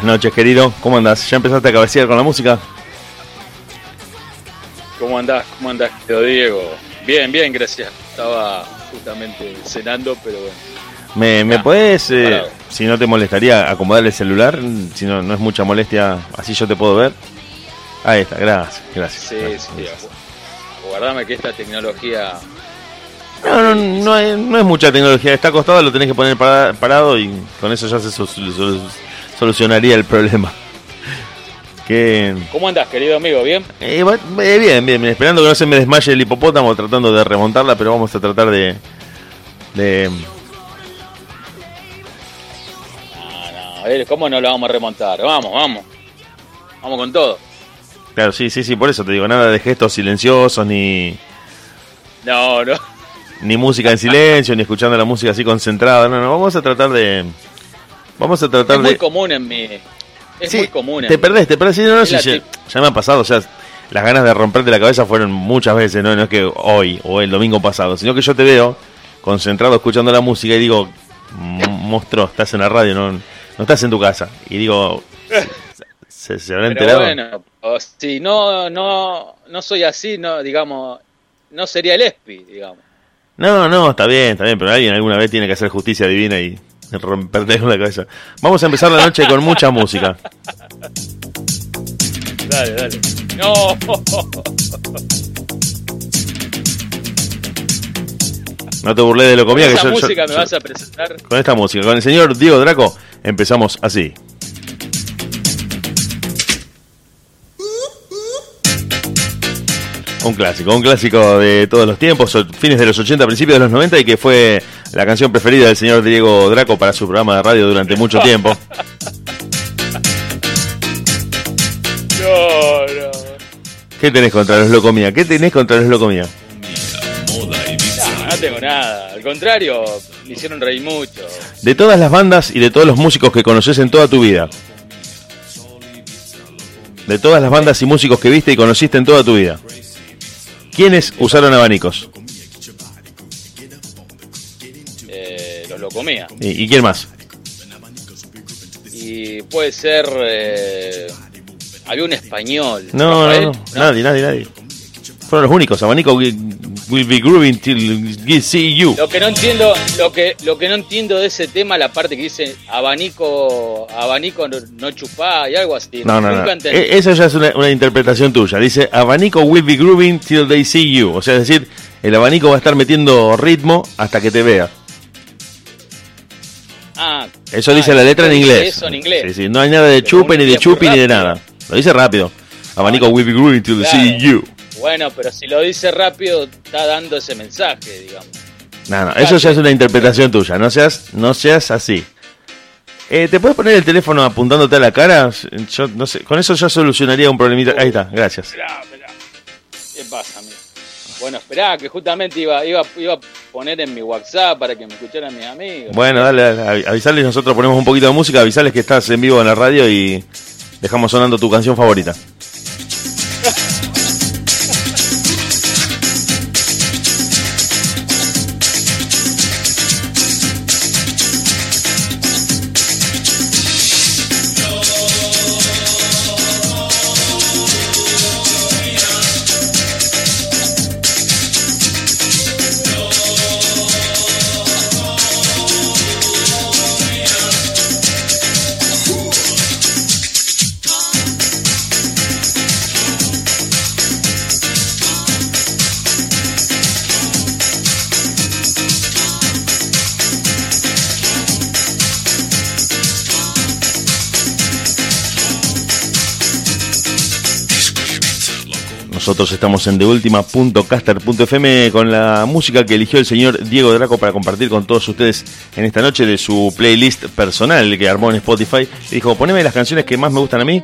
Buenas noches, querido. ¿Cómo andás? ¿Ya empezaste a cabecear con la música? ¿Cómo andás? ¿Cómo andás, querido Diego? Bien, bien, gracias. Estaba justamente cenando, pero bueno. ¿Me, me Ah, podés, eh, si no te molestaría, acomodar el celular? Si no, no es mucha molestia, así yo te puedo ver. Ahí está, gracias, gracias. Sí, gracias. sí. Guardame que esta tecnología. No, no, no, es, no es mucha tecnología, está acostado, lo tenés que poner para- parado y con eso ya se solucionaría el problema. Que, ¿Cómo andás, querido amigo? ¿Bien? eh, eh, bien, bien, esperando que no se me desmaye el hipopótamo, tratando de remontarla, pero vamos a tratar de... de No, no, ver, ¿cómo no lo vamos a remontar? Vamos, vamos. Vamos con todo. claro, sí, sí, sí, por eso te digo, nada de gestos silenciosos, ni, No, no. ni música en silencio, ni escuchando la música así concentrada, no, no, vamos a tratar de... Vamos a tratar Es de... muy común en mí. Es Sí, muy común. en Te perdés, te perdés. Sí, no, no, Es sí, la ya, me ha pasado, o sea, las ganas de romperte la cabeza fueron muchas veces, ¿no? No es que hoy o el domingo pasado, sino que yo te veo concentrado escuchando la música y digo, "M- monstruo, estás en la radio, no, no estás en tu casa. Y digo, ¿se, se habrá Pero enterado? bueno, o si no, no, no soy así, no, digamos, no sería el ESPI, digamos. No, no, está bien, está bien, pero alguien alguna vez tiene que hacer justicia divina y romperte con la cabeza. Vamos a empezar la noche con mucha música. Dale, dale. No. No te burles de lo comía que yo- yo- música me yo- vas a presentar. con esta música. Con el señor Diego Draco empezamos así. Un clásico, un clásico de todos los tiempos, fines de los 80, principios de los 90 y que fue la canción preferida del señor Diego Draco para su programa de radio durante mucho tiempo. No, no. ¿Qué tenés contra los Locomía? ¿Qué tenés contra los Locomía? No, no tengo nada. Al contrario, me hicieron reír mucho. De todas las bandas y de todos los músicos que conoces en toda tu vida. De todas las bandas y músicos que viste y conociste en toda tu vida. ¿Quiénes usaron abanicos? Comía. ¿Y, y quién más? Y puede ser. eh, había un español. No, no, no, nadie, nadie, nadie. Fueron los únicos. Abanico will, be grooving till we see you. Lo que no entiendo, lo que, lo que no entiendo de ese tema, la parte que dice abanico, abanico no, no chupá y algo así. No, no, Nunca no. E- Eso ya es una, una interpretación tuya. Dice, abanico will be grooving till they see you. O sea, es decir, el abanico va a estar metiendo ritmo hasta que te vea. Ah, Eso ah, dice la letra en inglés. Eso en inglés. Sí, sí, no hay nada de chupe, ni de chupi, ni de nada. Lo dice rápido. Abanico will be grooving till Claro. you. Bueno, pero si lo dice rápido, está dando ese mensaje, digamos. No, no, eso ya es una interpretación tuya. No seas, no seas así. Eh, ¿Te puedes poner el teléfono apuntándote a la cara? Yo no sé, con eso ya solucionaría un problemita. Ahí está, gracias. ¿Qué pasa, amigo? Bueno, esperá, que justamente iba, iba, iba a poner en mi WhatsApp para que me escucharan mis amigos. Bueno, dale, dale, avi- avisales, nosotros ponemos un poquito de música, avisales que estás en vivo en la radio y dejamos sonando tu canción favorita. Nosotros estamos en deultima.caster.fm con la música que eligió el señor Diego Draco para compartir con todos ustedes en esta noche de su playlist personal que armó en Spotify. Y dijo, poneme las canciones que más me gustan a mí.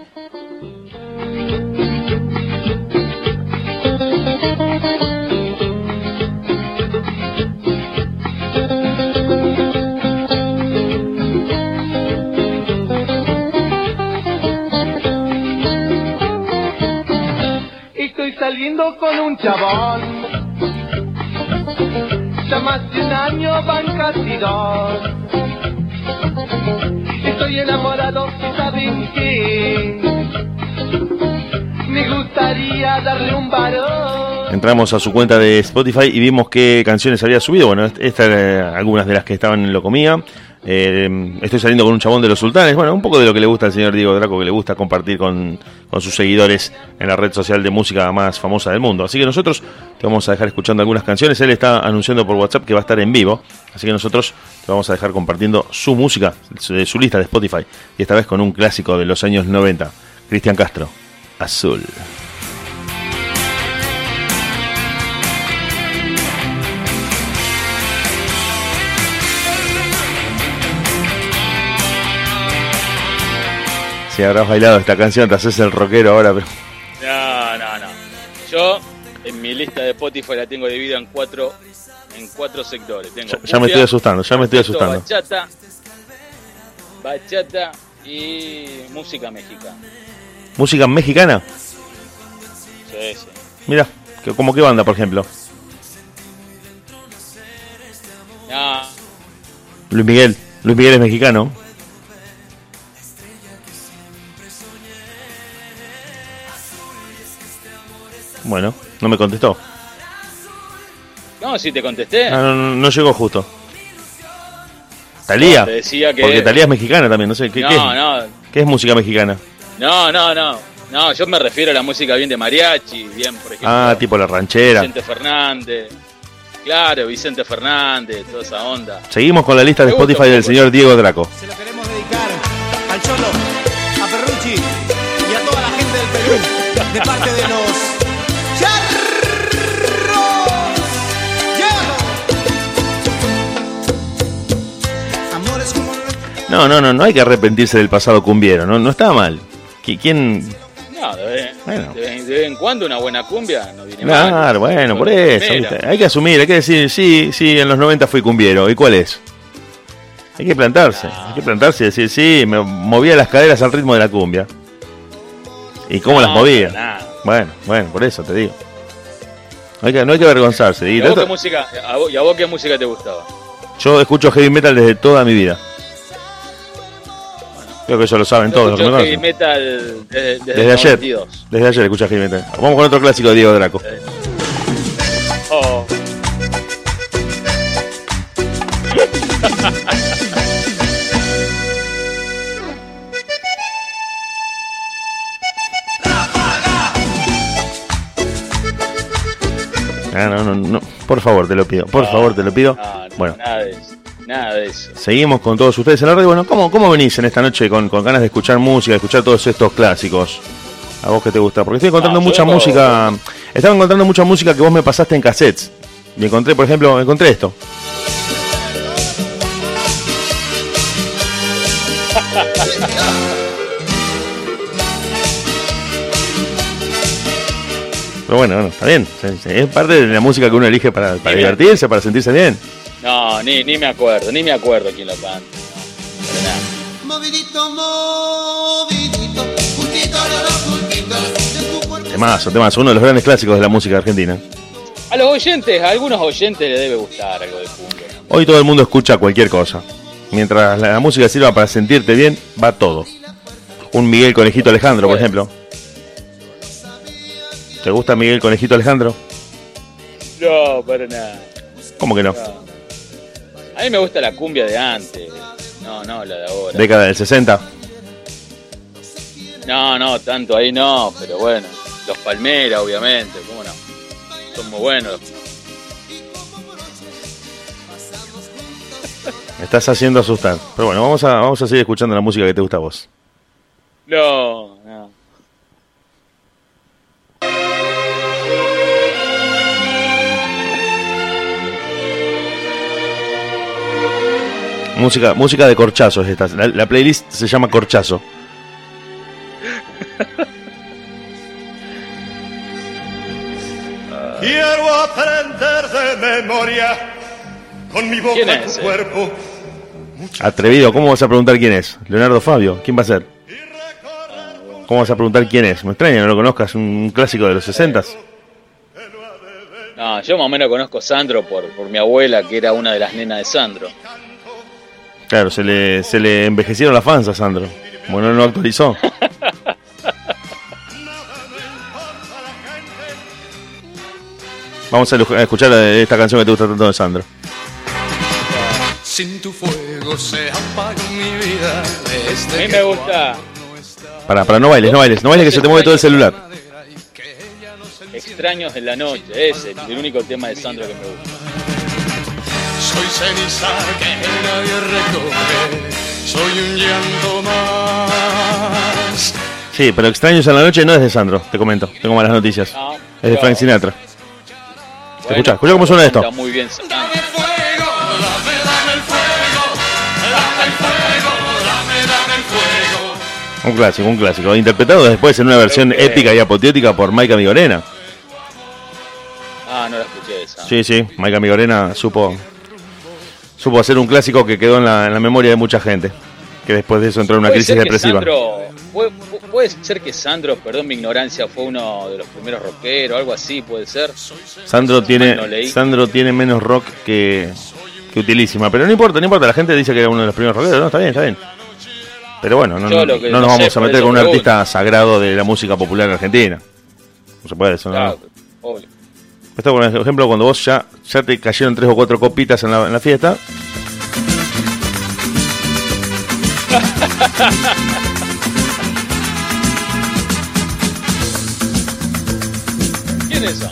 Con un chabón. Ya más de un año van casi dos. Estoy enamorado, ¿saben qué? Me gustaría darle un varón. Entramos a su cuenta de Spotify y vimos qué canciones había subido. Bueno, estas algunas de las que estaban en Lo Comía. Eh, estoy saliendo con un chabón de los sultanes. Bueno, un poco de lo que le gusta al señor Diego Draco, que le gusta compartir con, con sus seguidores en la red social de música más famosa del mundo. Así que nosotros te vamos a dejar escuchando algunas canciones. Él está anunciando por WhatsApp que va a estar en vivo. Así que nosotros te vamos a dejar compartiendo su música, de su lista de Spotify. Y esta vez con un clásico de los años 90. Cristian Castro, Azul. Si habrás bailado esta canción, te haces el rockero ahora, pero. No, no, no. Yo en mi lista de Spotify la tengo dividida en cuatro, en cuatro sectores. Tengo Ya, ya me estoy asustando, ya me estoy esto, asustando. Bachata, bachata y música mexicana. ¿Música mexicana? Sí, sí. Mira, ¿como qué banda, por ejemplo? No, Luis Miguel. Luis Miguel es mexicano. Bueno, no me contestó. no, si te contesté. Ah, no, no, no llegó justo. Talía. No, te decía que- Porque Talía es mexicana también, no sé. ¿qué, no, qué es? no, ¿Qué es música mexicana? no, no, no. No, yo me refiero a la música bien de mariachi, bien, por ejemplo. Ah, tipo la ranchera. Vicente Fernández. Claro, Vicente Fernández, toda esa onda. Seguimos con la lista de Spotify del señor Diego Draco. Se lo queremos dedicar al Cholo, a Ferrucci y a toda la gente del Perú, de parte de los No, no, no, no hay que arrepentirse del pasado cumbiero, no, no está mal. ¿Qui- ¿Quién? No, de vez, Bueno. de vez- de vez en cuando una buena cumbia no viene mal. Claro, bueno, por eso. Hay que asumir, hay que decir, sí, sí, en los 90 fui cumbiero. ¿Y cuál es? Hay que plantarse, hay que plantarse y decir, sí, me movía las caderas al ritmo de la cumbia. ¿Y cómo las movía? nada. Bueno, bueno, por eso te digo. Hay que, no hay que avergonzarse. Y ¿Y a, vos qué música, a, vos, y a vos qué música te gustaba? yo escucho heavy metal desde toda mi vida. Creo que eso lo saben Yo todos los que me escucho heavy metal desde, desde ayer. 92. Desde ayer escucho heavy metal. Vamos con otro clásico de Diego Draco. Oh. Ah, no, no, no. Por favor, te lo pido. Por favor, te lo pido. no, no, Bueno, Nada de eso. Nada de eso. seguimos con todos ustedes en la radio. Bueno, ¿cómo, cómo venís en esta noche con, con ganas de escuchar música, de escuchar todos estos clásicos? ¿A vos qué te gusta? Porque estoy encontrando yo mucha música. Estaba encontrando mucha música que vos me pasaste en cassettes. Y encontré, por ejemplo, encontré esto. Pero bueno, bueno, está bien. Es parte de la música que uno elige para, para Bien. divertirse, para sentirse bien. No, ni, ni me acuerdo, ni me acuerdo quién lo canta. No. Movidito, movidito, lolo. Temazo, temazo. Uno de los grandes clásicos de la música argentina. A los oyentes, a algunos oyentes les debe gustar algo de cumbia. Hoy todo el mundo escucha cualquier cosa. Mientras la música sirva para sentirte bien, va todo. Un Miguel Conejito Alejandro, por ejemplo. ¿Te gusta Miguel Conejito Alejandro? No, para nada. ¿Cómo que no? no. A mí me gusta la cumbia de antes. No, no, la de ahora. Década del 60. No, no, tanto ahí no, pero bueno. Los Palmeras, obviamente, ¿cómo no? Son muy buenos. Me estás haciendo asustar. Pero bueno, vamos a, vamos a seguir escuchando la música que te gusta a vos. No, no. Música, música de corchazo es esta. La, la playlist se llama Corchazo. Quiero aprender de memoria con mi boca ¿Quién es, tu eh? cuerpo Atrevido, ¿cómo vas a preguntar quién es? Leonardo Fabio, ¿quién va a ser? ¿Cómo vas a preguntar quién es? Me extraña, no lo conozcas, un clásico de los 60 No, yo más o menos conozco a Sandro por, por mi abuela, que era una de las nenas de Sandro. Claro, se le, se le envejecieron las fans a Sandro. Bueno, no actualizó. Vamos a escuchar esta canción que te gusta tanto de Sandro. Sin tu fuego se apagó mi vida. Desde A mí me gusta Para, para, no bailes, no bailes, no bailes que se te mueve todo el celular. Extraños en la noche, ese es el único tema de Sandro que me gusta. Soy ceniza que nadie recoge. Soy un llanto más. Sí, pero Extraños en la noche no es de Sandro, te comento. Tengo malas noticias. No, Es de. Frank Sinatra. Bueno, escucha, escucha cómo suena esto. Está muy bien Sandro. Dame fuego, dame, dame el fuego. Dame el fuego, dame, dame el fuego. Un clásico, un clásico. Interpretado después en una versión que- épica y apoteótica por Maika Migorena. Ah, no la escuché esa. Sí, sí, Maika Migorena supo, supo hacer un clásico que quedó en la, en la memoria de mucha gente. Que después de eso entró en una crisis depresiva. Sandro, puede, pu- puede ser que Sandro, perdón mi ignorancia, fue uno de los primeros rockeros, algo así, puede ser. Sandro tiene, no. Sandro tiene menos rock que, que utilísima. Pero no importa, no importa. La gente dice que era uno de los primeros rockeros. No, está bien, está bien. Pero bueno, no, no- no nos sé, vamos a meter con un artista sagrado de la música popular argentina. No se puede eso, ¿no? Obvio. Esto, por ejemplo, cuando vos ya, ya te cayeron tres o cuatro copitas en la, en la fiesta. ¿Quién es esa?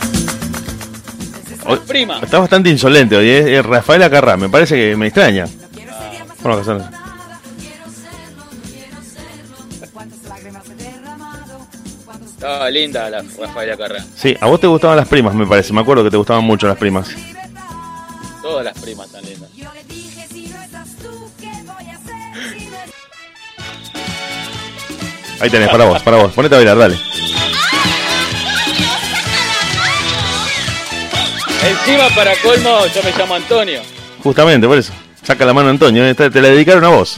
Hoy- Prima. Está bastante insolente hoy, ¿eh? Es Rafael Acarrá, me parece que me extraña. Bueno, que Estaba linda la Rafaela Carrá. Sí, a vos te gustaban las primas, me parece. Me acuerdo que te gustaban mucho las primas. Todas las primas tan lindas. Ahí tenés, para vos, para vos. Ponete a bailar, dale. Encima, para colmo, yo me llamo Antonio. Justamente, por eso. Saca la mano Antonio, eh, te te la dedicaron a vos.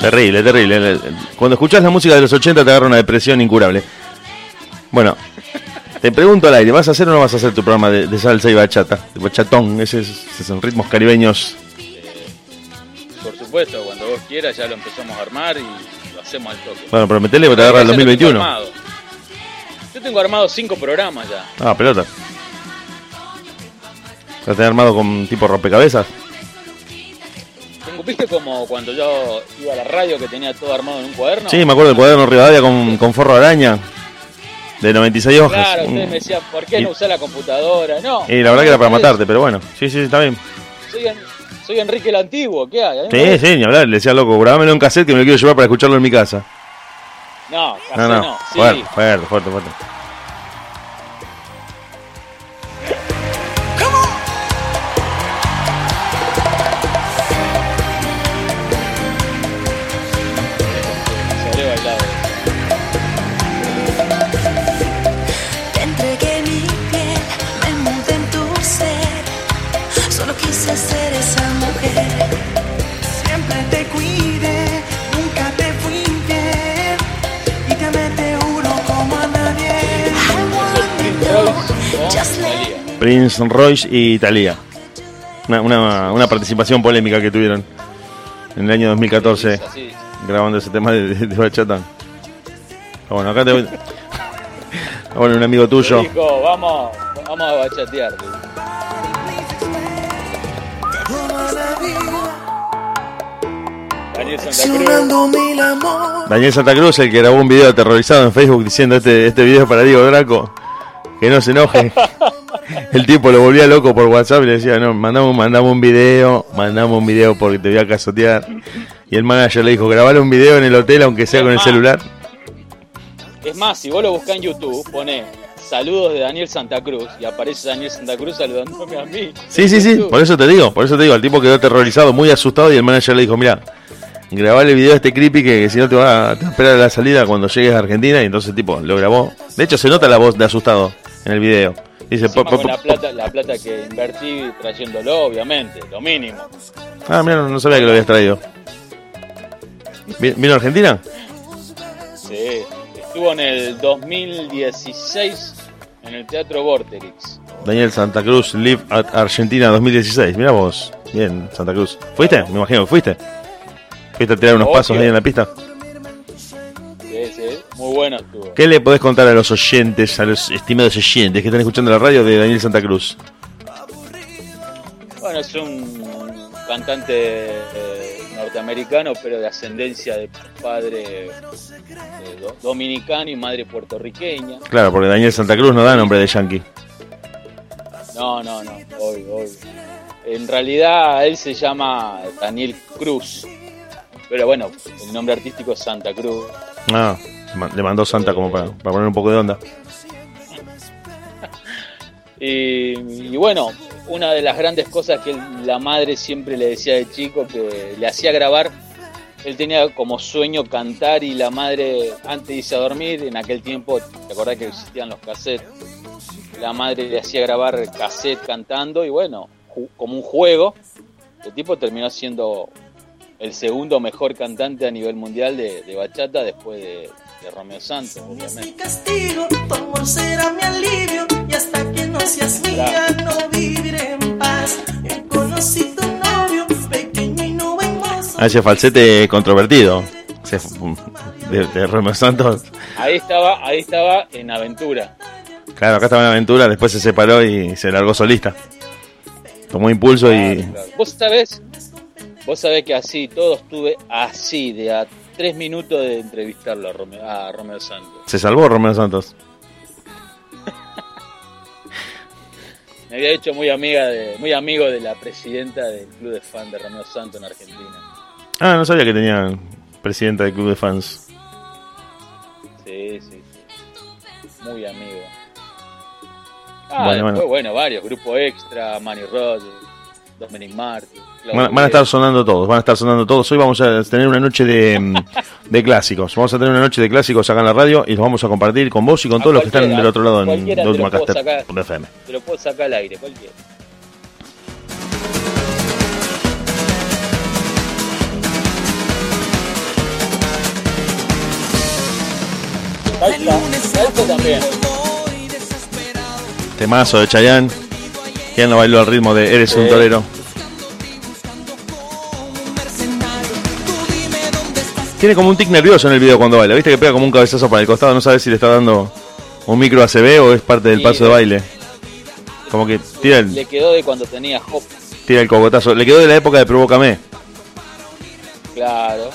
Terrible, terrible. Cuando escuchás la música de los 80 te agarra una depresión incurable. Bueno, te pregunto al aire, ¿vas a hacer o no vas a hacer tu programa de, de salsa y bachata? De bachatón, esos, esos son ritmos caribeños. Por supuesto, cuando vos quieras ya lo empezamos a armar y lo hacemos al toque. Bueno, prometele que te agarra el Ya lo tengo 2021. armado. Yo tengo armado cinco programas ya. Ah, pelota. ¿Lo tenés armado con tipo rompecabezas? ¿Viste como cuando yo iba a la radio que tenía todo armado en un cuaderno? Sí, me acuerdo del cuaderno Rivadavia con, con forro de araña. De 96 hojas. Claro, ustedes me decían, ¿por qué no usar la computadora? No. Y la verdad que era para matarte, pero bueno. Sí, sí, está bien. Soy, en- soy Enrique el Antiguo, ¿qué hay? Sí, sí, ni hablar. Le decía loco, grabámelo en cassette que me lo quiero llevar para escucharlo en mi casa. No, No, casi no. no. Sí, Fuerte, fuerte, fuerte, fuerte. Prince Royce y Thalía. Una, una, una participación polémica que tuvieron en el año 2014 Es así. grabando ese tema de, de, de bachata. Ah, Bueno, acá te voy. Ah, Bueno, un amigo tuyo. Dijo, vamos, vamos a bachatear. Daniel Santa. Daniel Santa Cruz, el que grabó un video aterrorizado en Facebook diciendo este, este video es para Diego Draco, que no se enoje. El tipo lo volvía loco por WhatsApp y le decía, no, mandame, mandame un video, mandame un video porque te voy a casotear. Y el manager le dijo, grabale un video en el hotel aunque sea con el celular. Es más, si vos lo buscás en YouTube, pone saludos de Daniel Santa Cruz y aparece Daniel Santa Cruz saludándome a mí. Sí, sí, sí, por eso te digo, por eso te digo, el tipo quedó aterrorizado, muy asustado y el manager le dijo, mira, grabale el video de este creepy que, que si no te va, te va a esperar a la salida cuando llegues a Argentina y entonces tipo lo grabó. De hecho se nota la voz de asustado en el video. Dice, Encima "Po- po- con la plata, la plata que invertí trayéndolo, obviamente, lo mínimo. Ah, mira, no, sabía que lo habías traído. Vi- ¿Vino a Argentina? Sí, estuvo en el 2016 en el Teatro Vorterix. Daniel Santa Cruz, Live at Argentina 2016. Mira vos. Bien, Santa Cruz. ¿Fuiste? Me imagino que fuiste. ¿Fuiste a tirar unos Obvio. pasos ahí en la pista? Muy bueno estuvo. ¿Qué le podés contar a los oyentes, a los estimados oyentes que están escuchando la radio de Daniel Santa Cruz? Bueno, es un cantante eh, norteamericano, pero de ascendencia de padre eh, do- dominicano y madre puertorriqueña. Claro, porque Daniel Santa Cruz no da nombre de yankee. No, no, no, obvio, obvio. En realidad él se llama Daniel Cruz, pero bueno, el nombre artístico es Santa Cruz. Ah, le mandó Santa como para, poner un poco de onda. Y, bueno, una de las grandes cosas que la madre siempre le decía de chico, que le hacía grabar, él tenía como sueño cantar y la madre, antes de irse a dormir, en aquel tiempo, ¿te acordás que existían los cassettes? La madre le hacía grabar cassette cantando y bueno, como un juego, el tipo terminó siendo el segundo mejor cantante a nivel mundial de bachata después de, de Romeo Santos, Es mi obviamente. castigo, tu amor será mi alivio y hasta que no seas mía no viviré en paz. Conocí tu novio, pequeño y no hermoso. Ah, ese falsete controvertido. De, de Romeo Santos. Ahí estaba, ahí estaba en aventura. Claro, acá estaba en aventura, después se separó y se largó solista. Tomó impulso y. Claro, claro. Vos sabés, vos sabés que así, todo estuve así, de a tres minutos de entrevistarlo a Romeo, a Romeo Santos. Se salvó Romeo Santos. Me había hecho muy amiga de, muy amigo de la presidenta del club de fan de Romeo Santos en Argentina. Ah, no sabía que tenía presidenta del club de fans. Sí, sí, sí. Muy amigo. Ah, Bueno, después, bueno. bueno. varios, Grupo Extra, Manny Rogers, Dominic Martin. Van, van a estar Guerra. sonando todos, van a estar sonando todos. Hoy vamos a tener una noche de, de clásicos. Vamos a tener una noche de clásicos acá en la radio y los vamos a compartir con vos y con A todos los que están del otro lado en cualquiera te lo puedo sacar. FM. Te lo puedo sacar al aire, cualquiera. Salsa, salsa también. Temazo de Chayanne. ¿Quién lo bailó al ritmo de Eres un torero? Tiene como un tic nervioso en el video cuando baila. ¿Viste que pega como un cabezazo para el costado? No sabes si le está dando un micro ACB o es parte del Sí, paso de baile. Como que tira el, Le quedó de cuando tenía Hop. tira el cogotazo. Le quedó de la época de Provócame. Claro.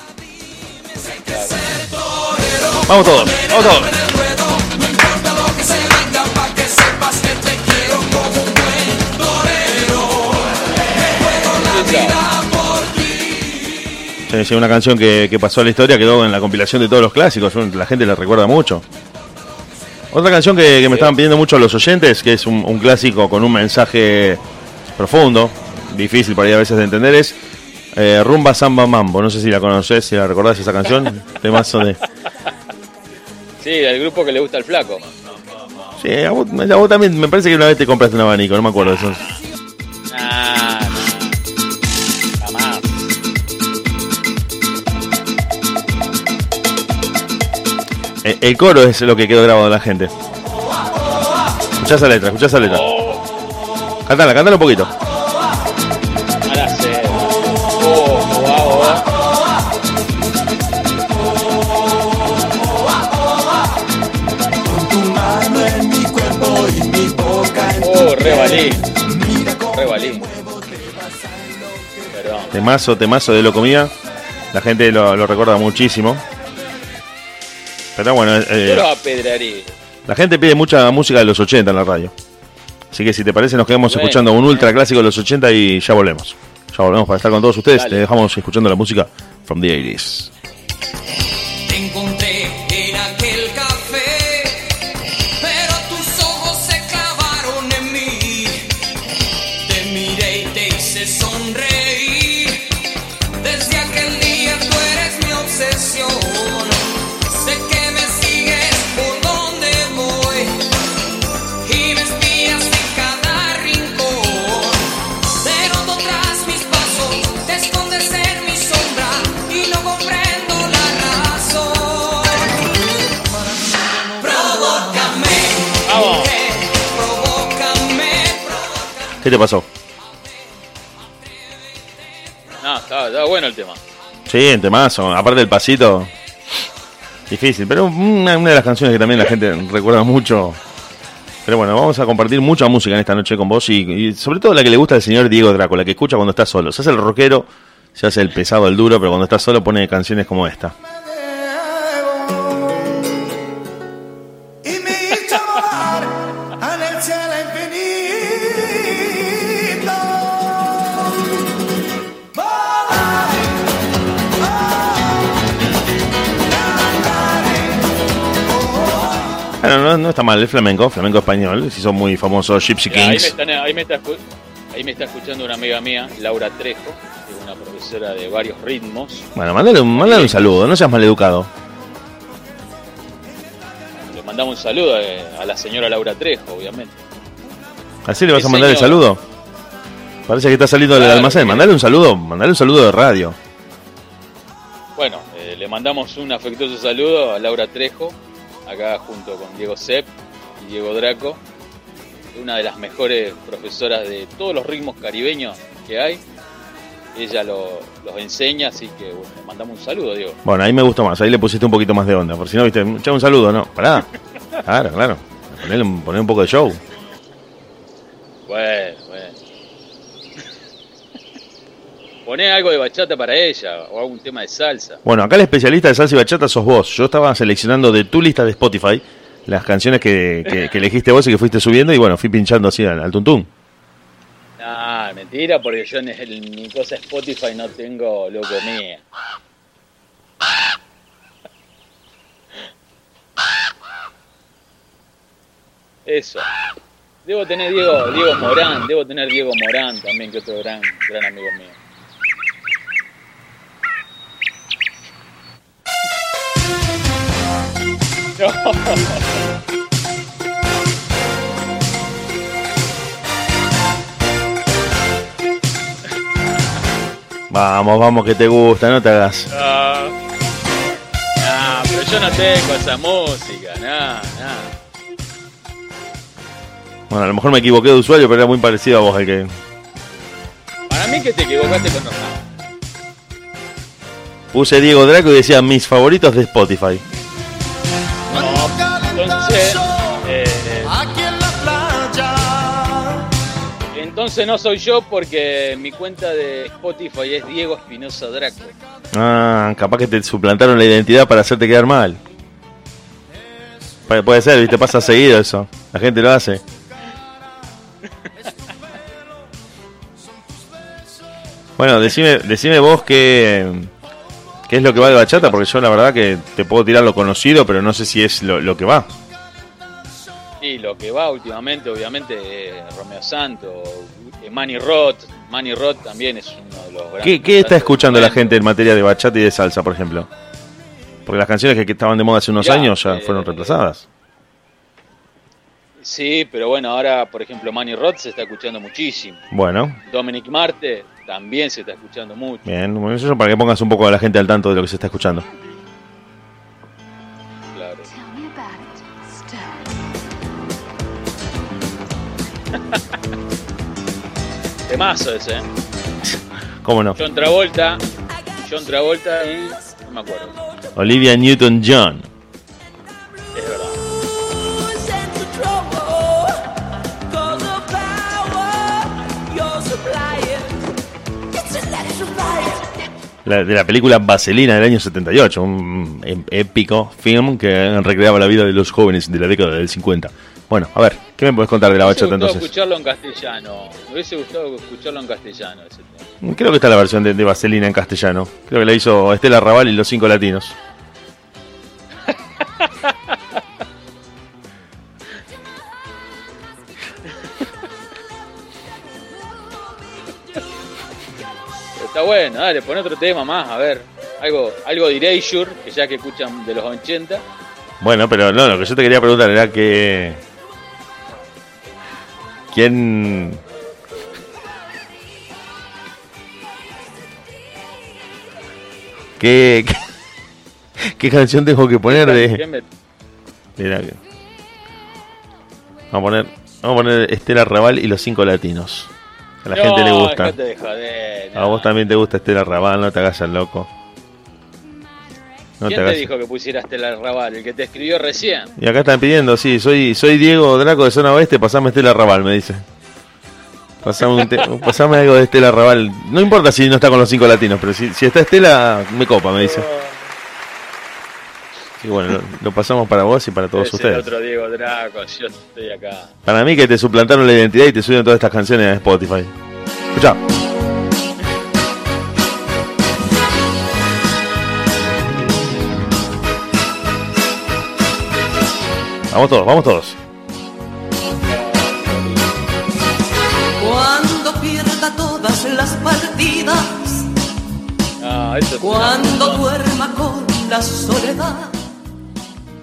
Vamos todos, vamos todos. Sí, sí, una canción que, que pasó a la historia, quedó en la compilación de todos los clásicos, la gente la recuerda mucho. Otra canción que, que me estaban pidiendo mucho los oyentes, que es un, un clásico con un mensaje profundo, difícil para ir a veces de entender, es eh, Rumba Samba Mambo. No sé si la conoces, si la recordás esa canción. Temazo de... Sí, del grupo que le gusta el flaco. Sí, a vos, a vos también me parece que una vez te compraste un abanico, no me acuerdo de eso. Nah, El, el coro es lo que quedó grabado en la gente. Escuchá esa letra, escuchá esa letra. Cantala, cantala un poquito. Oh. Oh, re valí. Re valí. Perdón. Temazo, temazo de lo comía. La gente lo, lo recuerda muchísimo. Pero bueno, eh, Yo apedraría. la gente pide mucha música de los 80 en la radio. Así que si te parece, nos quedamos Bueno. escuchando un ultra clásico de los 80 y ya volvemos. Ya volvemos para estar con todos ustedes. Dale. Te dejamos escuchando la música from the 80s. Te pasó? No, estaba, estaba bueno el tema. Sí, en temazo. Aparte del pasito. Difícil, pero una, una de las canciones que también la gente recuerda mucho. Pero bueno, vamos a compartir mucha música en esta noche con vos y, y sobre todo la que le gusta al señor Diego Draco, la que escucha cuando está solo. Se hace el rockero, se hace el pesado, el duro, pero cuando está solo pone canciones como esta. Bueno, no, no está mal el flamenco, flamenco español, se hizo muy famoso Gypsy Ahí me, Kings. están- ahí, me está, ahí me está escuchando una amiga mía, Laura Trejo, que es una profesora de varios ritmos. Bueno, mandale, un- mandale un saludo, no seas maleducado. Le mandamos un saludo eh, a, la señora Laura Trejo, obviamente. ¿Así le vas a mandar el saludo? Parece que está saliendo del almacén. Mandale un saludo, mandale un saludo de radio. Bueno, eh, le mandamos un afectuoso saludo a Laura Trejo, acá junto con Diego Sepp y Diego Draco, una de las mejores profesoras de todos los ritmos caribeños que hay. Ella lo- los enseña, así que bueno, le mandamos un saludo, Diego. Bueno, ahí me gustó más, ahí le pusiste un poquito más de onda. Por si no, viste, echame un saludo, no, pará. Claro, claro. Ponele un poco de show. Bueno, bueno. Poné algo de bachata para ella o algún tema de salsa. Bueno, acá el especialista de salsa y bachata sos vos. Yo estaba seleccionando de tu lista de Spotify las canciones que, que- que elegiste vos y que fuiste subiendo y bueno, fui pinchando así al, al tuntún. Ah, mentira, porque yo en, el- mi cosa Spotify no tengo loco mía. Eso. Debo tener Diego, Diego Morán, debo tener Diego Morán también, que otro gran, gran amigo mío. Vamos, vamos, que te gusta, no te hagas. Ah, nah, pero yo no tengo esa música, nada, nada. Bueno, a lo mejor me equivoqué de usuario, pero era muy parecido a vos el que Para mí que te equivocaste con Hernán. puse Diego Draco y decía mis favoritos de Spotify. Entonces no soy yo porque mi cuenta de Spotify es Diego Espinosa Draco. Ah, capaz que te suplantaron la identidad para hacerte quedar mal. Pu- Puede ser, viste, pasa seguido eso. La gente lo hace. Bueno, decime, decime vos qué, qué es lo que va de bachata, porque yo la verdad que te puedo tirar lo conocido, pero no sé si es lo que va. Y lo que va últimamente, obviamente, Romeo Santo, eh, Manny Roth. Manny Roth también es uno de los grandes. ¿Qué, qué está escuchando la gente en materia de bachata y de salsa, por ejemplo? Porque las canciones que, estaban de moda hace unos años ya eh, fueron reemplazadas. Sí, pero bueno, ahora, por ejemplo, Manny Roth se está escuchando muchísimo. Bueno, Dominic Marte también se está escuchando mucho. bien, bueno, eso para que pongas un poco a la gente al tanto de lo que se está escuchando. Temazo ese, ¿eh? ¿Cómo no? John Travolta. John Travolta y. No me acuerdo. Olivia Newton-John. Es verdad. La- de la película Vaselina del año 78, un épico film que recreaba la vida de los jóvenes de la década del 50. Bueno, a ver, ¿qué me puedes contar de la Me bachata entonces? escucharlo en castellano. Me hubiese gustado escucharlo en castellano ese tema. Creo que está la versión de, de Vaselina en castellano. Creo que la hizo Estela Raval y los cinco latinos. Está bueno, dale, pon otro tema más, a ver. Algo, algo de Erasure, que ya que escuchan de los 80. Bueno, pero no, lo que yo te quería preguntar era que... ¿Quién... ¿Qué, qué, qué canción tengo que poner ¿Qué de...? Mira, vamos a poner, vamos a poner Estela Raval y los cinco latinos. A la gente le gusta. A vos también te gusta Estela Raval, no te hagas el loco. No ¿Quién te dijo que pusieras Estela Raval? El que te escribió recién. Y acá están pidiendo, sí, soy soy Diego Draco de Zona Oeste, pasame Estela Raval, me dice. Pasame, un te- pasame algo de Estela Raval. No importa si no está con los cinco latinos, pero si, si está Estela, me copa, me dice. Y bueno, lo, lo pasamos para vos y para todos el ustedes. otro Diego Draco, yo estoy acá. Para mí que te suplantaron la identidad y te suben todas estas canciones a Spotify. Escucha. Vamos todos, vamos todos. Cuando pierda todas las partidas, Ah, eso es una- cuando duerma con la soledad.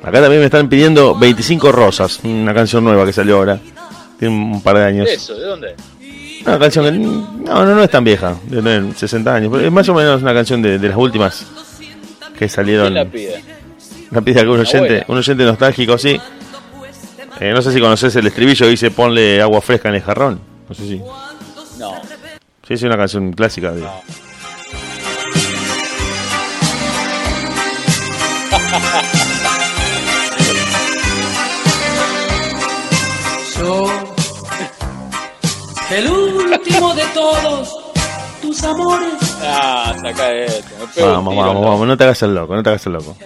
Acá también me están pidiendo 25 Rosas, una canción nueva que salió ahora. Tiene un par de años. ¿Eso? ¿De dónde? Una canción que no, no, no es tan vieja, de tener 60 años, pero es más o menos una canción de, de las últimas que salieron. ¿Quién la pide? La pide algún oyente, un oyente nostálgico, sí. Eh, no sé si conoces el estribillo que dice ponle agua fresca en el jarrón. No sé si. No. Sí, es una canción clásica. de- Yo, el último de todos tus amores. Ah, saca esto. Vamos, vamos, ¿no? vamos, no te hagas el loco, no te hagas el loco.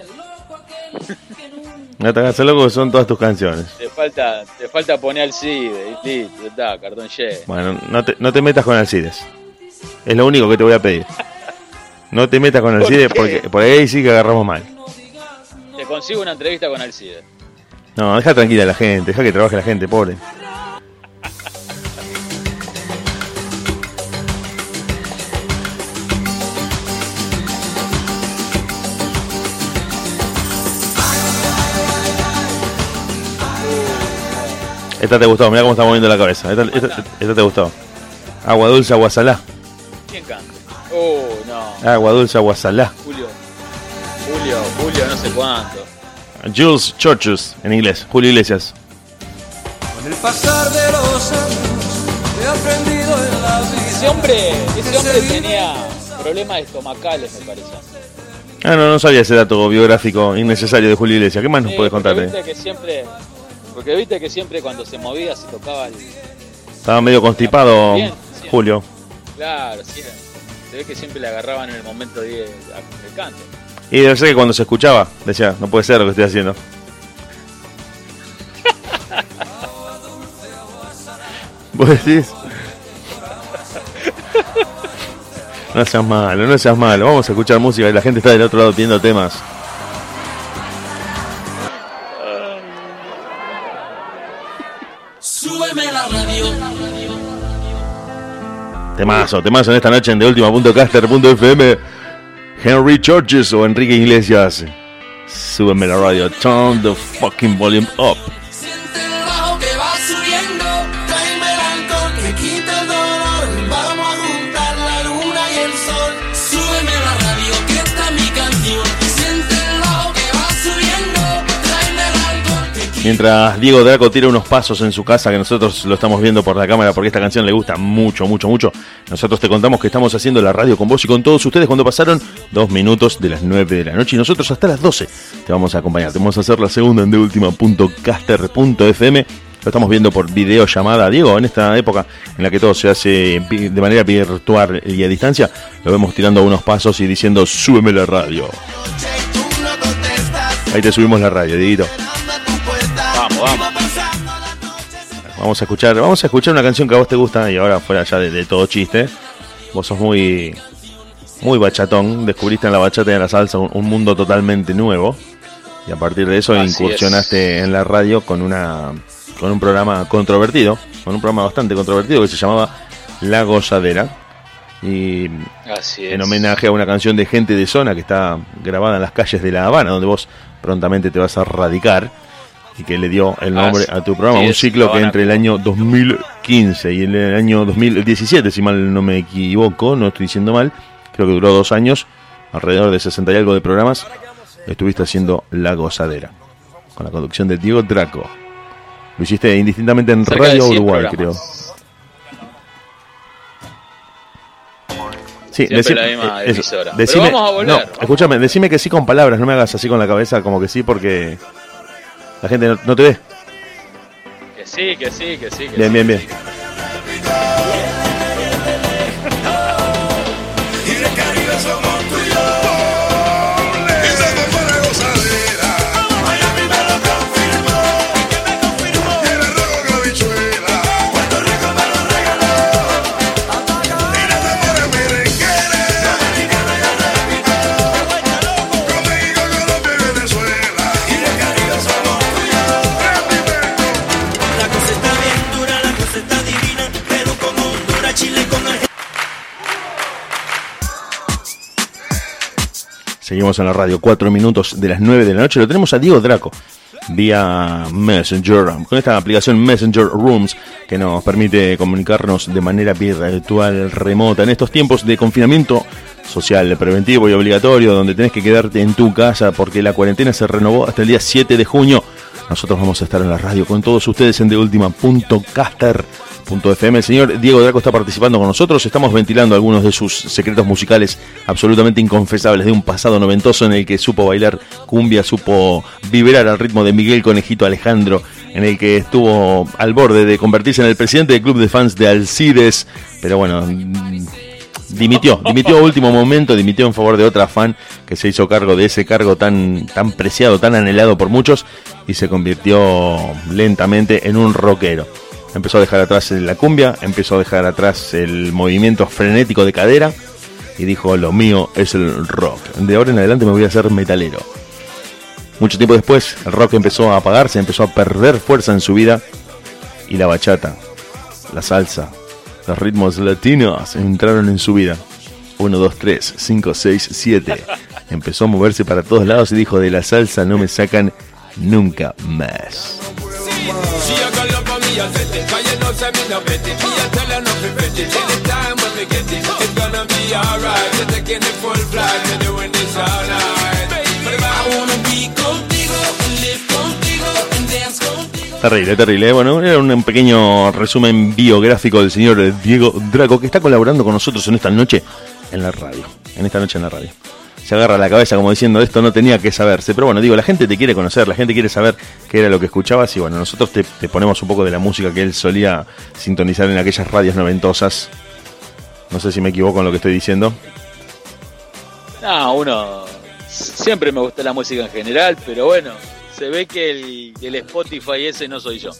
No te hagas loco que son todas tus canciones. Te falta, te falta poner al CIDE y listo, está, cartón lleno. Bueno, no te, no te metas con Alcides. Es lo único que te voy a pedir. No te metas con ¿Por Alcides porque por ahí sí que agarramos mal. Te consigo una entrevista con Alcide. No, deja tranquila a la gente, deja que trabaje la gente, pobre. Esta te gustó, mira cómo está moviendo la cabeza. Esta, esta- esta te gustó. Agua dulce, agua salá. ¿Quién canta? Oh, no. Agua dulce, agua salá. Julio. Julio, Julio, no sé cuánto. Jules Churches, en inglés. Julio Iglesias. Con el pasar de los años he aprendido en la vida. Ese hombre, ese hombre tenía problemas estomacales, me parece. Ah, no, no sabía ese dato biográfico innecesario de Julio Iglesias. ¿Qué más nos Sí, puedes contar? que siempre, porque viste que siempre cuando se movía se tocaba el... Estaba medio constipado Bien. Julio. Claro, sí, se ve que siempre le agarraban en el momento de, del canto. Y debe ser que cuando se escuchaba, decía, no puede ser lo que estoy haciendo. ¿Vos decís? No seas malo, no seas malo. Vamos a escuchar música y la gente está del otro lado pidiendo temas. Temazo, temazo en esta noche en deultima.caster.fm. Henry Churches o Enrique Iglesias. Súbeme la radio. Turn the fucking volume up. Mientras Diego Draco tira unos pasos en su casa, que nosotros lo estamos viendo por la cámara porque esta canción le gusta mucho, mucho, mucho, nosotros te contamos que estamos haciendo la radio con vos y con todos ustedes cuando pasaron dos minutos de las 9 de la noche y nosotros hasta las 12 te vamos a acompañar. Te vamos a hacer la segunda en deultima.caster.fm. Lo estamos viendo por videollamada. Diego, en esta época en la que todo se hace de manera virtual y a distancia, lo vemos tirando unos pasos y diciendo, súbeme la radio. Ahí te subimos la radio, Dieguito. Vamos, vamos. Vamos a escuchar, vamos a escuchar una canción que a vos te gusta y ahora fuera ya de, de todo chiste. Vos sos muy muy bachatón, descubriste en la bachata y en la salsa un, un mundo totalmente nuevo. Y a partir de eso Así incursionaste en la radio con una con un programa controvertido, con un programa bastante controvertido que se llamaba La Gozadera. Y Así en homenaje a una canción de gente de zona que está grabada en las calles de La Habana, donde vos prontamente te vas a radicar y que le dio el nombre Así a tu programa, un ciclo que entre el año 2015 y el año 2017, si mal no me equivoco, no estoy diciendo mal, creo que duró dos años, alrededor de 60 y algo de programas, estuviste haciendo La Gozadera, con la conducción de Diego Draco. Lo hiciste indistintamente en Cerca Radio 100 Uruguay, programas. creo. Sí, decime- la misma eh, eso, decime- Pero vamos a volver. No, vamos. escúchame, decime que sí con palabras, no me hagas así con la cabeza como que sí porque la gente no, no te ve. Que sí, que sí, que sí. Que Bien, sí. bien, bien. Y Seguimos en la radio, cuatro minutos de las 9 de la noche. Lo tenemos a Diego Draco vía Messenger, con esta aplicación Messenger Rooms que nos permite comunicarnos de manera virtual, remota, en estos tiempos de confinamiento social, preventivo y obligatorio, donde tenés que quedarte en tu casa porque la cuarentena se renovó hasta el día 7 de junio. Nosotros vamos a estar en la radio con todos ustedes en deultima.caster.fm. El señor Diego Draco está participando con nosotros. Estamos ventilando algunos de sus secretos musicales absolutamente inconfesables de un pasado noventoso en el que supo bailar cumbia, supo vibrar al ritmo de Miguel Conejito Alejandro, en el que estuvo al borde de convertirse en el presidente del club de fans de Alcides. Pero bueno, mm, dimitió, dimitió a último momento, dimitió en favor de otra fan que se hizo cargo de ese cargo tan, tan preciado, tan anhelado por muchos y se convirtió lentamente en un rockero. Empezó a dejar atrás la cumbia, empezó a dejar atrás el movimiento frenético de cadera y dijo lo mío es el rock. De ahora en adelante me voy a hacer metalero. Mucho tiempo después el rock empezó a apagarse, empezó a perder fuerza en su vida y la bachata, la salsa, los ritmos latinos entraron en su vida. 1, 2, 3, 5, 6, 7. Empezó a moverse para todos lados y dijo, de la salsa no me sacan nunca más. You. Terrible, terrible. ¿eh? Bueno, era un pequeño resumen biográfico del señor Diego Draco que está colaborando con nosotros en esta noche en la radio. En esta noche en la radio. Se agarra la cabeza como diciendo esto no tenía que saberse. Pero bueno, digo, la gente te quiere conocer, la gente quiere saber qué era lo que escuchabas y bueno, nosotros te, te ponemos un poco de la música que él solía sintonizar en aquellas radios noventosas. No sé si me equivoco en lo que estoy diciendo. No, uno. Siempre me gusta la música en general, pero bueno, se ve que el, el Spotify ese no soy yo.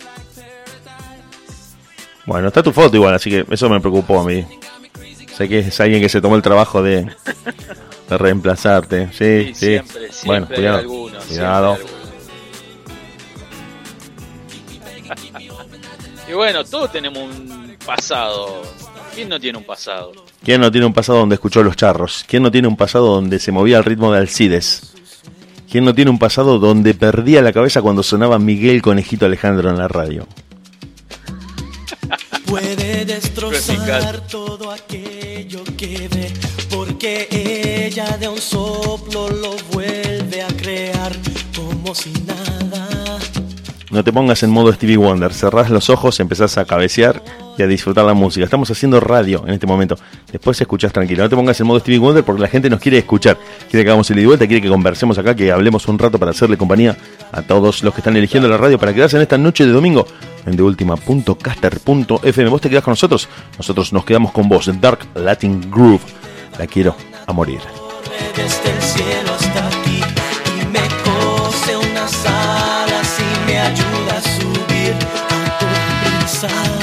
Bueno, está tu foto igual, así que eso me preocupó a mí. Sé que es alguien que se tomó el trabajo de, de reemplazarte. Sí, Sí, sí. siempre, siempre bueno, cuidado. alguno, cuidado. y bueno, todos tenemos un pasado. ¿Quién no tiene un pasado? ¿Quién no tiene un pasado donde escuchó los charros? ¿Quién no tiene un pasado donde se movía al ritmo de Alcides? ¿Quién no tiene un pasado donde perdía la cabeza cuando sonaba Miguel Conejito Alejandro en la radio? Puede destrozar todo aquello que ve, porque ella de un soplo lo vuelve a crear como si nada. No te pongas en modo Stevie Wonder, cerrás los ojos, empezás a cabecear y a disfrutar la música. Estamos haciendo radio en este momento. Después escuchás tranquilo. No te pongas en modo Stevie Wonder porque la gente nos quiere escuchar. Quiere que hagamos el y vuelta, quiere que conversemos acá, que hablemos un rato para hacerle compañía a todos los que están eligiendo la radio para quedarse en esta noche de domingo en deultima.caster.fm. Vos te quedás con nosotros, nosotros nos quedamos con vos. Dark Latin Groove. La quiero a morir. Corre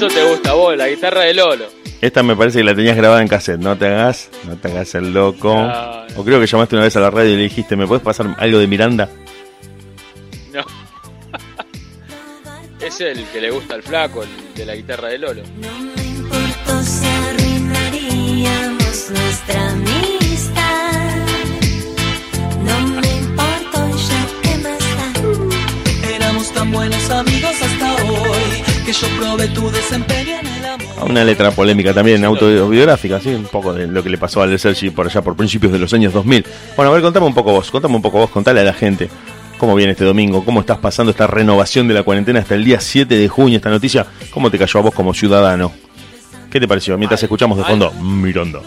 Eso te gusta a vos, la guitarra de Lolo. Esta me parece que la tenías grabada en cassette, no te hagas, no te hagas el loco. O creo que llamaste una vez a la radio y le dijiste, ¿me puedes pasar algo de Miranda? No. es el que le gusta al flaco, el de la guitarra de Lolo. Tu desempeño en el amor. Una letra polémica también, autobiográfica, sí, un poco de lo que le pasó al Sergi por allá por principios de los años 2000. Bueno, a ver, contame un poco vos, contame un poco vos, contale a la gente cómo viene este domingo, cómo estás pasando esta renovación de la cuarentena hasta el día 7 de junio, esta noticia, cómo te cayó a vos como ciudadano. ¿Qué te pareció? Mientras Ay, escuchamos de ay. fondo, Miranda.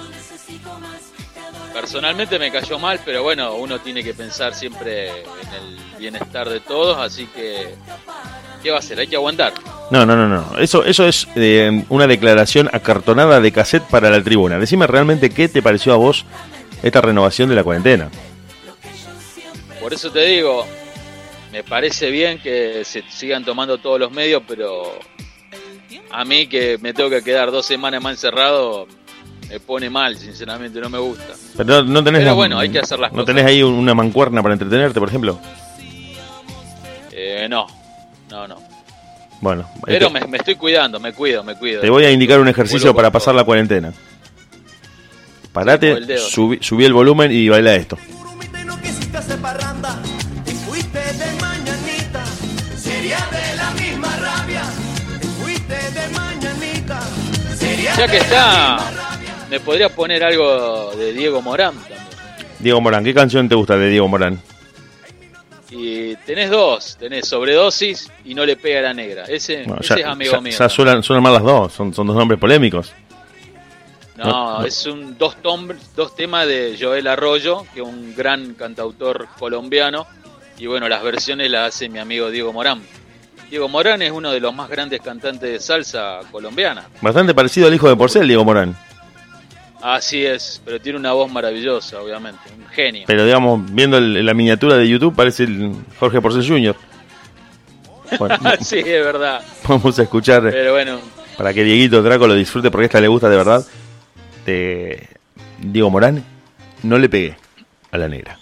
Personalmente me cayó mal, pero bueno, uno tiene que pensar siempre en el bienestar de todos, así que ¿qué va a hacer? Hay que aguantar. No, no, no, no. Eso, eso es eh, una declaración acartonada de cassette para la tribuna. Decime realmente qué te pareció a vos esta renovación de la cuarentena. Por eso te digo, me parece bien que se sigan tomando todos los medios, pero a mí que me tengo que quedar dos semanas más encerrado, me pone mal, sinceramente, no me gusta. Pero no, no tenés Pero bueno, hay que hacer las ¿No cosas. tenés ahí un- una mancuerna para entretenerte, por ejemplo? Eh, no, no, no. Bueno, Pero te, me, me estoy cuidando, me cuido, me cuido. te voy a indicar un ejercicio para pasar todo. la cuarentena. Parate, el subí, subí el volumen y baila esto. Ya que está, me podría poner algo de Diego Morán también. Diego Morán, ¿qué canción te gusta de Diego Morán? Y tenés dos, tenés sobredosis y no le pega a la negra. Ese, Bueno, ese ya, es amigo ya- mío. ya suenan, suenan mal las dos, son, son dos nombres polémicos. No, no, no. es un dos, tom- dos temas de Joel Arroyo, que es un gran cantautor colombiano. Y bueno, las versiones las hace mi amigo Diego Morán. Diego Morán es uno de los más grandes cantantes de salsa colombiana. Bastante parecido al hijo de Porcel, Diego Morán. Así es, pero tiene una voz maravillosa, obviamente. Un genio. Pero digamos, viendo el- la miniatura de YouTube, parece el Jorge Porcel Jr. Bueno, sí, es verdad. vamos a escuchar Pero bueno, para que Dieguito Draco lo disfrute porque esta le gusta de verdad. De Diego Morán, no le pegué a la negra.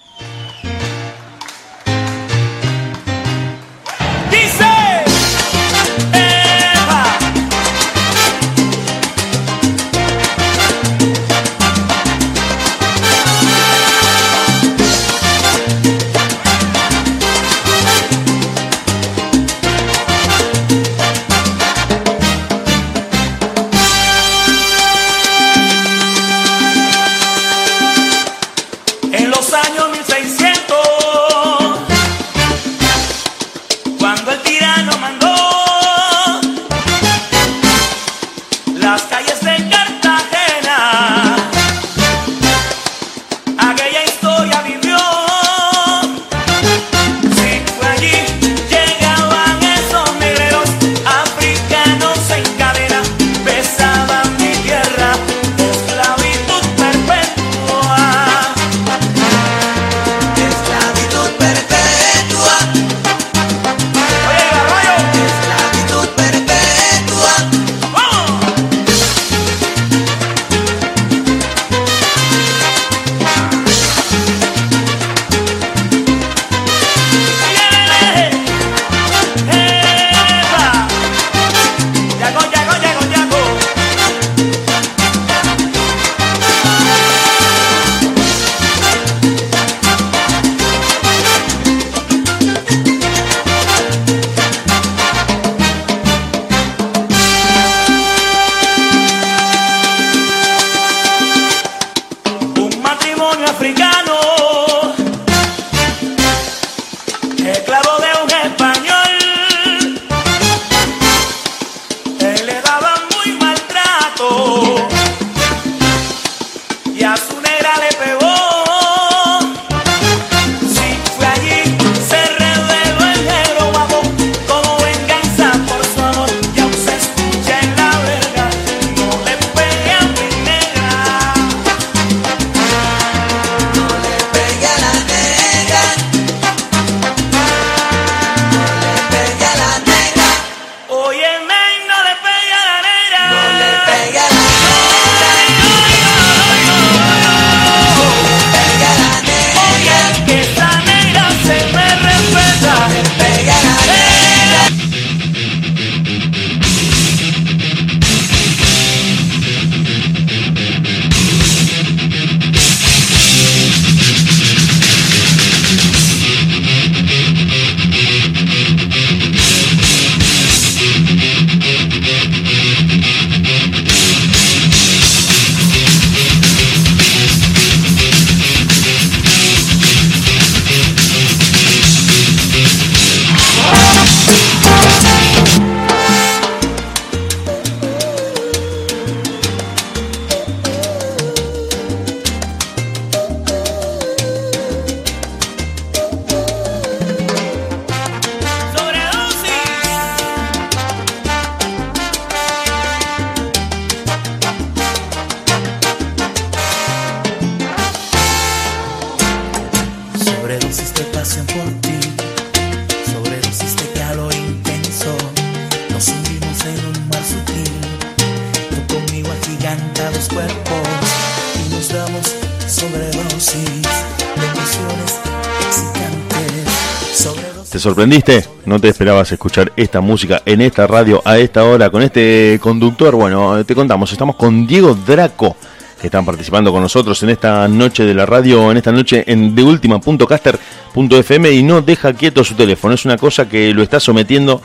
Sorprendiste? ¿No te esperabas escuchar esta música en esta radio a esta hora con este conductor? Bueno, te contamos, estamos con Diego Draco, que están participando con nosotros en esta noche de la radio, en esta noche en deultima.caster.fm y no deja quieto su teléfono. Es una cosa que lo está sometiendo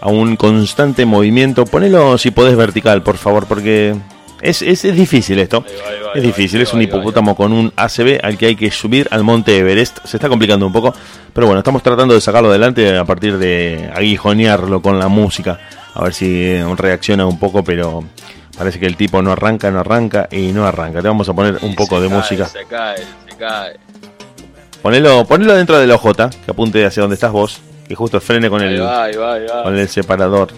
a un constante movimiento. Ponelo si podés vertical, por favor, porque es, es, es difícil esto. Ahí va, ahí va, Es ahí va, difícil, es un hipopótamo con un ACB al que hay que subir al monte Everest. Se está complicando un poco, pero bueno, estamos tratando de sacarlo adelante a partir de aguijonearlo con la música. A ver si eh, reacciona un poco, pero parece que el tipo no arranca, no arranca y no arranca. Te vamos a poner un poco se de cae, música. Se cae, se cae. Ponelo, ponelo dentro de la OJ, que apunte hacia donde estás vos, que justo frene con Ahí el, va, ahí va, ahí va. con el separador.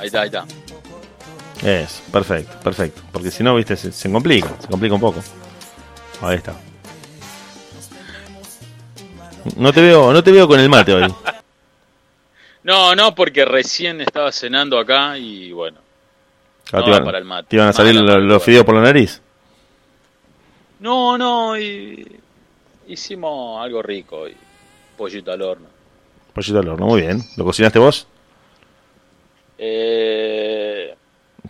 Ahí está, ahí está. Es, perfecto, perfecto. Porque si no, viste, se, se complica, se complica un poco. Ahí está. No te veo, no te veo con el mate hoy. No, no, porque recién estaba cenando acá y bueno. Ah, No te, iban, para el mate. te iban a salir los, el fideos por la nariz. No, no, y hicimos algo rico hoy. Pollito al horno. Pollito al horno, muy bien. ¿Lo cocinaste vos? Eh,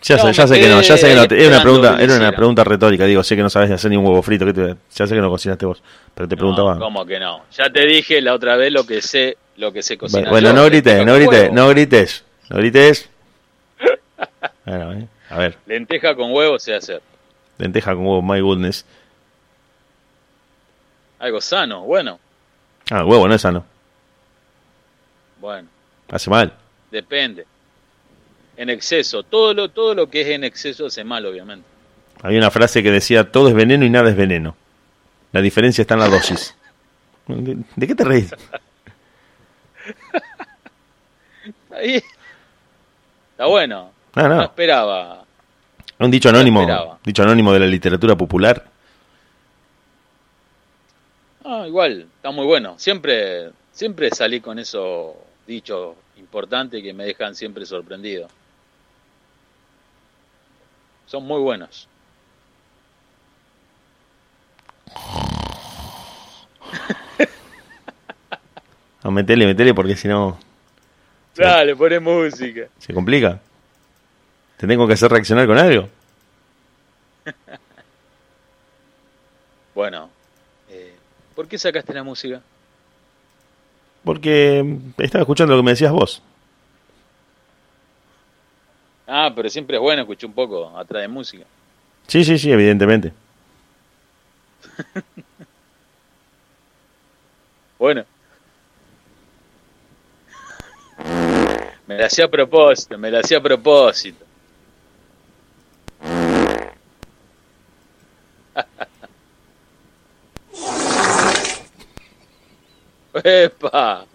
Ya, No, sé, ya me sé que no, ya sé que no. quedé Era una pregunta, era una pregunta retórica. Digo, sé que no sabes hacer ni un huevo frito. que te- ya sé que no cocinaste vos, pero te preguntaba. no, ¿cómo que no? Ya te dije la otra vez lo que sé, lo que sé cocinar. bueno, yo, no grites, no grites, no grites, no grites. Bueno, eh, a ver, Lenteja con huevo sé hacer. lenteja con huevo, my goodness. Algo sano, bueno, Ah, huevo, no es sano. bueno, Hace mal. depende. En exceso, todo lo, todo lo que es en exceso hace mal, obviamente. Había una frase que decía, todo es veneno y nada es veneno. La diferencia está en la dosis. ¿De, de qué te reís? Ahí. Está bueno. Ah, No no. esperaba. Un dicho anónimo, dicho anónimo de la literatura popular. Ah, igual, está muy bueno. Siempre, siempre salí con esos dichos importantes que me dejan siempre sorprendido. Son muy buenos. No, metele, metele porque si no. Dale, poné música. se complica. Te tengo que hacer reaccionar con algo. Bueno, eh, ¿por qué sacaste la música? Porque estaba escuchando lo que me decías vos. Pero siempre es bueno escuchar un poco atrás de música. Sí, sí, sí, evidentemente. Bueno. Me la hacía a propósito, me la hacía a propósito. ¡Epa!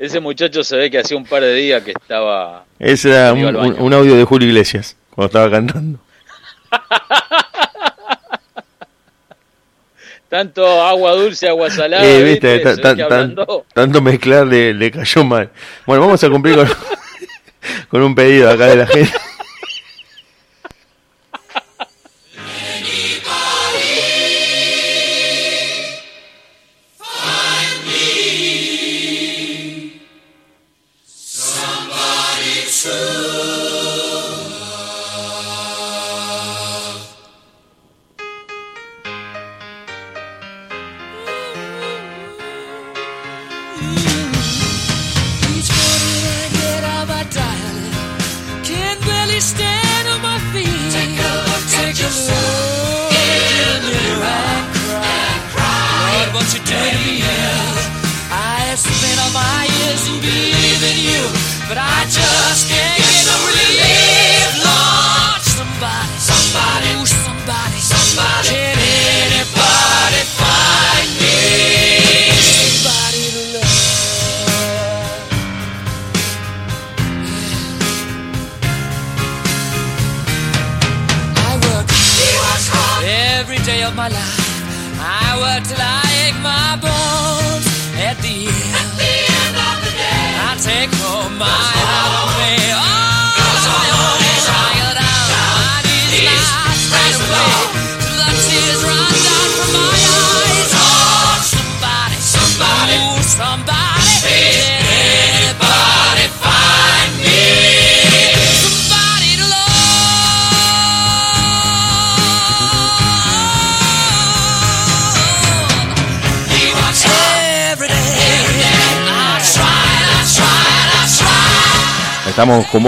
Ese muchacho se ve que hacía un par de días que estaba... Ese era un, audio de Julio Iglesias cuando estaba cantando. Tanto agua dulce, agua salada, Eh, tanto mezclar le, le cayó mal. Bueno, vamos a cumplir con, con un pedido acá de la gente.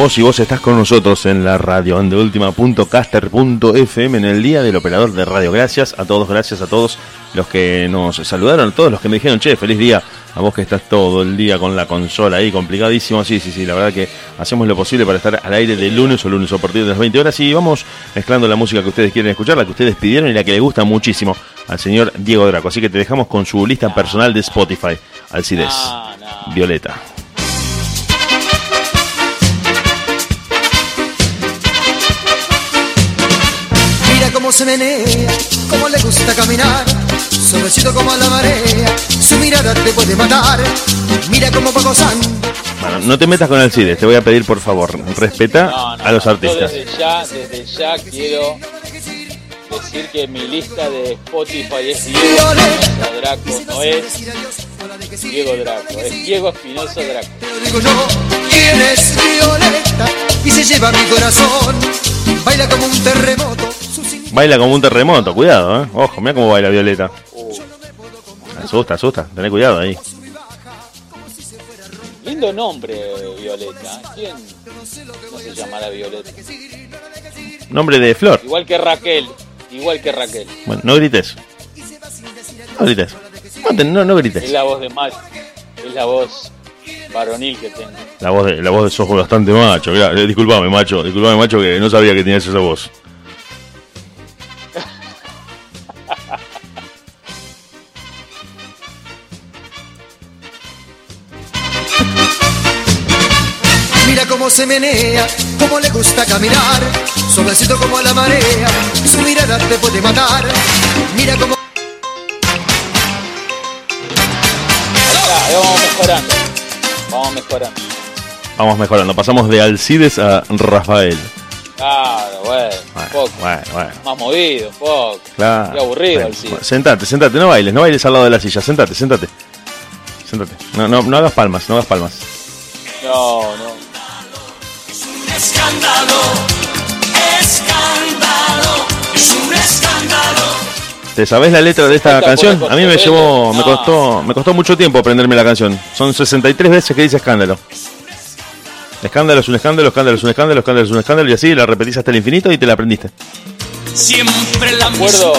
Vos y vos estás con nosotros en la radio en deultima.caster.fm en el día del operador de radio. Gracias a todos, gracias a todos los que nos saludaron, a todos los que me dijeron, che, feliz día a vos que estás todo el día con la consola ahí, complicadísimo. Sí, sí, sí, la verdad que hacemos lo posible para estar al aire de lunes o lunes o a partir de las 20 horas y vamos mezclando la música que ustedes quieren escuchar, la que ustedes pidieron y la que le gusta muchísimo al señor Diego Draco. Así que te dejamos con su lista personal de Spotify, Alcides. Violeta. Se menea, cómo le gusta caminar, suavecito como la marea, su mirada te puede matar. Mira cómo va gozando, Bueno, no te metas con Alcides, te voy a pedir por favor, respeta No, no, a los artistas. Yo desde ya, desde ya quiero decir que mi lista de Spotify es Diego Espinosa Draco, no es Diego Draco, es Diego Espinosa Draco. te digo yo, quién es Violeta y se lleva mi corazón, baila como un terremoto, Baila como un terremoto, cuidado, eh. Ojo, mira cómo baila Violeta. Asusta, asusta, tené cuidado ahí. Lindo nombre, Violeta. ¿Quién no se llamará Violeta? Nombre de Flor. Igual que Raquel, igual que Raquel. Bueno, no grites. No grites. No, no, no Es grites. la voz de macho, es la voz varonil que tengo. La voz de, la voz de sos bastante macho. Mirá, eh, disculpame, macho. Disculpame, macho, que no sabía que tenías esa voz. Cómo se menea, cómo le gusta caminar, suavecito como la marea, su mirada te puede matar. Mira cómo Ya, vamos mejorando. Vamos mejorando. Vamos mejorando. Pasamos de Alcides a Rafael. Claro, bueno, un Bueno, poco. bueno, bueno. Más movido, un poco. Claro. Qué aburrido Bueno, bueno, sentate, sentate, no bailes, no bailes al lado de la silla. Sentate, sentate. Sentate. No, no, no hagas palmas, no hagas palmas. No, no. Escándalo, escándalo, es un escándalo. ¿Te sabés la letra de esta canción? A mí me llevó, me costó, me costó mucho tiempo aprenderme la canción. Son 63 veces que dice escándalo. Escándalo es un escándalo, escándalo es un escándalo, escándalo es un escándalo y así la repetís hasta el infinito y te la aprendiste. Siempre la Me acuerdo,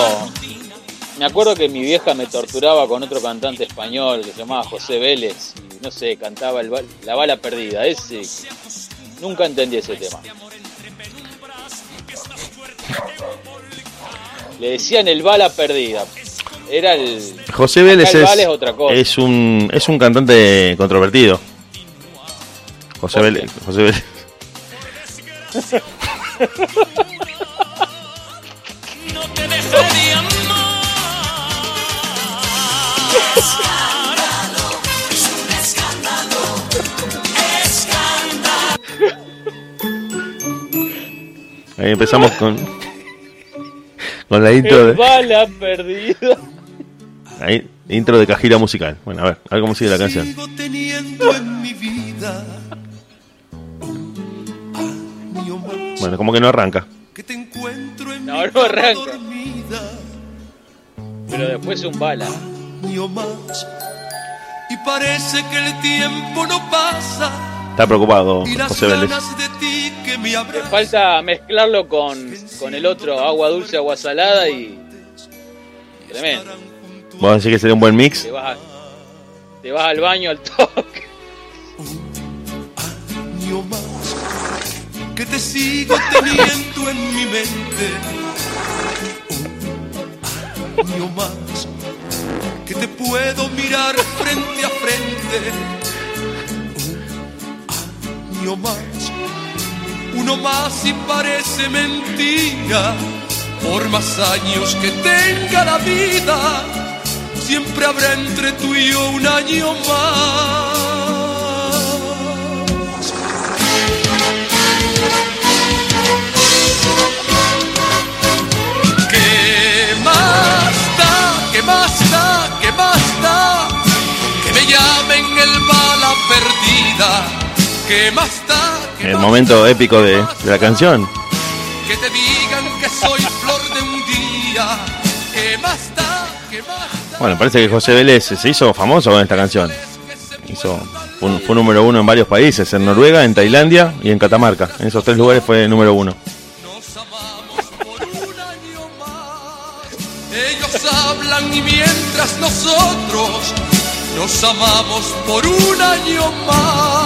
me acuerdo que mi vieja me torturaba con otro cantante español que se llamaba José Vélez. Y no sé, cantaba el bal- La bala perdida. Ese. Nunca entendí ese tema. Le decían el bala perdida. Era el. José Vélez el es, otra cosa. es un es un cantante controvertido. José ¿Por Vélez, José Vélez. no te dejaría Escándalo, Ahí empezamos con con la intro de, bala perdida. ahí, intro de cajira musical. Bueno, a ver, a ver cómo sigue la canción. Sigo teniendo en mi vida Bueno, como que no arranca. que te encuentro en No, mi no arranca. dormida Pero después un bala. y parece que el tiempo no pasa Está preocupado José Vélez. me falta mezclarlo con, con el otro, agua dulce, agua salada y. Tremendo. Vos decís que sería un buen mix. Te vas, te vas al baño al toque. año más que te sigo teniendo en mi mente un año más que te puedo mirar frente a frente un año más uno más y parece mentira por más años que tenga la vida siempre habrá entre tú y yo un año más. ¿Qué más da? ¿Qué más da? Que me llamen el bala perdida. ¿Qué más El más momento épico de, de la canción. Que te digan que soy flor de un día. ¿Qué más da? ¿Qué más da? Bueno, parece que José Vélez se hizo famoso con esta canción. Hizo, fue, un- fue número uno en varios países, en Noruega, en Tailandia y en Catamarca. En esos tres lugares fue número uno. Ellos hablan y mientras nosotros nos amamos por un año más.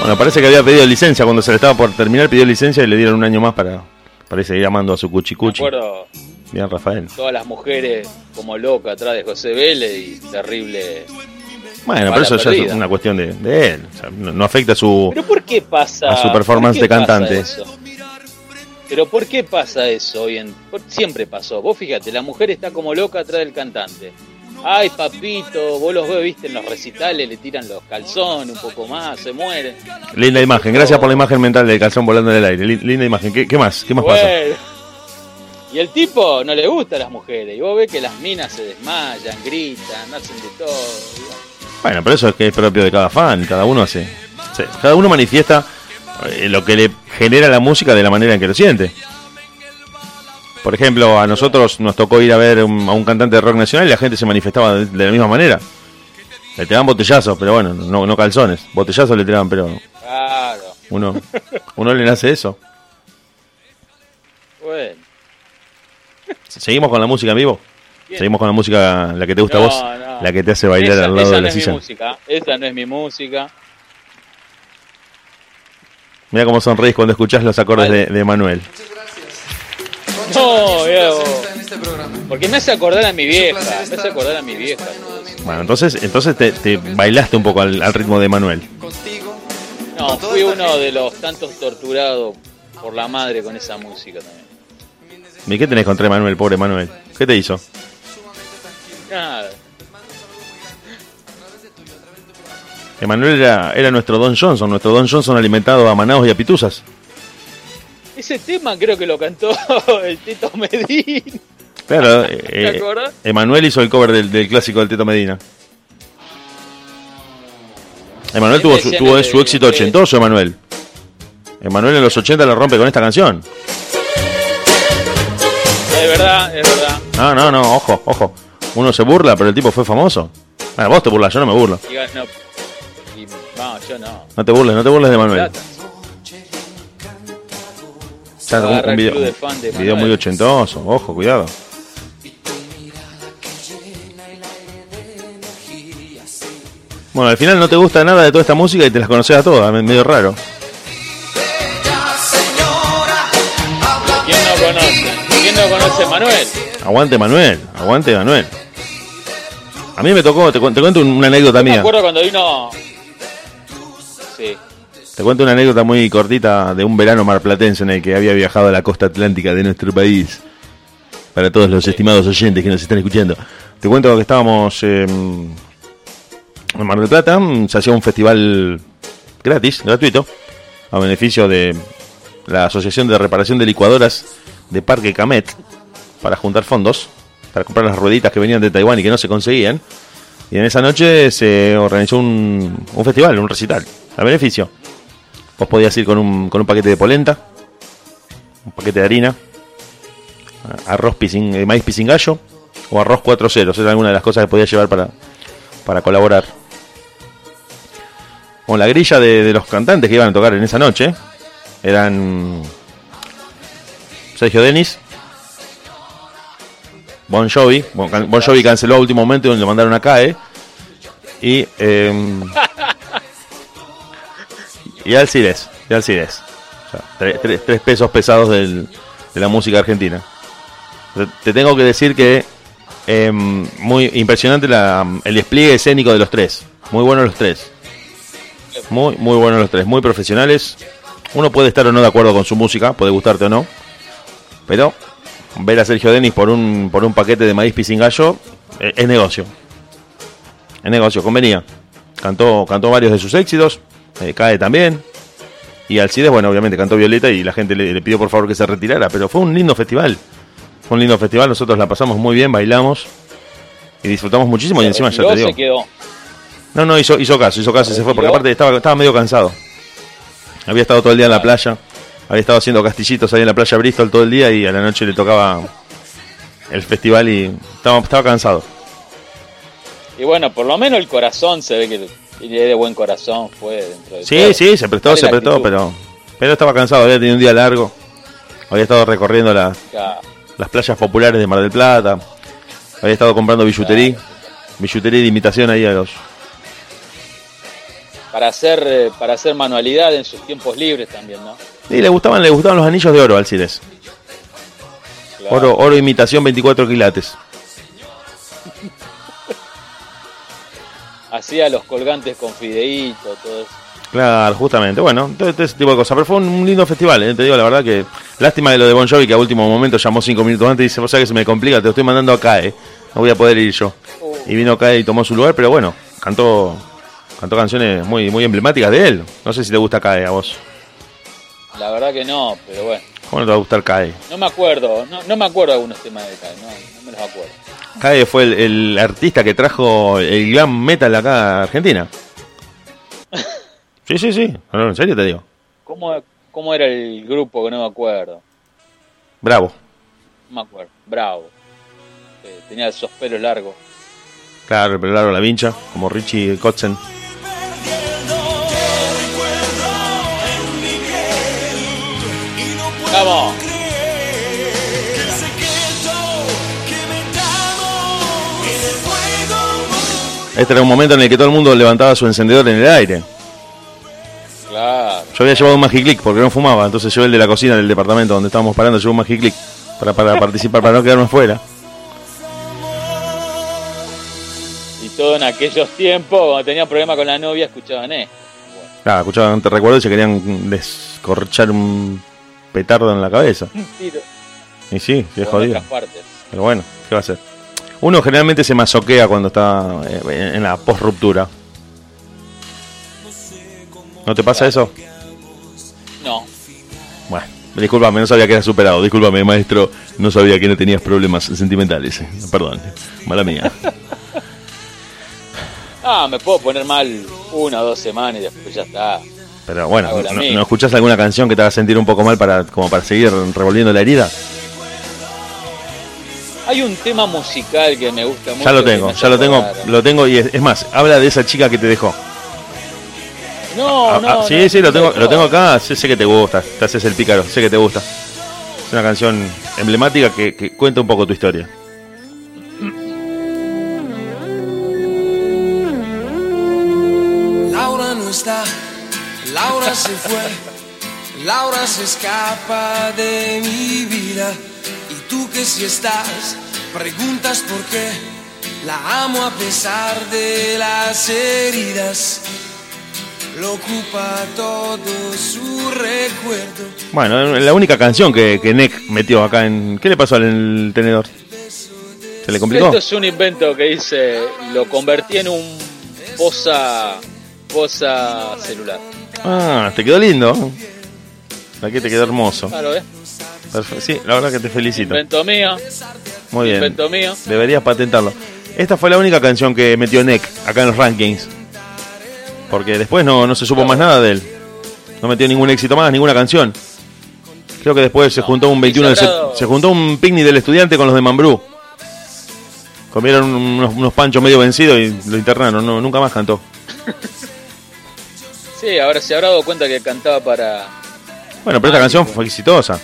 Bueno, parece que había pedido licencia cuando se le estaba por terminar, pidió licencia y le dieron un año más para, para seguir amando a su Me cuchicuchi. acuerdo Bien, Rafael. todas las mujeres como locas atrás de José Vélez y terrible. Bueno, pero eso ya es una cuestión de, de él. O sea, no, no afecta a su. Pero ¿por qué pasa? A su performance de cantante. Pero ¿por qué pasa eso hoy en siempre pasó? Vos fíjate, la mujer está como loca atrás del cantante. Ay, papito, vos los ves, viste, en los recitales le tiran los calzones un poco más, se mueren. Linda imagen. Gracias por la imagen mental del calzón volando en el aire. Lin- Linda imagen. ¿Qué, qué más? ¿Qué más pasa? Y el tipo no le gusta a las mujeres. Y vos ves que las minas se desmayan, gritan, hacen de todo. Bueno, pero eso es que es propio de cada fan. Cada uno hace. sí, Cada uno manifiesta eh, lo que le genera la música de la manera en que lo siente. Por ejemplo, a nosotros nos tocó ir a ver un- a un cantante de rock nacional y la gente se manifestaba de, de la misma manera. Le tiraban botellazos, pero bueno, no, no calzones. Botellazos le tiraban, pero Claro. uno, uno le nace eso. Bueno. ¿Seguimos con la música en vivo? Bien. ¿Seguimos con la música, la que te gusta a vos? no. La que te hace bailar Esa- al lado esa de no la es mi silla. música. Esa no es mi música. Mira cómo sonreís cuando escuchás los acordes de, de Manuel. No, Diego. este. Porque me hace acordar a mi vieja. Me hace acordar a mi vieja. Bueno, entonces, entonces te, te bailaste un poco al, al ritmo de Manuel. Contigo. No, fui uno de los tantos torturados por la madre con esa música también. ¿Y qué tenés contra Manuel, pobre Manuel? ¿Qué te hizo? Nada. Emanuel era, era nuestro Don Johnson, nuestro Don Johnson alimentado a manaos y a pituzas. Ese tema creo que lo cantó el Tito Medina. Claro, ¿Te eh, acordás? Emanuel hizo el cover del, del clásico del Teto Medina. Emanuel tuvo, su, tuvo su éxito ochentoso, Emanuel. Emanuel en los 80 lo rompe con esta canción. Es verdad, es verdad. No, no, no, ojo, ojo. Uno se burla, pero el tipo fue famoso. Vos te burlas, yo no me burlo. No, yo no. No te burles, no te burles de Manuel. Está un, video, de fan de un video muy ochentoso, ojo, cuidado. Bueno, al final no te gusta nada de toda esta música y te las conoces a todas, me- medio raro. ¿Quién no conoce? ¿Quién no conoce Manuel? Aguante Manuel, aguante Manuel. A mí me tocó, te, cu- te cuento un- una anécdota Me mía. acuerdo cuando vino. Te cuento una anécdota muy cortita de un verano marplatense en el que había viajado a la costa atlántica de nuestro país. Para todos los estimados oyentes que nos están escuchando. Te cuento que estábamos eh, en Mar del Plata, se hacía un festival gratis, gratuito, a beneficio de la Asociación de Reparación de Licuadoras de Parque Camet, para juntar fondos, para comprar las rueditas que venían de Taiwán y que no se conseguían. Y en esa noche se organizó un, un festival, un recital, a beneficio. Vos podías ir con un, con un paquete de polenta, un paquete de harina, arroz pising, eh, maíz pisingallo o arroz 4 ceros. Era alguna de las cosas que podías llevar para, para colaborar. Con la grilla de, los cantantes que iban a tocar en esa noche eran Sergio Denis, Bon Jovi. Bon Jovi canceló a último momento y lo mandaron a CAE. Y. em, y Alcides. Y Alcides. O tres pesos pesados de la música argentina. Te- Te tengo que decir que. em, muy impresionante el despliegue escénico de los tres. Muy buenos los tres. Muy, muy buenos los tres. Muy profesionales. Uno puede estar o no de acuerdo con su música, puede gustarte o no. Pero ver a Sergio Denis por un, por un paquete de maíz pisingallo eh, es negocio. Es negocio, convenía. Cantó, cantó varios de sus éxitos, eh, Cae también. Y Alcides, bueno, obviamente cantó Violeta y la gente le, le pidió por favor que se retirara. Pero fue un lindo festival. Fue un lindo festival, nosotros la pasamos muy bien, bailamos y disfrutamos muchísimo. y encima ya te digo. se quedó. No, no, hizo, hizo caso, hizo caso y se fue, porque aparte estaba, estaba medio cansado. Había estado todo el día en la playa, había estado haciendo castillitos ahí en la playa Bristol todo el día y a la noche le tocaba el festival y estaba, estaba cansado. Y bueno, por lo menos el corazón se ve que tiene de buen corazón, fue dentro de Sí, todo. sí, se prestó, se prestó, pero, pero estaba cansado, había tenido un día largo. Había estado recorriendo la- Claro. las playas populares de Mar del Plata. Había estado comprando billutería. Billutería de imitación ahí a los. Para hacer, eh, para hacer manualidad en sus tiempos libres también, ¿no? Y le gustaban, le gustaban los anillos de oro al Cires. Claro. Oro, oro imitación 24 quilates. Hacía los colgantes con fideíto, todo eso. Claro, justamente. Bueno, todo, todo ese tipo de cosas. Pero fue un, lindo festival, ¿eh? te digo la verdad que. Lástima de lo de Bon Jovi que a último momento llamó cinco minutos antes y dice: Vos sabés que se me complica, te lo estoy mandando acá, ¿eh? No voy a poder ir yo. Y vino acá y tomó su lugar, pero bueno, cantó cantó canciones muy muy emblemáticas de él. No sé si te gusta Cae a vos. La verdad que no, pero bueno. ¿Cómo no te va a gustar Cae? No me acuerdo, no, no me acuerdo de algunos temas de Kai, no, no me los acuerdo. Cae fue el, el artista que trajo el glam metal acá a Argentina. Sí, sí, sí. No, no, en serio te digo. ¿Cómo, ¿Cómo era el grupo que no me acuerdo? Bravo. No me acuerdo. Bravo. Eh, tenía esos pelos largos. Claro, el pelo largo, la vincha, como Richie Kotzen. ¡Vamos! Este era un momento en el que todo el mundo levantaba su encendedor en el aire. Claro. Yo había llevado un Magiclick porque no fumaba, entonces llevé el de la cocina del departamento donde estábamos parando, llevé un Magiclick para, para participar, para no quedarme fuera. Y todo en aquellos tiempos, cuando tenían problemas con la novia, escuchaban eh. Claro, escuchaban Te Recuerdo y se querían descorchar un petardo en la cabeza. Un tiro. Y sí, sí es jodido. Pero bueno, ¿qué va a hacer? Uno generalmente se masoquea cuando está eh, en la post-ruptura. ¿No te pasa eso? No. Bueno, discúlpame, no sabía que era superado. Discúlpame, maestro, no sabía que no tenías problemas sentimentales. eh. Perdón, mala mía. Ah, me puedo poner mal una o dos semanas y después ya está. Pero bueno, ¿no. ¿no escuchás alguna canción que te haga sentir un poco mal para como para seguir revolviendo la herida? Hay un tema musical que me gusta mucho. Ya lo tengo, ya lo tengo, lo tengo y es, es más, habla de esa chica que te dejó. No, Ah, no, ah, sí, no, sí, lo no, tengo, no. lo tengo acá, sé, sé que te gusta, te haces el pícaro, sé que te gusta. Es una canción emblemática que, que cuenta un poco tu historia. Laura no está, Laura se fue, Laura se escapa de mi vida. Y tú que si estás, preguntas por qué. La amo a pesar de las heridas. Lo ocupa todo su recuerdo. Bueno, la única canción que, que Nick metió acá en... ¿Qué le pasó al tenedor? ¿Se le complicó? Esto es un invento que dice, lo convertí en un posa, posa celular. Ah, te quedó lindo. Aquí te quedó hermoso. Claro, ¿eh? Perfecto. Sí, la verdad que te felicito. Invento mío. Muy bien. Invento mío. Deberías patentarlo. Esta fue la única canción que metió Nick acá en los rankings. Porque después no, no se supo más nada de él. No metió ningún éxito más, ninguna canción. Creo que después se juntó un 21 de Sagrado. sep- se juntó un picnic del estudiante con los de Mambrú. Comieron unos, unos panchos medio vencidos y lo internaron, no, nunca más cantó. Sí, ahora se habrá dado cuenta que cantaba para... Bueno, pero esta canción fue exitosa,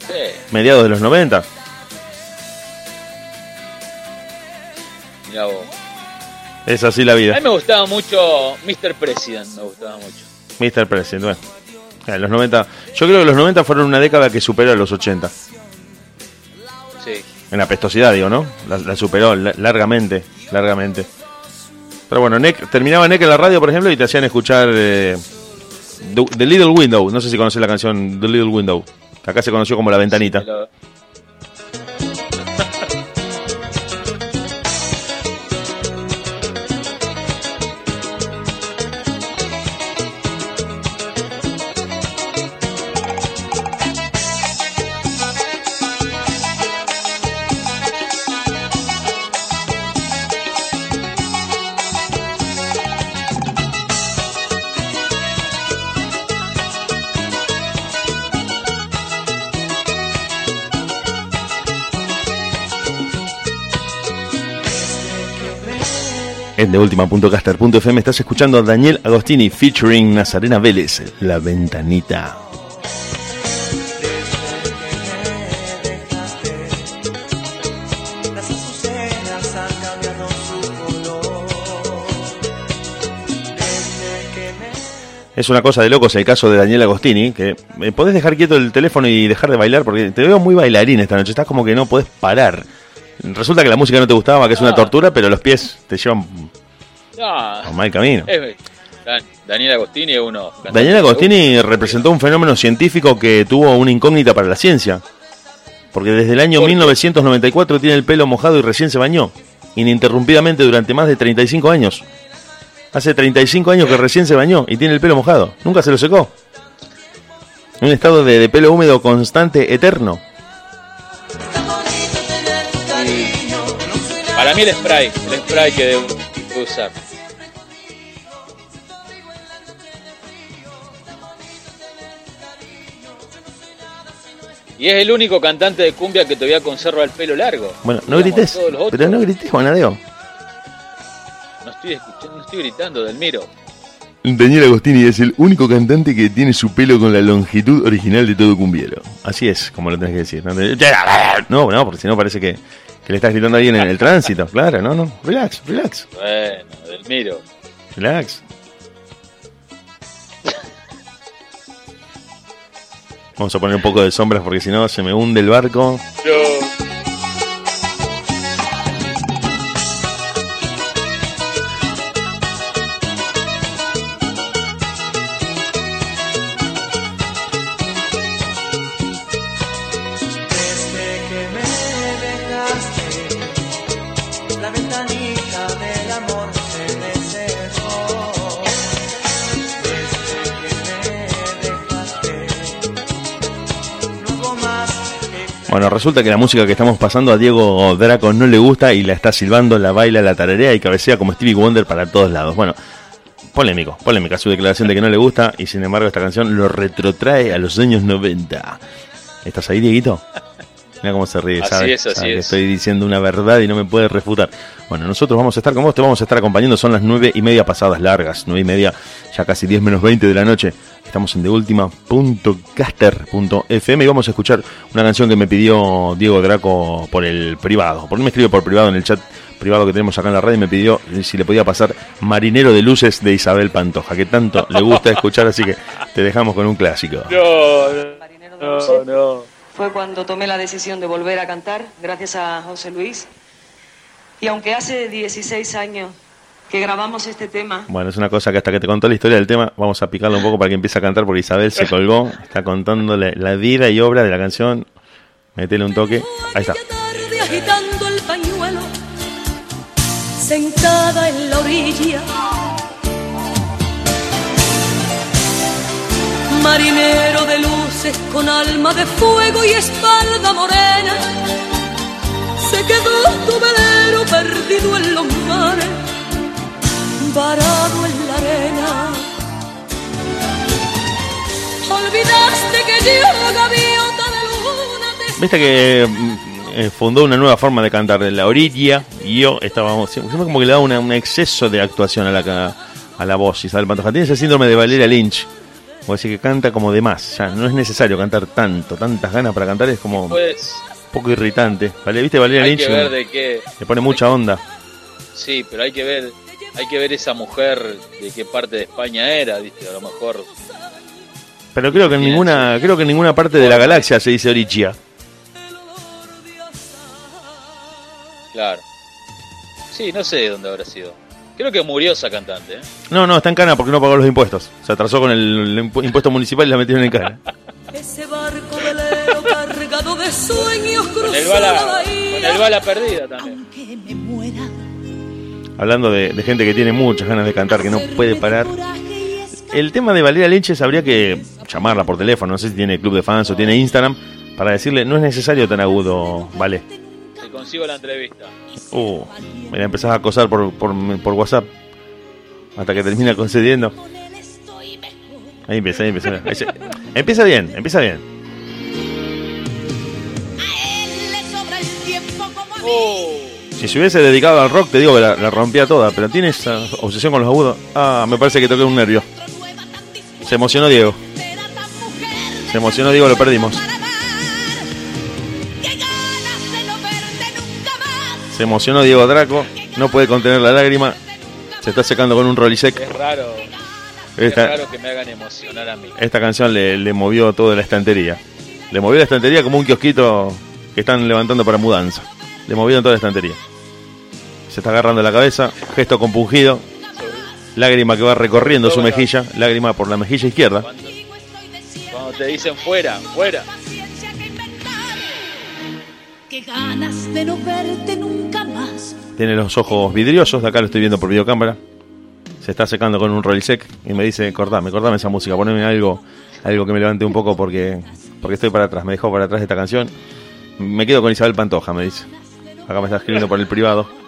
Sí, mediados de los 90. mirá vos. Es así la A vida. mí me gustaba mucho Mr. President, me gustaba mucho. Mr. President, bueno. Eh, Los 90, yo creo que los 90 fueron una década que superó a los 80. Sí. En la pestosidad, digo, ¿no? La, la superó la- largamente, largamente. Pero bueno, Nick, terminaba Nick en la radio, por ejemplo, y te hacían escuchar eh, The, Little Window. No sé si conoces la canción The Little Window. Acá se conoció como La Ventanita. En deultima.caster.fm estás escuchando a Daniel Agostini featuring Nazarena Vélez, La Ventanita. Es una cosa de locos el caso de Daniel Agostini, que eh, podés dejar quieto el teléfono y dejar de bailar porque te veo muy bailarín esta noche, estás como que no podés parar. Resulta que la música no te gustaba, que es una Ah. tortura, pero los pies te llevan No, a mal camino. Daniel Agostini es uno. Daniel Agostini representó un fenómeno científico que tuvo una incógnita para la ciencia. Porque desde el año ¿Por qué? 1994 tiene el pelo mojado y recién se bañó. Ininterrumpidamente durante más de 35 años. Hace 35 años que recién se bañó y tiene el pelo mojado. Nunca se lo secó. Un estado de, de pelo húmedo constante, eterno. Para mí el spray, el spray que debo usar. Y es el único cantante de cumbia que todavía conserva el pelo largo. Bueno, no Digamos, grites. Pero no grites, Juanadeo. No estoy escuchando, no estoy gritando, Delmiro. Daniel Agostini es el único cantante que tiene su pelo con la longitud original de todo cumbiero. Así es, como lo tenés que decir. No, no, porque si no parece que, que le estás gritando a alguien en el tránsito. Claro, no, no. Relax, relax, Bueno, Delmiro. relax. Vamos a poner un poco de sombras porque si no se me hunde el barco. Desde Bueno, resulta que la música que estamos pasando a Diego Draco no le gusta y la está silbando, la baila, la tararea y cabecea como Stevie Wonder para todos lados. Bueno, polémico, polémica su declaración de que no le gusta y sin embargo esta canción lo retrotrae a los años 90. ¿Estás ahí, Dieguito? Mira cómo se ríe, Así sabe, es, así sabe es. estoy diciendo una verdad y no me puede refutar. Bueno, nosotros vamos a estar con vos, te vamos a estar acompañando, son las nueve y media pasadas largas, nueve y media, ya casi 10 menos 20 de la noche. Estamos en deultima.caster.fm y vamos a escuchar una canción que me pidió Diego Draco por el privado. Por mí me escribe por privado en el chat privado que tenemos acá en la radio y me pidió si le podía pasar Marinero de Luces de Isabel Pantoja, que tanto le gusta escuchar, así que te dejamos con un clásico. No, Marinero de no, Luces. no. Fue cuando tomé la decisión de volver a cantar, gracias a José Luis. Y aunque hace 16 años que grabamos este tema, Bueno, es una cosa que hasta que te contó la historia del tema, vamos a picarlo un poco para que empiece a cantar, porque Isabel se colgó, está contándole la vida y obra de la canción. Metele un toque. Ahí está. tarde agitando el pañuelo, sentada en la orilla. Marinero de luces con alma de fuego y espalda morena, se quedó tu velero perdido en los mares, varado en la arena. Olvidaste que yo, gaviota de luna, te Viste que mm, eh, fundó una nueva forma de cantar de la orilla y yo estábamos siempre como que le da una- un exceso de actuación a la a la voz Isabel Pantoja tiene ese síndrome de Valeria Lynch o decir que canta como de más ya no es necesario cantar tanto tantas ganas para cantar es como un poco irritante ¿vale? viste Valeria hay Lynch que ver de qué. le pone mucha onda Sí, pero hay que ver, hay que ver esa mujer de qué parte de España era, viste, a lo mejor. pero creo que en ninguna creo que en ninguna parte de la galaxia se dice orilla Claro. Sí, no sé de dónde habrá sido. Creo que murió esa cantante, ¿eh? no no está en cana porque no pagó los impuestos se atrasó con el, el impu- impuesto municipal y la metieron en cana Ese barco velero cargado de sueños Con el cruzó bala, la con el bala perdida también. Aunque me muera, hablando de, de gente que tiene muchas ganas de cantar que no puede parar. El tema de Valeria Lynches habría que llamarla por teléfono, no sé si tiene club de fans o tiene Instagram, para decirle, no es necesario tan agudo, vale. Te consigo la entrevista. Uh, me la empezás a acosar por, por, por WhatsApp, hasta que termina concediendo. Ahí empieza, ahí empieza. Ahí se- empieza bien, empieza bien. Oh, Si se hubiese dedicado al rock, te digo que la, la rompía toda, pero tiene esa obsesión con los agudos. Ah, me parece que toqué un nervio. Se emocionó Diego. Se emocionó Diego, lo perdimos. Se emocionó Diego Draco, no puede contener la lágrima. Se está secando con un rolisec. Es raro. Esta- Es raro que me hagan emocionar a mí. Esta canción le, le movió toda la estantería. Le movió la estantería como un kiosquito que están levantando para mudanza. Le movieron toda la estantería. Se está agarrando la cabeza, gesto compungido, lágrima que va recorriendo su mejilla, lágrima por la mejilla izquierda. Cuando te dicen fuera, fuera. Tiene los ojos vidriosos, de acá lo estoy viendo por videocámara. Se está secando con un rolisec y me dice, cortame, cortame esa música, poneme algo, algo que me levante un poco porque, porque estoy para atrás, me dejó para atrás esta canción. Me quedo con Isabel Pantoja, me dice. Acá me está escribiendo por el privado.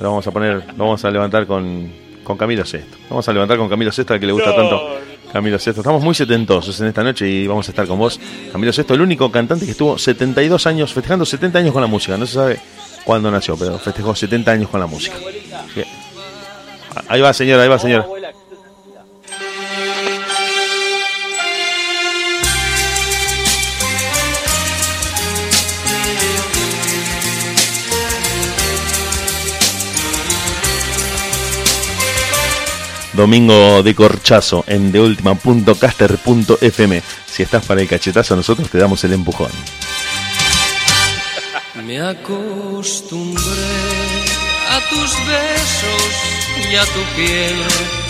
Lo vamos a poner, lo vamos a levantar con, con Camilo Sesto. Vamos a levantar con Camilo Sesto, al que le gusta tanto Camilo Sesto. Estamos muy setentosos en esta noche y vamos a estar con vos. Camilo Sesto, el único cantante que estuvo 72 años, festejando 70 años con la música. No se sabe cuándo nació, pero festejó 70 años con la música. Ahí va, señora, ahí va, señora. Domingo de corchazo en deultima.caster.fm. Si estás para el cachetazo, nosotros te damos el empujón. Me acostumbré a tus besos y a tu piel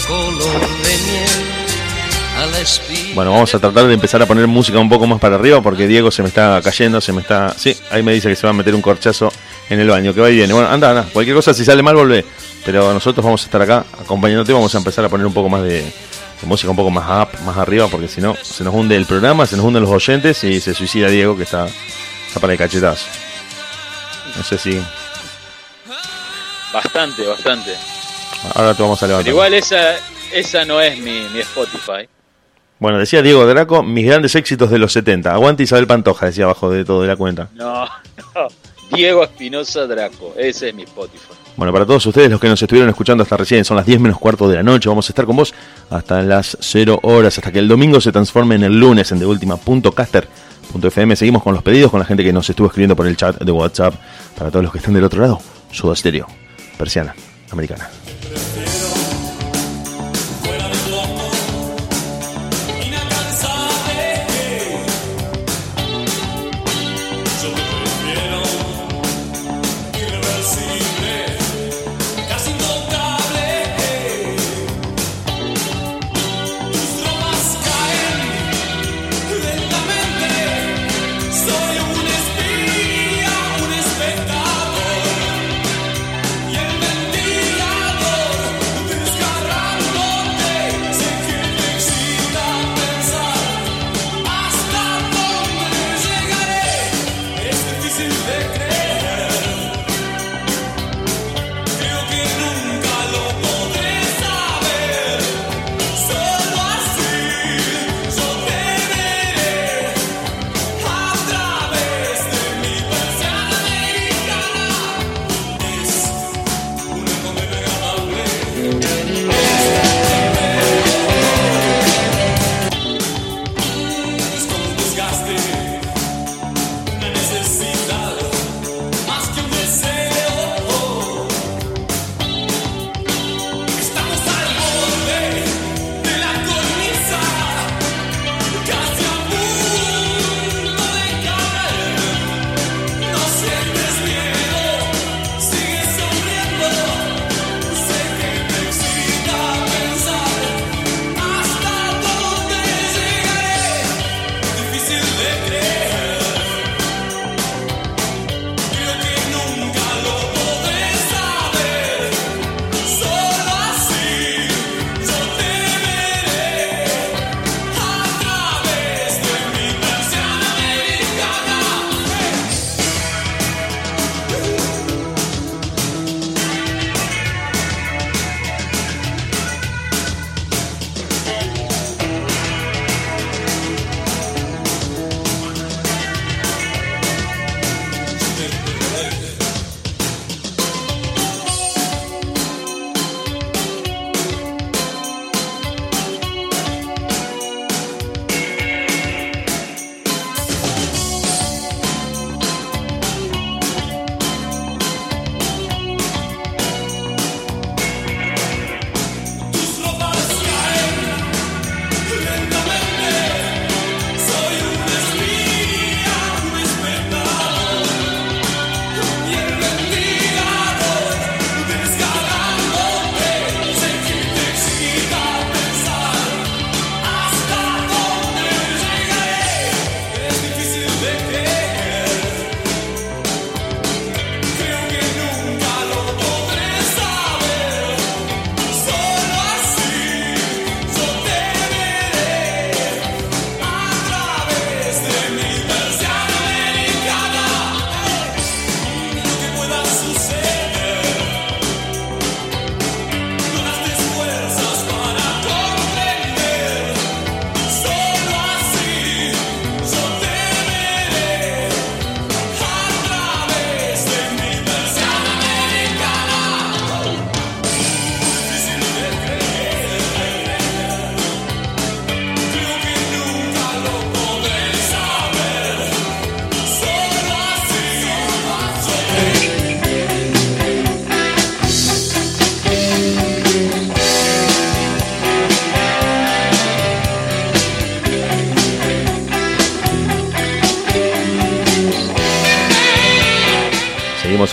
color de miel. Bueno, vamos a tratar de empezar a poner música un poco más para arriba porque Diego se me está cayendo, se me está... Sí, ahí me dice que se va a meter un corchazo en el baño, que va y viene. Bueno, anda, anda, cualquier cosa, si sale mal, volvé. Pero nosotros vamos a estar acá acompañándote, vamos a empezar a poner un poco más de, de música, un poco más up, más arriba, porque si no, se nos hunde el programa, se nos hunden los oyentes y se suicida Diego, que está, está para el cachetazo. No sé si... Bastante, bastante. Ahora te vamos a Pero levantar. igual esa, esa no es mi, mi Spotify. Bueno, decía Diego Draco, mis grandes éxitos de los 70. Aguante Isabel Pantoja, decía abajo de todo de la cuenta. No, no. Diego Espinosa Draco. Ese es mi Spotify. Bueno, para todos ustedes, los que nos estuvieron escuchando hasta recién, son las 10 menos cuarto de la noche. Vamos a estar con vos hasta las 0 horas, hasta que el domingo se transforme en el lunes en deultima.caster.fm. Seguimos con los pedidos, con la gente que nos estuvo escribiendo por el chat de WhatsApp. Para todos los que están del otro lado, Soda Stereo, persiana, americana.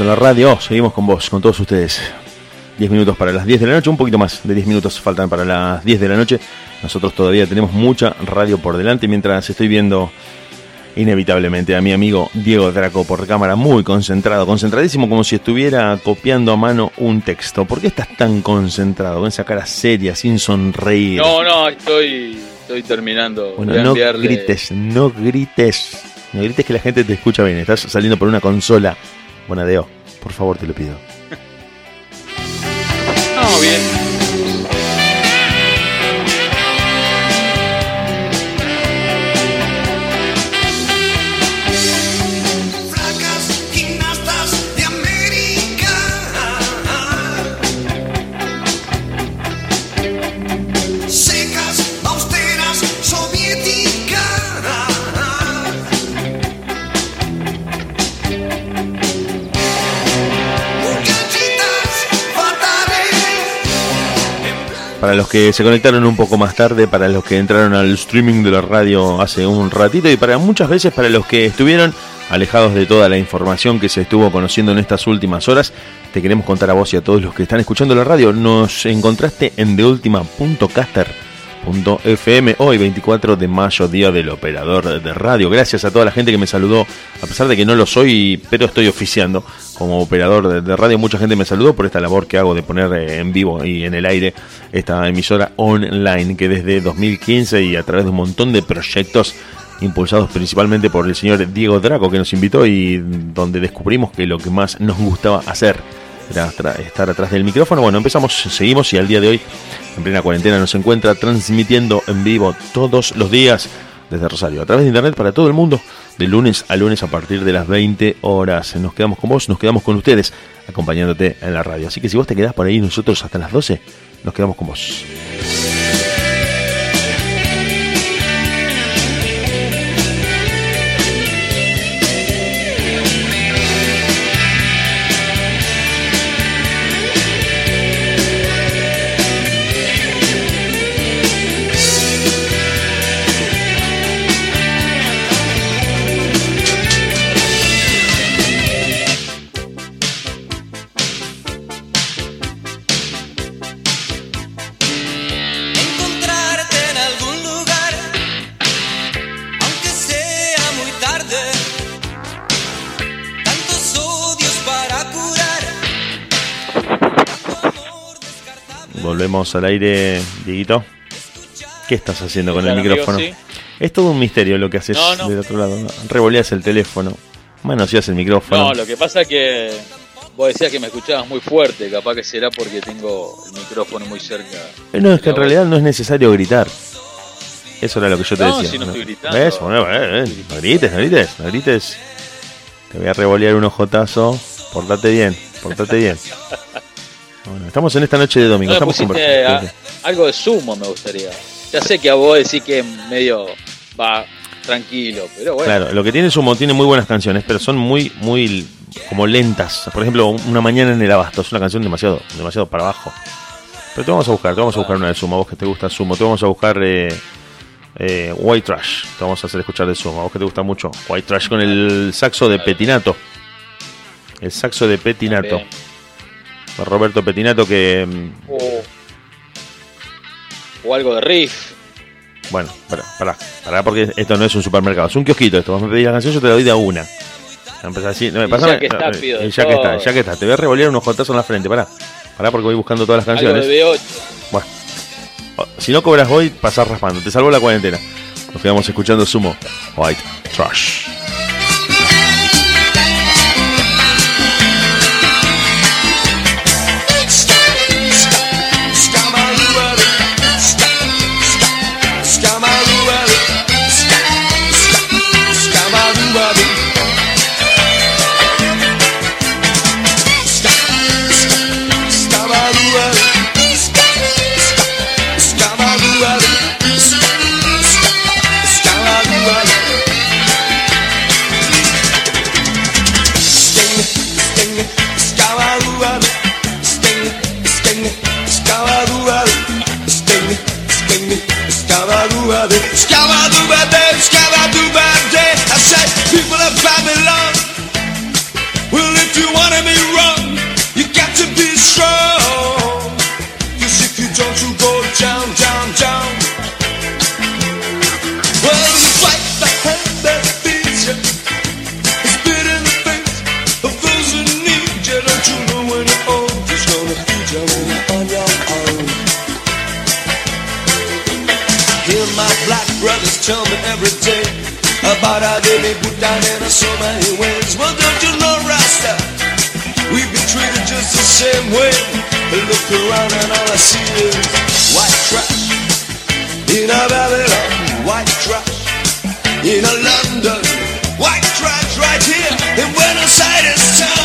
En la radio, seguimos con vos, con todos ustedes. 10 minutos para las 10 de la noche, un poquito más de 10 minutos faltan para las 10 de la noche. Nosotros todavía tenemos mucha radio por delante mientras estoy viendo inevitablemente a mi amigo Diego Draco por cámara, muy concentrado, concentradísimo como si estuviera copiando a mano un texto. ¿Por qué estás tan concentrado, con esa cara seria, sin sonreír? No, no, estoy, estoy terminando. Bueno, no enviarle- grites, no grites. No grites que la gente te escucha bien. Estás saliendo por una consola. Bonadeo, por favor, te lo pido. Bien. Para los que se conectaron un poco más tarde, para los que entraron al streaming de la radio hace un ratito y para muchas veces para los que estuvieron alejados de toda la información que se estuvo conociendo en estas últimas horas, te queremos contar a vos y a todos los que están escuchando la radio. Nos encontraste en theultima.caster.fm hoy 24 de mayo, día del operador de radio. Gracias a toda la gente que me saludó, a pesar de que no lo soy, pero estoy oficiando como operador de, de radio. Mucha gente me saludó por esta labor que hago de poner eh, en vivo y en el aire esta emisora online que desde 2015 y a través de un montón de proyectos impulsados principalmente por el señor Diego Draco que nos invitó y donde descubrimos que lo que más nos gustaba hacer estar atrás del micrófono. Bueno, empezamos, seguimos y al día de hoy, en plena cuarentena, nos encuentra transmitiendo en vivo todos los días desde Rosario, a través de internet para todo el mundo, de lunes a lunes a partir de las 20 horas. Nos quedamos con vos, nos quedamos con ustedes, acompañándote en la radio. Así que si vos te quedás por ahí, nosotros hasta las 12, nos quedamos con vos. Volvemos al aire, Dieguito. ¿Qué estás haciendo con el micrófono? sí. Es todo un misterio lo que haces No, no. del otro lado. ¿no? Revoleas el teléfono, manoseas el micrófono. No, lo que pasa es que vos decías que me escuchabas muy fuerte, capaz que será porque tengo el micrófono muy cerca. Eh, No, es que en realidad no es necesario gritar. Eso era lo que yo te decía. si no estoy gritando. ¿Ves? Bueno, eh, eh, no grites, no grites, no grites. Te voy a revolear un ojotazo. Portate bien, portate bien. Bueno, estamos en esta noche de domingo. No estamos a- algo de sumo, me gustaría. Ya sé que a vos decís que medio va tranquilo, pero bueno. Claro, lo que tiene Sumo tiene muy buenas canciones, pero son muy, muy como lentas. Por ejemplo, Una mañana en el abasto es una canción demasiado, demasiado para abajo. Pero te vamos a buscar, te vamos a buscar una de Sumo, a vos que te gusta Sumo. Te vamos a buscar eh, eh, White Trash, te vamos a hacer escuchar de Sumo, a vos que te gusta mucho. White Trash con el saxo de Petinato. El saxo de Petinato. Roberto Petinato que... O, o algo de riff. Bueno, pará, pará, pará, porque esto no es un supermercado, es un kiosquito esto. Vos me pedís la canción, yo te la doy de a una. Empezás así, no, pásame- ya que está, no, pido ya que está, ya que está. Te voy a revolear unos jotazos en la frente, pará. Pará porque voy buscando todas las Algo canciones. de B8. Bueno, si no cobras hoy, pasás raspando. Te salvó la cuarentena. Nos quedamos escuchando Sumo White Trash. Scout about how they be put down in so many ways. Well, don't you know, Rasta? We've been treated just the same way. I look around and all I see is white trash. In a Babylon, white trash. In a London, white trash right here in Buenos Aires town.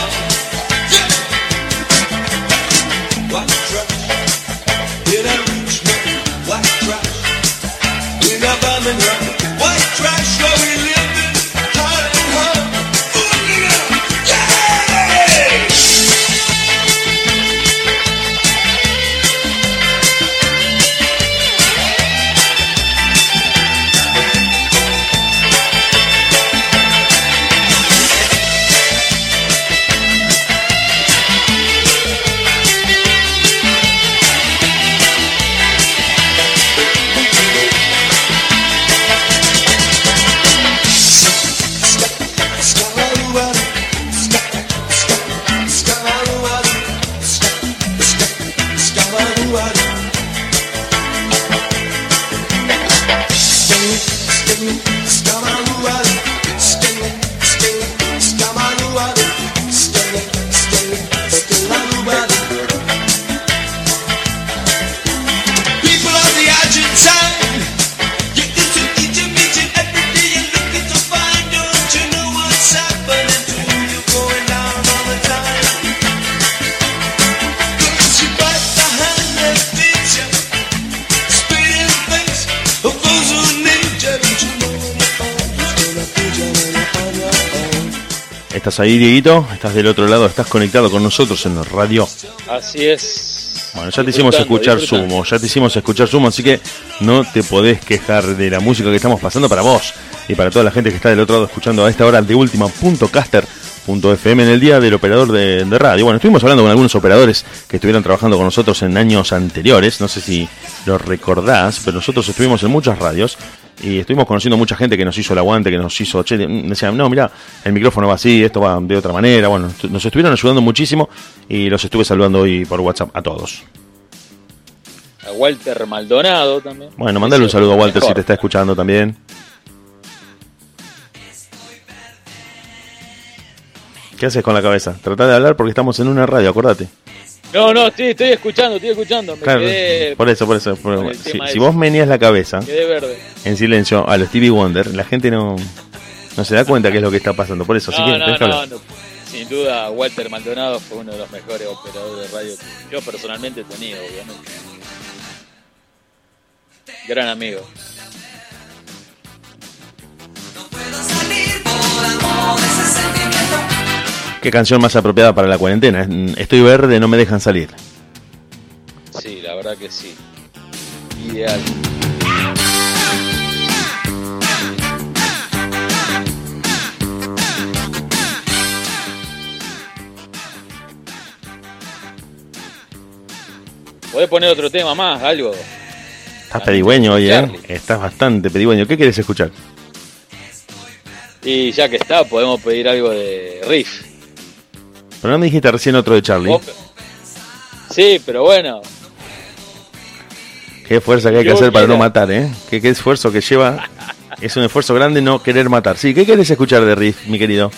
¿Estás ahí, Dieguito? ¿Estás del otro lado? ¿Estás conectado con nosotros en la radio? Así es. Bueno, ya te hicimos escuchar. Sumo, ya te hicimos escuchar Sumo, así que no te podés quejar de la música que estamos pasando para vos y para toda la gente que está del otro lado escuchando a esta hora de última.caster.fm en el día del operador de, de radio. Bueno, estuvimos hablando con algunos operadores que estuvieron trabajando con nosotros en años anteriores, no sé si lo recordás, pero nosotros estuvimos en muchas radios y estuvimos conociendo mucha gente que nos hizo el aguante, que nos hizo, che, decían, no, mira, el micrófono va así, esto va de otra manera, bueno, nos estuvieron ayudando muchísimo y los estuve saludando hoy por WhatsApp a todos. A Walter Maldonado también. Bueno, mandale un saludo a Walter si te está escuchando también. ¿Qué haces con la cabeza? Trata de hablar porque estamos en una radio, acordate. No, no, sí, estoy escuchando, estoy escuchando. Me Claro, quedé, por eso, por eso. por- si, vos menías la cabeza verde. en silencio a los Stevie Wonder, la gente no, no se da cuenta qué es lo que está pasando. Por eso, así No, que no, no, no. Sin duda, Walter Maldonado fue uno de los mejores operadores de radio que yo personalmente he tenido, obviamente. Gran amigo. ¿Qué canción más apropiada para la cuarentena? Es- Estoy verde, no me dejan salir. Sí, la verdad que sí. Ideal. Podés poner otro tema más, algo. Estás pedigüeño hoy, ¿eh? Estás bastante pedigüeño. ¿Qué quieres escuchar? Y ya que está, podemos pedir algo de riff. Pero no me dijiste recién otro de Charlie. Sí, pero bueno, Qué fuerza que hay que Yo hacer para no matar, ¿eh? Qué, qué esfuerzo que lleva. Es un esfuerzo grande no querer matar. Sí, ¿qué querés escuchar de Riff, mi querido?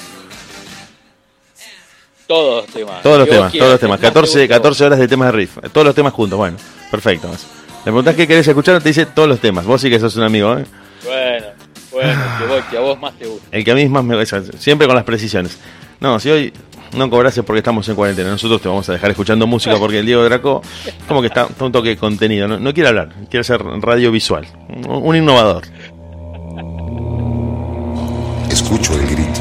todos los temas. Todos los temas, todos los temas. más te 14, gustó. 14 horas de temas de Riff. Todos los temas juntos, bueno. Perfecto. Le preguntás qué querés escuchar, te dice todos los temas. Vos sí que sos un amigo, ¿eh? Bueno, bueno, que, vos, que a vos más te gusta. El que a mí más me esa- siempre con las precisiones. No, si hoy no cobrás es porque estamos en cuarentena. Nosotros te vamos a dejar escuchando música porque el Diego Draco como que está, un toque de contenido. No, quiere hablar, quiere hacer radio visual. Un, un innovador. Escucho el grito,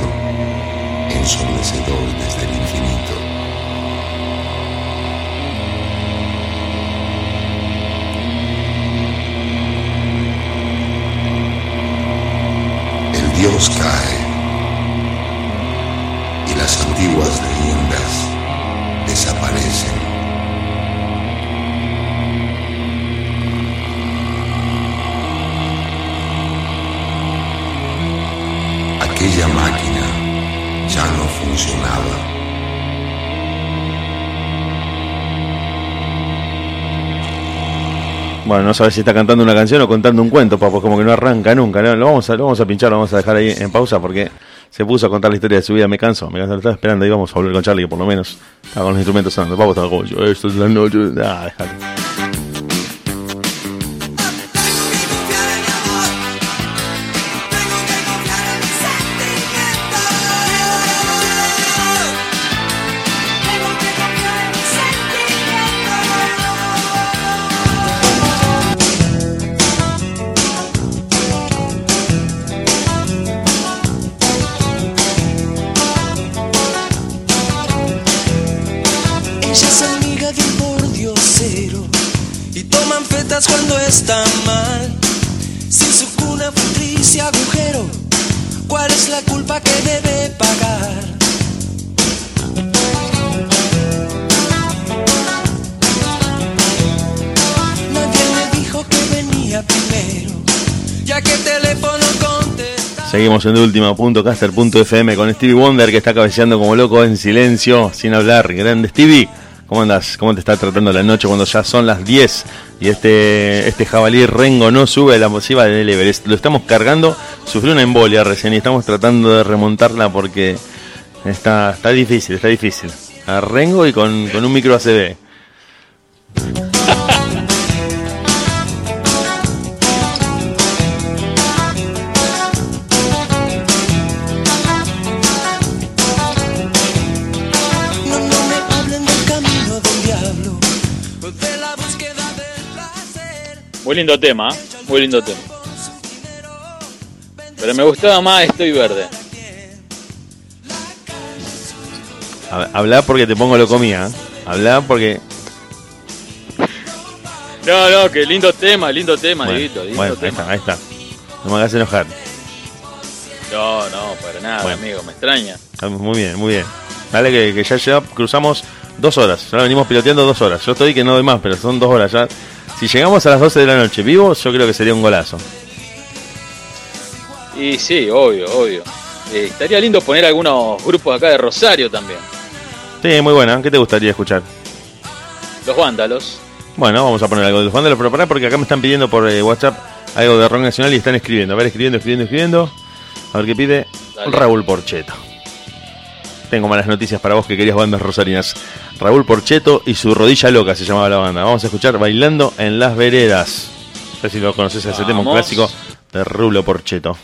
ensordecedor desde el infinito. El dios cae Bueno, no sabes si está cantando una canción o contando un cuento, papo, como que no arranca nunca. ¿no? Lo, vamos a, vamos a pinchar, lo vamos a dejar ahí en pausa porque se puso a contar la historia de su vida. Me canso, me canso, lo estaba esperando. Ahí vamos a volver con Charlie, que por lo menos estaba con los instrumentos sonando. Papo estaba como yo, esto es la noche. Ah, déjalo. Seguimos en última.caster.fm con Stevie Wonder que está cabeceando como loco en silencio, sin hablar. Grande Stevie, ¿cómo andas? ¿Cómo te está tratando la noche cuando ya son las 10 y este, este jabalí rengo no sube a la masiva del Everest? Lo estamos cargando, sufrió una embolia recién y estamos tratando de remontarla porque está, está difícil, está difícil. A rengo y con, con un micro ACB. Muy lindo tema, ¿eh? muy lindo tema. Pero me gustaba más Estoy Verde. Ha- Habla porque te pongo lo comía. Habla porque. No, no, que lindo tema, lindo tema, Bueno, Dieguito, lindo bueno, ahí está, ahí está. No me hagas enojar. No, no, para nada, Bueno. amigo, me extraña. Ah, Muy bien, muy bien. Dale que, que ya, ya cruzamos dos horas. Ya venimos piloteando dos horas. Yo estoy que no doy más, pero son dos horas ya. Si llegamos a las 12 de la noche vivos, yo creo que sería un golazo. Y sí, obvio, obvio. Eh, estaría lindo poner algunos grupos acá de Rosario también. Sí, muy buena. ¿Qué te gustaría escuchar? Los vándalos. Bueno, vamos a poner algo de los bandos, pero pará porque acá me están pidiendo por eh, WhatsApp algo de rock nacional y están escribiendo. A ver, escribiendo, escribiendo, escribiendo. A ver qué pide Dale. Raúl Porcheto. Tengo malas noticias para vos que querías bandas rosarinas. Raúl Porcheto y su rodilla loca se llamaba la banda. Vamos a escuchar Bailando en las Veredas. No sé si lo conoces ese tema, clásico de Rulo Porcheto.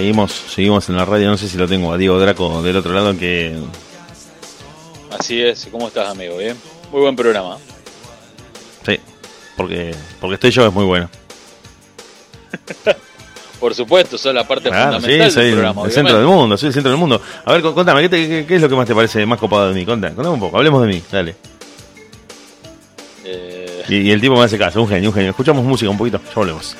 Seguimos, seguimos en la radio, no sé si lo tengo a Diego Draco del otro lado que Así es, ¿cómo estás, amigo? Bien. Muy buen programa. sí, porque porque estoy yo es muy bueno. Por supuesto, son la parte Claro, sí, fundamental soy del el, programa. el centro del mundo, soy el centro del mundo. A ver, con- contame, ¿qué, te- qué- qué es lo que más te parece más copado de mí? Contame, contame un poco, hablemos de mí, dale. Eh, Y, y el tipo me hace caso, un genio, un genio. Escuchamos música un poquito, ya volvemos.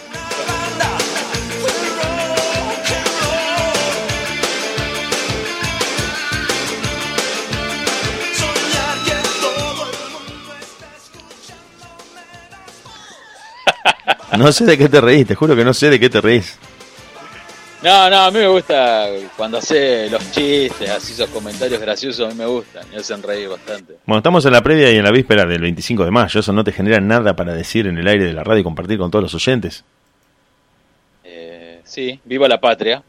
No sé de qué te reís, te juro que no sé de qué te reís. No, no, a mí me gusta cuando hace los chistes, así esos comentarios graciosos, a mí me gustan, me hacen reír bastante. Bueno, estamos en la previa y en la víspera del 25 de mayo. Eso no te genera nada para decir en el aire de la radio y compartir con todos los oyentes. Eh, sí, viva la patria.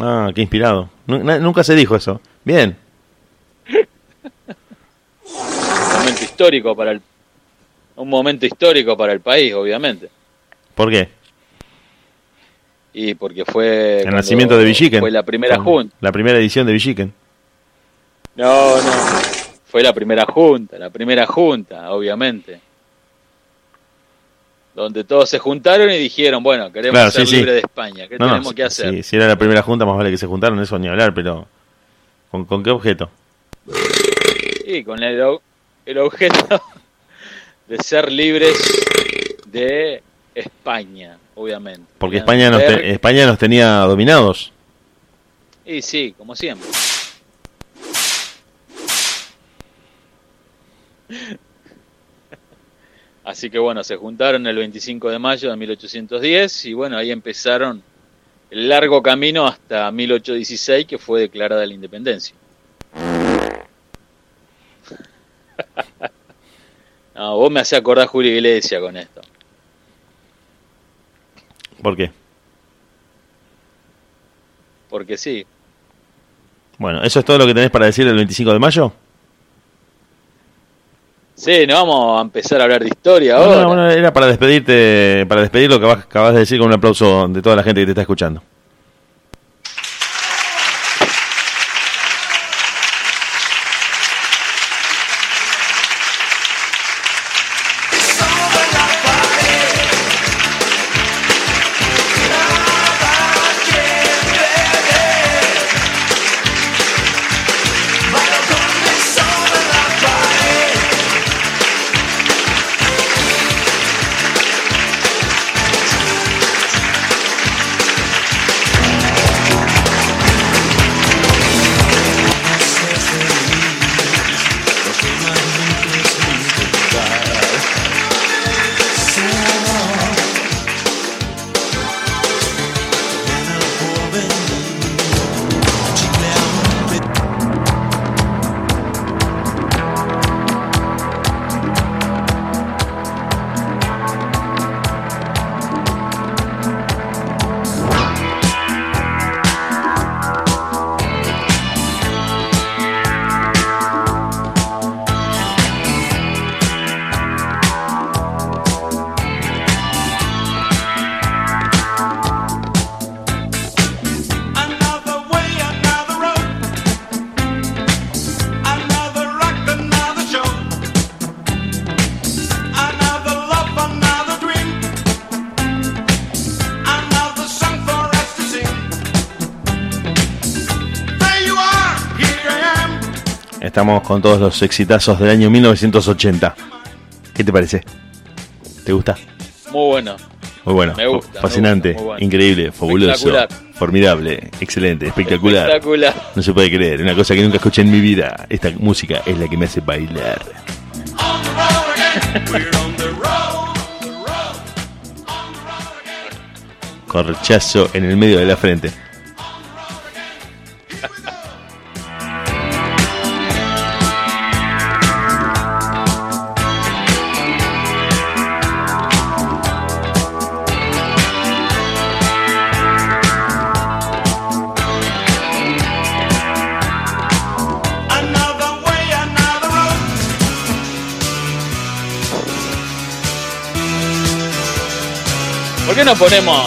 Ah, qué inspirado. Nunca se dijo eso. Bien. Un momento histórico para el un momento histórico para el país, obviamente. ¿Por qué? Y porque fue El nacimiento de Villiquen. Fue la primera junta. La primera edición de Villiquen. No, no. Fue la primera junta, la primera junta, obviamente. Donde todos se juntaron y dijeron, bueno, queremos Claro, ser sí, sí. libres de España, ¿qué No, no, tenemos que hacer? Si, si era la primera junta, más vale que se juntaron, eso ni hablar, pero. ¿Con, con qué objeto? Y con el, el objeto de ser libres de España, obviamente. Porque España nos, te- España nos tenía dominados. Y sí, como siempre. Así que bueno, se juntaron el 25 de mayo de 1810 y bueno, ahí empezaron el largo camino hasta 1816 que fue declarada la independencia. No, vos me hacés acordar Julio Iglesias con esto. ¿Por qué? Porque sí, Bueno, ¿eso es todo lo que tenés para decir el 25 de mayo? sí, no vamos a empezar a hablar de historia No, ahora. no, bueno, era para despedirte, para despedir lo que acabas de decir con un aplauso de toda la gente que te está escuchando. Estamos con todos los exitazos del año 1980. ¿Qué te parece? ¿Te gusta? Muy bueno. Muy bueno, Me gusta, fascinante, me gusta, muy bueno. increíble, fabuloso, formidable, excelente, espectacular. Espectacular. No se puede creer, una cosa que nunca escuché en mi vida. Esta música es la que me hace bailar. Corchazo en el medio de la frente. Ponemos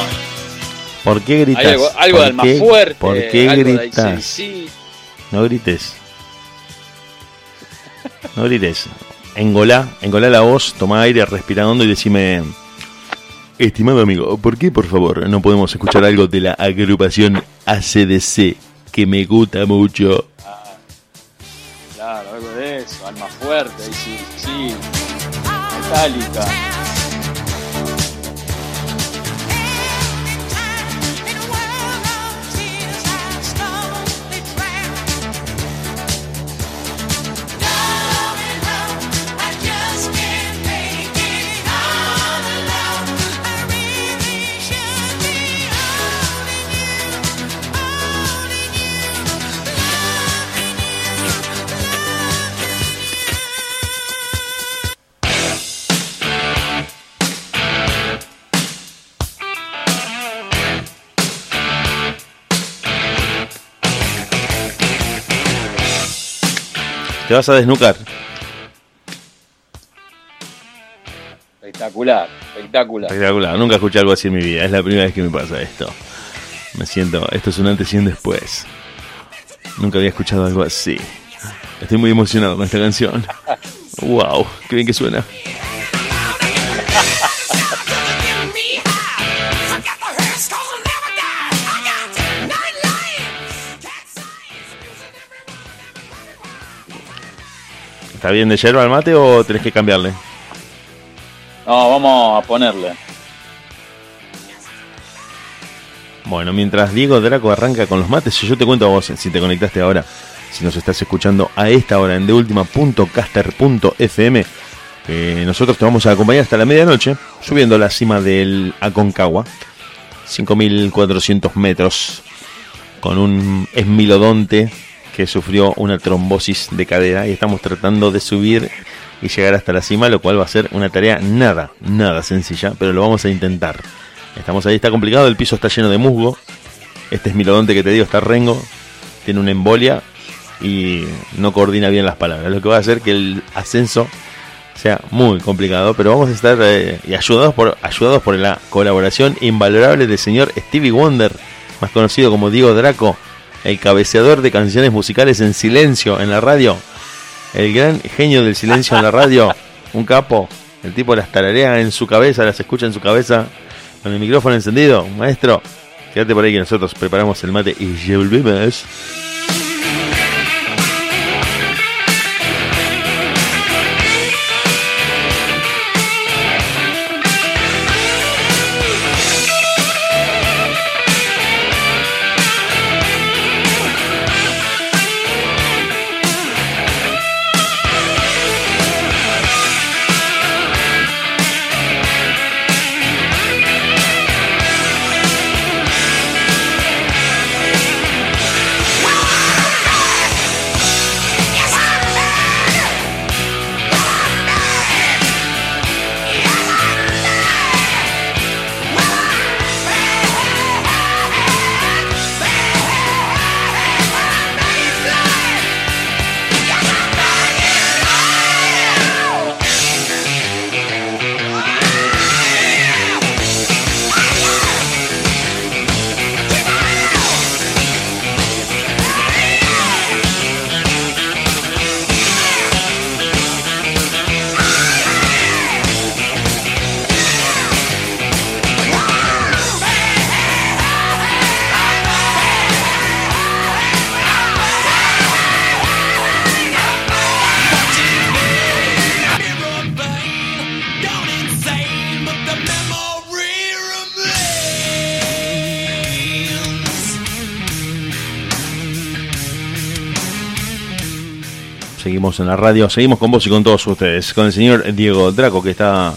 ¿Por qué gritas? Hay algo, algo ¿Por de alma qué- fuerte. ¿Por qué algo gritas? No grites. No grites. Engolá, engolá la voz, toma aire, respira hondo y decime... Estimado amigo, ¿por qué por favor no podemos escuchar algo de la agrupación ACDC que me gusta mucho? Claro, algo de eso. Alma fuerte. AC/DC. Metallica. Te vas a desnucar. Espectacular. Espectacular. Espectacular, nunca escuché algo así en mi vida, es la primera vez que me pasa esto. Me siento, esto es un antes y un después. Nunca había escuchado algo así. Estoy muy emocionado con esta canción. Wow, qué bien que suena. ¿Está bien de yerba al mate o tenés que cambiarle? No, vamos a ponerle. Bueno, mientras Diego Draco arranca con los mates, yo te cuento a vos, si te conectaste ahora, si nos estás escuchando a esta hora en deultima.caster.fm, que nosotros te vamos a acompañar hasta la medianoche, subiendo la cima del Aconcagua, 5.400 metros, con un esmilodonte que sufrió una trombosis de cadera y estamos tratando de subir y llegar hasta la cima, lo cual va a ser una tarea nada, nada sencilla, pero lo vamos a intentar. Estamos ahí, está complicado, el piso está lleno de musgo. Este esmilodonte que te digo está rengo, tiene una embolia y no coordina bien las palabras, lo que va a hacer que el ascenso sea muy complicado, pero vamos a estar eh, y ayudados por ayudados por la colaboración invalorable del señor Stevie Wonder, más conocido como Diego Draco, el cabeceador de canciones musicales en silencio en la radio, el gran genio del silencio en la radio, un capo, el tipo las tararea en su cabeza, las escucha en su cabeza, con el micrófono encendido, maestro, quédate por ahí que nosotros preparamos el mate y ya volvemos. En la radio, seguimos con vos y con todos ustedes, con el señor Diego Draco que está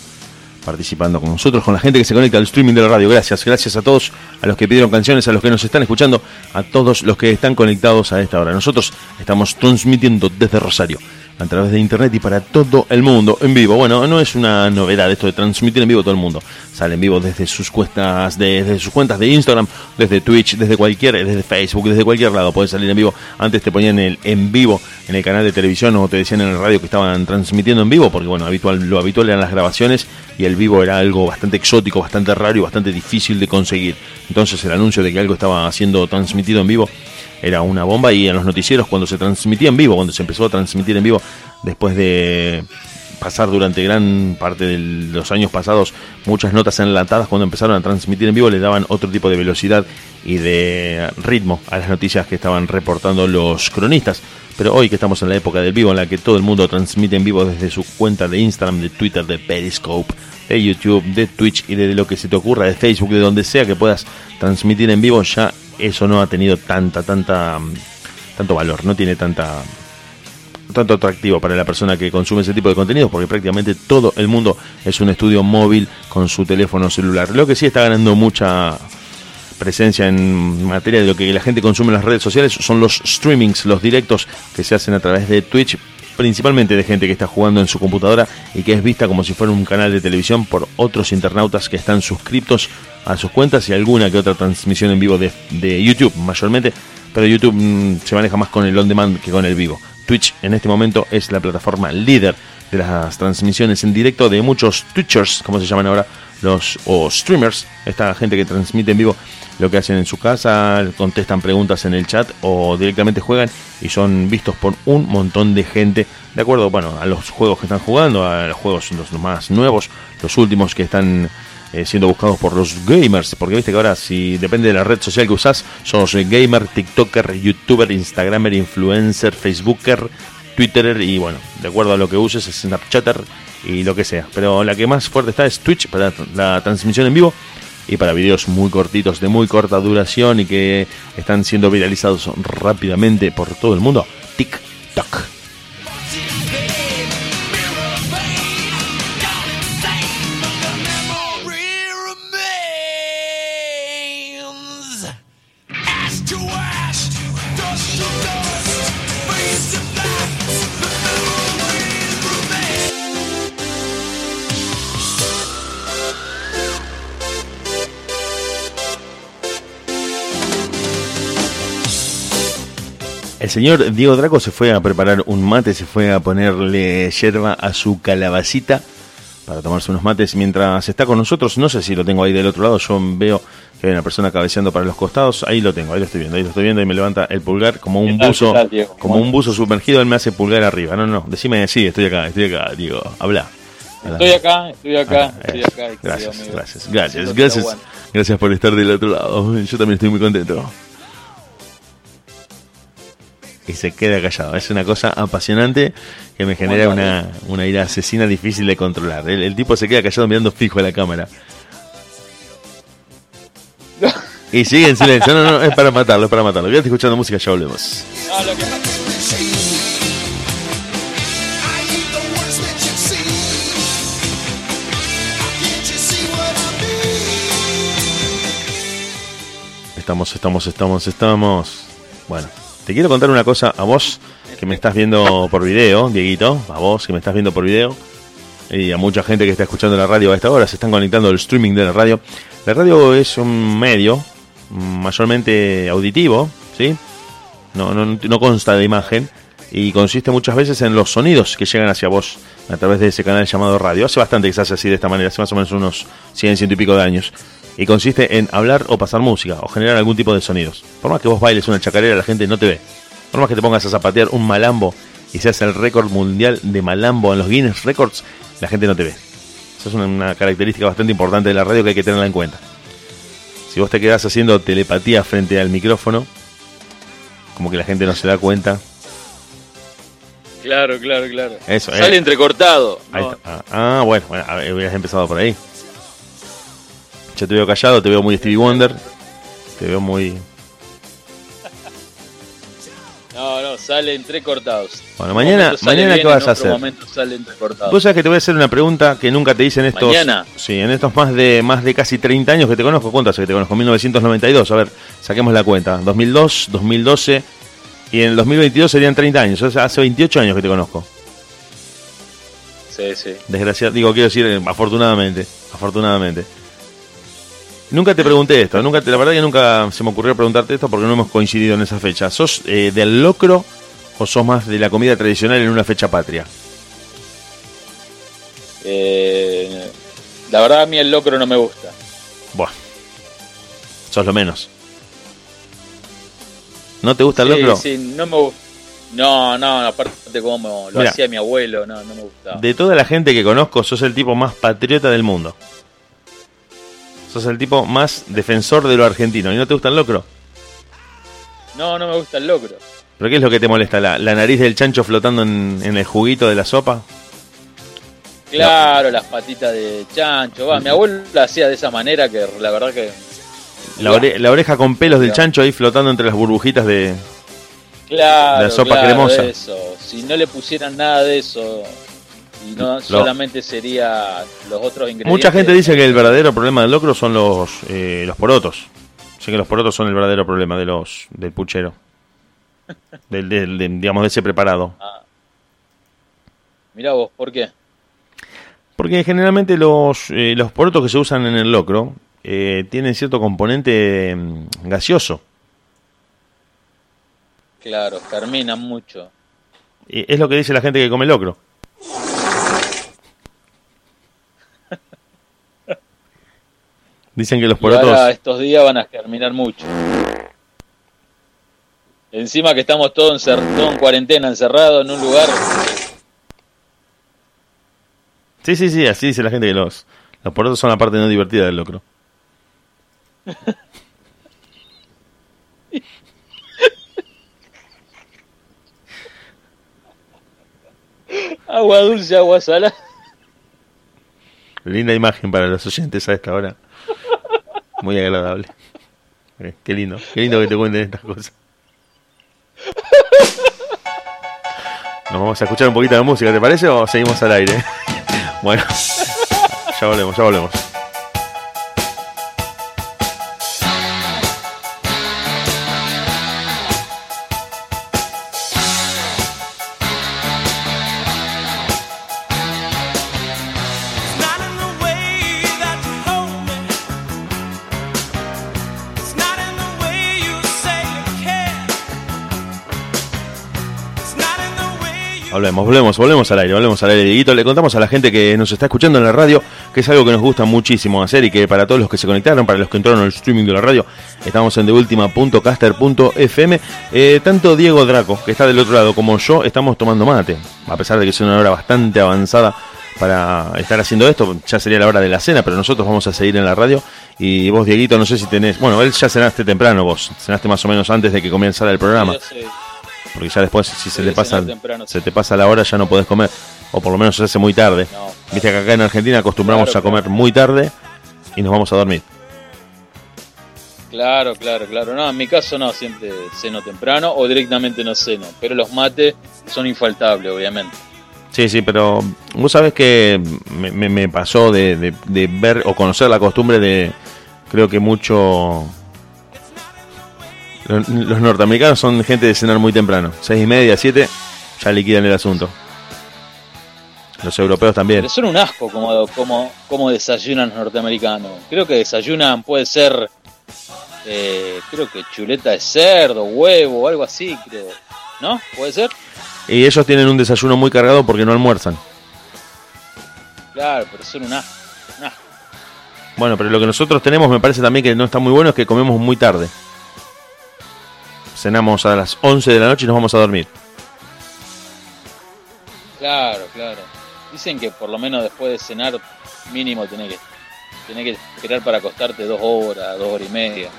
participando con nosotros, con la gente que se conecta al streaming de la radio. Gracias, gracias a todos, a los que pidieron canciones, a los que nos están escuchando, a todos los que están conectados a esta hora. Nosotros estamos transmitiendo desde Rosario, a través de internet y para todo el mundo en vivo. Bueno, no es una novedad esto de transmitir en vivo todo el mundo. Sale en vivo desde sus cuentas, de- desde sus cuentas de Instagram, desde Twitch, desde cualquier, desde Facebook, desde cualquier lado puede salir en vivo. Antes te ponían el en vivo en el canal de televisión o te decían en el radio que estaban transmitiendo en vivo, porque bueno, habitual, lo habitual eran las grabaciones y el vivo era algo bastante exótico, bastante raro y bastante difícil de conseguir. Entonces el anuncio de que algo estaba siendo transmitido en vivo era una bomba y en los noticieros cuando se transmitía en vivo, cuando se empezó a transmitir en vivo, después de pasar durante gran parte de los años pasados muchas notas enlatadas, cuando empezaron a transmitir en vivo le daban otro tipo de velocidad y de ritmo a las noticias que estaban reportando los cronistas. Pero hoy que estamos en la época del vivo, en la que todo el mundo transmite en vivo desde su cuenta de Instagram, de Twitter, de Periscope, de YouTube, de Twitch y de lo que se te ocurra, de Facebook, de donde sea que puedas transmitir en vivo, ya eso no ha tenido tanta, tanta, tanto valor, no tiene tanta, tanto atractivo para la persona que consume ese tipo de contenidos, porque prácticamente todo el mundo es un estudio móvil con su teléfono celular. Lo que sí está ganando mucha presencia en materia de lo que la gente consume en las redes sociales son los streamings, los directos que se hacen a través de Twitch, principalmente de gente que está jugando en su computadora y que es vista como si fuera un canal de televisión por otros internautas que están suscriptos a sus cuentas y alguna que otra transmisión en vivo de, de YouTube mayormente, pero YouTube mm, se maneja más con el on demand que con el vivo. Twitch en este momento es la plataforma líder de las transmisiones en directo de muchos Twitchers, como se llaman ahora, los o streamers, esta gente que transmite en vivo lo que hacen en su casa, contestan preguntas en el chat o directamente juegan y son vistos por un montón de gente. De acuerdo bueno a los juegos que están jugando, a los juegos los más nuevos, los últimos que están eh, siendo buscados por los gamers, porque viste que ahora si depende de la red social que usás, sos gamer, tiktoker, youtuber, instagramer, influencer, facebooker, twitterer y bueno, de acuerdo a lo que uses, snapchatter y lo que sea. Pero la que más fuerte está es Twitch para la transmisión en vivo y para videos muy cortitos, de muy corta duración y que están siendo viralizados rápidamente por todo el mundo. TikTok. Señor Diego Draco se fue a preparar un mate, se fue a ponerle yerba a su calabacita para tomarse unos mates mientras está con nosotros. No sé si lo tengo ahí del otro lado, yo veo que hay una persona cabeceando para los costados. Ahí lo tengo, ahí lo estoy viendo, ahí lo estoy viendo y me levanta el pulgar como un ¿Qué tal, buzo, tal, como un buzo sumergido, él me hace pulgar arriba. No, no, decime, sí, estoy acá, estoy acá, Diego, habla. Estoy acá, estoy acá, Ah, estoy eh, acá. Gracias, gracias, gracias, gracias, gracias por estar del otro lado. Yo también estoy muy contento. Y se queda callado. Es una cosa apasionante que me genera una, una ira asesina difícil de controlar. El, el tipo se queda callado mirando fijo a la cámara. Y sigue en silencio. No, no, es para matarlo, es para matarlo. Quédate escuchando música, ya volvemos. No, lo que pasa- Estamos, estamos, estamos, estamos. Bueno, te quiero contar una cosa a vos que me estás viendo por video, Dieguito, a vos que me estás viendo por video y a mucha gente que está escuchando la radio a esta hora, se están conectando al streaming de la radio. La radio es un medio mayormente auditivo, ¿sí? No, no, no consta de imagen y consiste muchas veces en los sonidos que llegan hacia vos a través de ese canal llamado radio. Hace bastante que se hace así de esta manera, hace más o menos unos 100, ciento y pico de años. Y consiste en hablar o pasar música o generar algún tipo de sonidos. Por más que vos bailes una chacarera, la gente no te ve. Por más que te pongas a zapatear un malambo y seas el récord mundial de malambo en los Guinness Records, la gente no te ve. Esa es una, una característica bastante importante de la radio que hay que tenerla en cuenta. Si vos te quedás haciendo telepatía frente al micrófono, como que la gente no se da cuenta. Claro, claro, claro. Eso, eh. Sale entrecortado. Ahí ¿no? está. Ah, ah, bueno, bueno, hubieras empezado por ahí. Te veo callado, te veo muy Stevie Wonder. Te veo muy. No, no, sale entrecortados. Bueno, mañana- mañana, bien, ¿qué vas a hacer? sale. Vos sabés que te voy a hacer una pregunta que nunca te hice en estos. ¿Mañana? Sí, en estos más de más de casi 30 años que te conozco. ¿Cuánto hace que te conozco? 1992. A ver, saquemos la cuenta. 2002, 2012. Y en el 2022 serían 30 años. O sea, hace 28 años que te conozco. Sí, sí. Desgraciado, digo, quiero decir, eh, afortunadamente, afortunadamente. Nunca te pregunté esto, nunca te, la verdad que nunca se me ocurrió preguntarte esto porque no hemos coincidido en esa fecha. ¿Sos eh, del locro o sos más de la comida tradicional en una fecha patria? Eh, la verdad a mí el locro no me gusta. Buah, sos lo menos. ¿No te gusta el Sí, locro? sí, no me gusta. No, no, aparte como lo hacía mi abuelo, no, no me gustaba. De toda la gente que conozco, sos el tipo más patriota del mundo. Sos el tipo más defensor de lo argentino. ¿Y no te gusta el locro? No, no me gusta el locro. ¿Pero qué es lo que te molesta? ¿La, la nariz del chancho flotando en, en el juguito de la sopa? Claro, las patitas de chancho. Va, mi abuelo lo hacía de esa manera que la verdad que. La, ore- la oreja con pelos del chancho ahí flotando entre las burbujitas de... Claro, La sopa claro, cremosa. Eso. Si no le pusieran nada de eso no solamente sería los otros ingredientes. Mucha gente dice que el verdadero problema del locro son los, eh, los porotos. Sé que los porotos son el verdadero problema de los del puchero. Del, del- de- digamos, de ese preparado. Mirá vos, ¿por qué? Porque generalmente los, eh, los porotos que se usan en el locro eh, tienen cierto componente mm, gaseoso. Claro, germinan mucho. Y es lo que dice la gente que come locro. Dicen que los Y ahora porotos... estos días van a germinar mucho. Encima que estamos todos todos en cuarentena, encerrados en un lugar. Sí, sí, sí, así dice la gente que los, los porotos son la parte no divertida del locro. Agua dulce, agua salada. Linda imagen para los oyentes a esta hora. Muy agradable. Qué lindo, qué lindo que te cuenten estas cosas. Nos vamos a escuchar un poquito de música, ¿te parece? O seguimos al aire. Bueno, ya volvemos, ya volvemos. Volvemos, volvemos, al aire, volvemos al aire. Dieguito, le contamos a la gente que nos está escuchando en la radio que es algo que nos gusta muchísimo hacer y que para todos los que se conectaron, para los que entraron al streaming de la radio, estamos en deultima.caster.fm. Eh, tanto Diego Draco, que está del otro lado, como yo, estamos tomando mate, a pesar de que es una hora bastante avanzada para estar haciendo esto. Ya sería la hora de la cena, pero nosotros vamos a seguir en la radio. Y vos, Dieguito, no sé si tenés. Bueno, él ya cenaste temprano, vos. Cenaste más o menos antes de que comenzara el programa. Sé. Porque ya después, si se le pasa, temprano, se te pasa la hora, ya no podés comer. O por lo menos se hace muy tarde. No, Viste que acá en Argentina acostumbramos Claro, a comer muy tarde y nos vamos a dormir. Claro, claro, claro. No, en mi caso no, siempre ceno temprano o directamente no ceno. Pero los mates son infaltables, obviamente. Sí, sí, pero vos sabés que me, me- me pasó de, de- de ver o conocer la costumbre de, creo que mucho... Los, los norteamericanos son gente de cenar muy temprano, seis y media, siete, ya liquidan el asunto. Los europeos también. Pero son un asco como, como, como desayunan los norteamericanos. Creo que desayunan, puede ser, eh, creo que chuleta de cerdo, huevo, algo así, creo. ¿No? ¿Puede ser? Y ellos tienen un desayuno muy cargado porque no almuerzan. Claro, pero son un asco. un asco. Bueno, pero lo que nosotros tenemos me parece también que no está muy bueno es que comemos muy tarde. Cenamos a las 11 de la noche y nos vamos a dormir. Claro, claro. Dicen que por lo menos después de cenar, mínimo tenés que, tenés que esperar para acostarte dos horas, dos horas y media.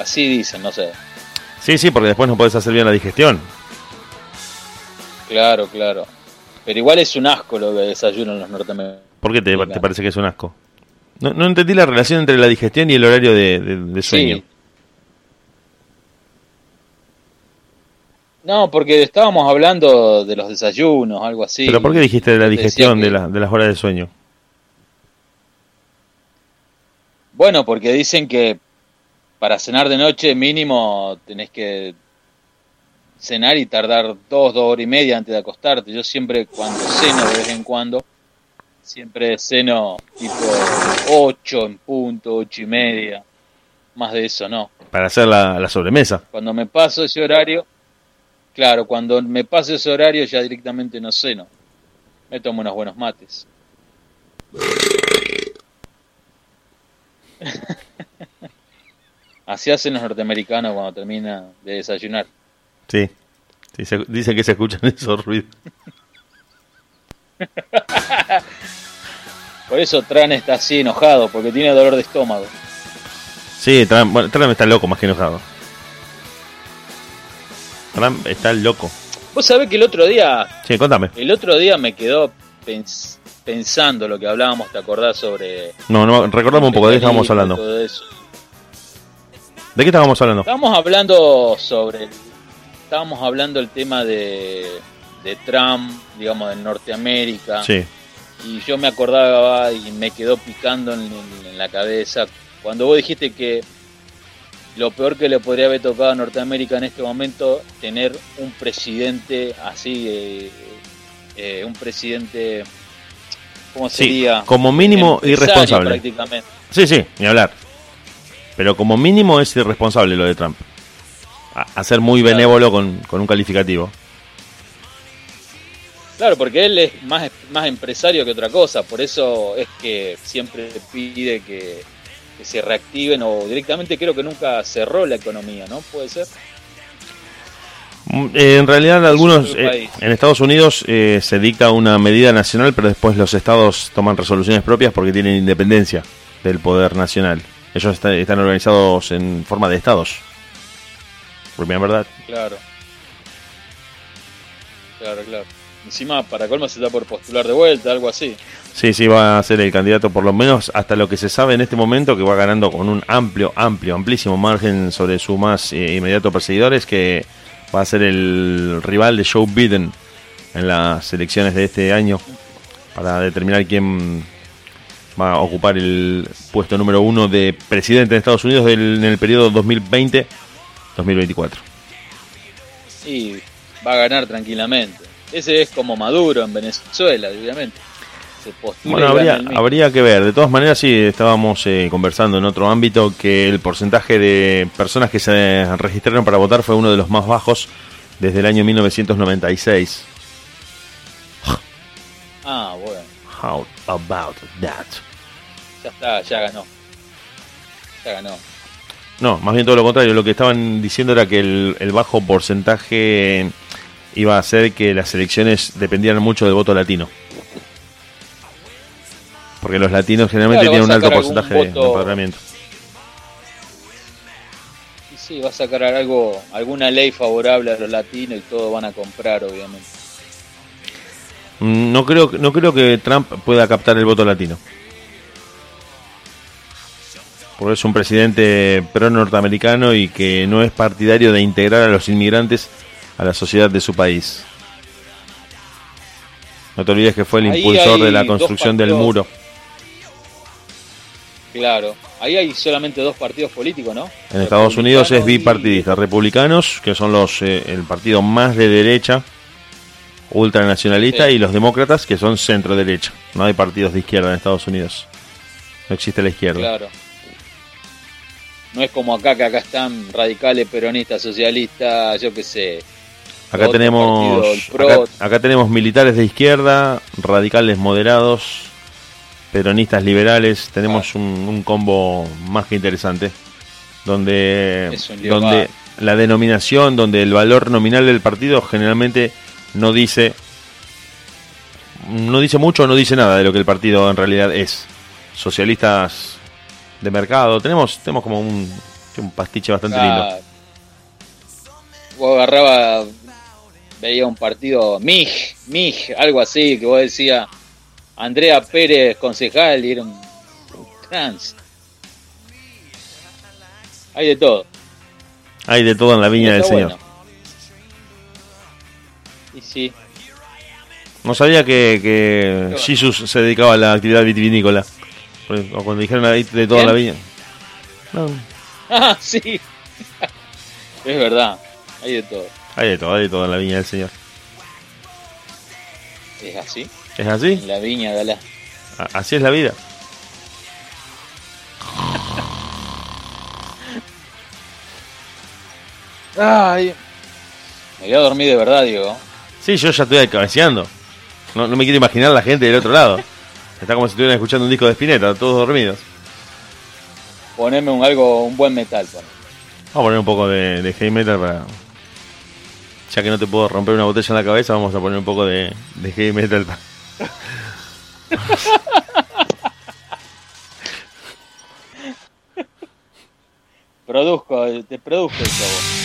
Así dicen, no sé. Sí, sí, porque después no podés hacer bien la digestión. Claro, claro. Pero igual es un asco lo que desayunan los norteamericanos. ¿Por qué te, te parece que es un asco? No, no entendí la relación entre la digestión y el horario de, de- de sueño. Sí. No, porque estábamos hablando de los desayunos, algo así. ¿Pero por qué dijiste de la digestión que- de, la- de las horas de sueño? Bueno, porque dicen que para cenar de noche mínimo tenés que cenar y tardar dos, dos horas y media antes de acostarte. Yo siempre cuando ceno de vez en cuando, siempre ceno tipo 8 en punto, ocho y media. Más de eso no. Para hacer la, la sobremesa. Cuando me paso ese horario, claro, cuando me paso ese horario ya directamente no ceno. Me tomo unos buenos mates. Así hacen los norteamericanos cuando terminan de desayunar. Sí. Sí, se- dice que se escuchan esos ruidos. Por eso Tran está así enojado, porque tiene dolor de estómago. Sí, Trump, bueno, está loco más que enojado. Trump está loco. Vos sabés que el otro día, Sí, contame. el otro día me quedó pens- pensando lo que hablábamos, ¿te acordás sobre... No, no, recordame un poco de qué estábamos hablando. ¿De qué estábamos hablando? Estábamos hablando sobre... Estábamos hablando el tema de, de Trump, digamos, de Norteamérica. Sí. Y yo me acordaba y me quedó picando en la cabeza cuando vos dijiste que lo peor que le podría haber tocado a Norteamérica en este momento, tener un presidente así, eh, eh, un presidente, ¿cómo Sí, sería? como mínimo irresponsable. Prácticamente. Sí, sí, ni hablar. Pero como mínimo es irresponsable lo de Trump. A, a ser muy benévolo con, con un calificativo. Claro, porque él es más, más empresario que otra cosa, por eso es que siempre pide que, que se reactiven o directamente creo que nunca cerró la economía, ¿no? Puede ser. Mm, eh, en realidad, algunos eh, en Estados Unidos eh, se dicta una medida nacional, pero después los estados toman resoluciones propias porque tienen independencia del poder nacional. Ellos está- están organizados en forma de estados. Verdad. Claro. Claro, claro. Encima, para colmo se está por postular de vuelta, algo así. Sí, sí, va a ser el candidato, por lo menos hasta lo que se sabe en este momento, que va ganando con un amplio, amplio, amplísimo margen sobre su más eh, inmediato perseguidores, que va a ser el rival de Joe Biden en las elecciones de este año, para determinar quién va a ocupar el puesto número uno de presidente de Estados Unidos del- en el periodo 2020-2024. Y va a ganar tranquilamente. Ese es como Maduro en Venezuela, obviamente. Se Bueno, habría, habría que ver. De todas maneras, sí, estábamos eh, conversando en otro ámbito que el porcentaje de personas que se registraron para votar fue uno de los más bajos desde el año 1996. Ah, bueno. How about that? Ya está, ya ganó. Ya ganó. No, más bien todo lo contrario. Lo que estaban diciendo era que el, el bajo porcentaje iba a hacer que las elecciones dependieran mucho del voto latino. Porque los latinos generalmente Claro, tienen un alto porcentaje de empadronamiento. Y sí, va a sacar algo, alguna ley favorable a los latinos y todos van a comprar, obviamente. Mm, No creo, no creo que Trump pueda captar el voto latino. Porque es un presidente pro norteamericano y que no es partidario de integrar a los inmigrantes a la sociedad de su país. No te olvides que fue el Ahí impulsor de la construcción del muro. Claro. Ahí hay solamente dos partidos políticos, ¿no? En Estados Unidos es y- bipartidista. Republicanos, que son los eh, el partido más de derecha, ultranacionalista, Sí. y los demócratas, que son centro derecha. No hay partidos de izquierda en Estados Unidos. No existe la izquierda. Claro. No es como acá, que acá están radicales, peronistas, socialistas, yo qué sé. Acá Otro tenemos, partido, acá, acá tenemos militares de izquierda, radicales moderados, peronistas liberales. Tenemos un, un combo más que interesante, donde, donde la denominación, donde el valor nominal del partido generalmente no dice, no dice mucho o no dice nada de lo que el partido en realidad es. Socialistas de mercado, tenemos, tenemos como un, un pastiche bastante lindo. Ah, Vos agarraba, veía un partido MIG, MIG, algo así, que vos decías Andrea Pérez, concejal, y era un trans. Hay de todo. Hay de todo en la viña del Señor. Y sí, No sabía que, que. Jesus se dedicaba a la actividad vitivinícola. Por- O cuando dijeron ahí de toda ¿Quién? la viña. No, Ah, sí. es verdad, hay de todo. Hay de todo, hay de todo en la viña del Señor. ¿Es así? ¿Es así? En la viña de Alá. Así es la vida. Ay. Me voy a dormir de verdad, Diego. Sí, yo ya estoy cabeceando. No, no me quiero imaginar la gente del otro lado. Está como si estuvieran escuchando un disco de Spinetta, todos dormidos. Poneme un algo, un buen metal. pon. Vamos a poner un poco de, de heavy metal para. Ya que no te puedo romper una botella en la cabeza, vamos a poner un poco de, de heavy metal. Produzco, te produzco eso vos.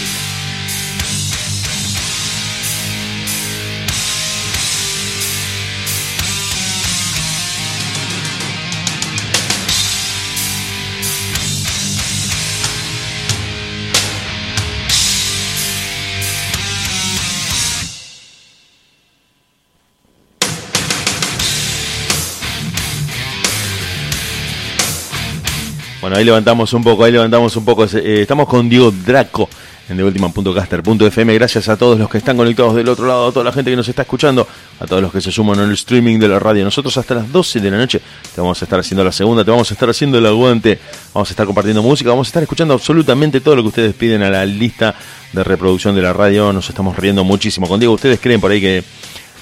Bueno, ahí levantamos un poco, ahí levantamos un poco. Eh, estamos con Diego Draco en TheUltima.caster.fm. Gracias a todos los que están conectados del otro lado, a toda la gente que nos está escuchando, a todos los que se suman el streaming de la radio. Nosotros hasta las 12 de la noche te vamos a estar haciendo la segunda, te vamos a estar haciendo el aguante, vamos a estar compartiendo música, vamos a estar escuchando absolutamente todo lo que ustedes piden a la lista de reproducción de la radio. Nos estamos riendo muchísimo. Con Diego, ¿ustedes creen por ahí que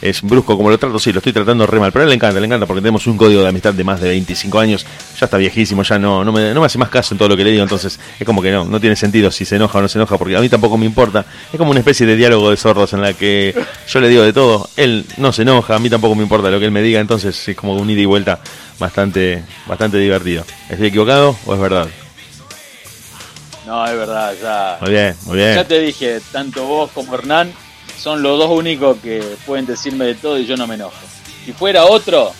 es brusco como lo trato, sí, lo estoy tratando re mal, pero a él le encanta, le encanta porque tenemos un código de amistad de más de 25 años, ya está viejísimo, ya no, no, me, no me hace más caso en todo lo que le digo, entonces es como que no, no tiene sentido si se enoja o no se enoja, porque a mí tampoco me importa, es como una especie de diálogo de zorros en la que yo le digo de todo, él no se enoja, a mí tampoco me importa lo que él me diga, entonces es como un ida y vuelta bastante, bastante divertido. ¿Estoy equivocado o es verdad? No, es verdad, ya. Muy bien, muy bien. Ya te dije, tanto vos como Hernán son los dos únicos que pueden decirme de todo y yo no me enojo. Si fuera otro,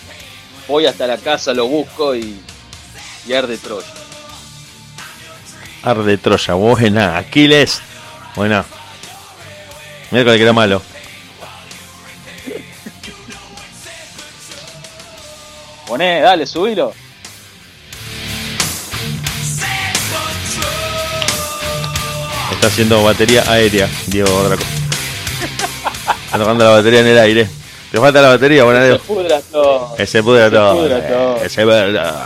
voy hasta la casa, lo busco y, y arde Troya. Arde Troya, buena, Aquiles, buena. Mira que era malo. Poné, dale, subilo. Está haciendo batería aérea, Diego Draco. Está tocando la batería en el aire. ¿Te falta la batería? Buena Se Diego. pudra todo. Ese pudra Se todo. pudra todo. Ese pudra todo.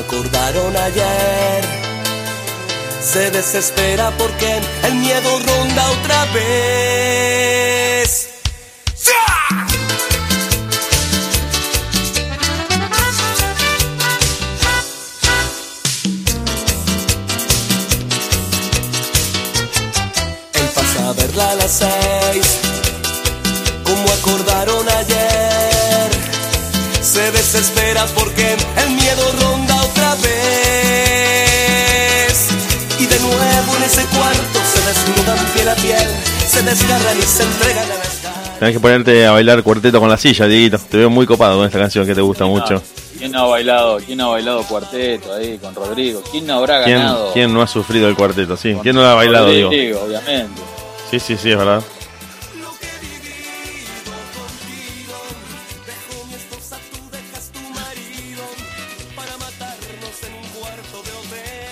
Acordaron ayer, se desespera porque el miedo ronda otra vez. Él pasa a verla a las seis, como acordaron ayer. Se desespera porque el miedo ronda vez. Y de nuevo en ese cuarto se desnudan piel a piel, se desgarran y se entregan a las Tenés que ponerte a bailar cuarteto con la silla, Dieguito. Te veo muy copado con esta canción que te gusta mucho. ¿Quién no ha bailado? ¿Quién no ha bailado cuarteto ahí con Rodrigo? ¿Quién no habrá ¿Quién, ganado? quién no ha sufrido el cuarteto? Sí. ¿Quién no lo ha bailado, Diego? Rodrigo, obviamente. Sí, sí, sí, es verdad.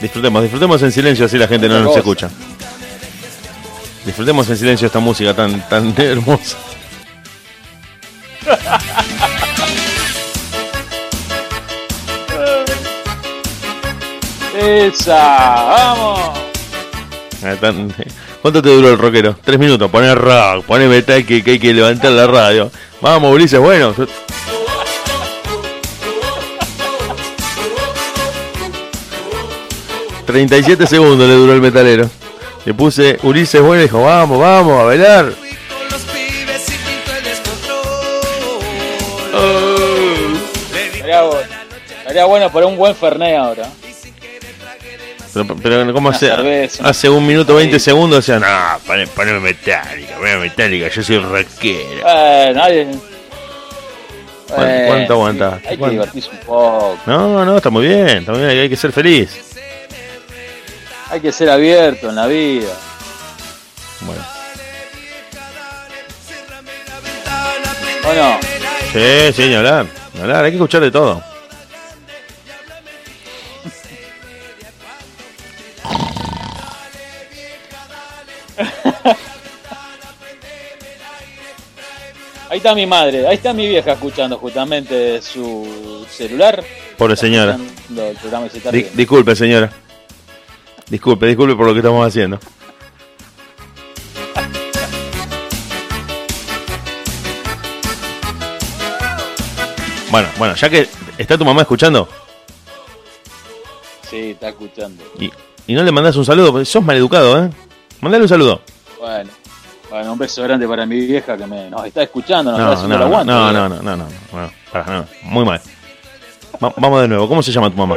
Disfrutemos, disfrutemos en silencio así la gente no nos cosa. escucha. Disfrutemos en silencio esta música tan, tan hermosa. ¡Esa! ¡Vamos! Ah, ¿Cuánto te duró el rockero? Tres minutos, poner rock, poner metal que, que hay que levantar la radio. Vamos, Ulises, bueno. 37 segundos le duró el metalero. Le puse Ulises Bueno y dijo, vamos, vamos, a bailar. Oh. Estaría bueno para un buen Fernet ahora. Pero, pero ¿cómo hace? Hace un minuto 20 segundos decían, no, poneme metálica, poneme metálica, yo soy rockero. Eh, nadie... ¿Cuánto, eh, cuánto sí, aguanta? Hay que divertirse un poco. No, no, está muy bien, está muy bien, hay que ser feliz. Hay que ser abierto en la vida. Bueno, ¿O no? sí, sí, ni hablar, ni hablar, hay que escuchar de todo. Ahí está mi madre, ahí está mi vieja escuchando justamente su celular. Pobre señora. el programa y se está Di- riendo. disculpe, señora. Disculpe, disculpe por lo que estamos haciendo. Bueno, bueno, ya que está tu mamá escuchando Sí, está escuchando. y, y no le mandás un saludo, porque sos maleducado, ¿eh? Mandale un saludo. Bueno, bueno, un beso grande para mi vieja que me, nos está escuchando, nos No, está haciendo no, el no, aguante. no, no, no, no, no, no, pará, no, muy mal. Va- vamos de nuevo, ¿cómo se llama tu mamá?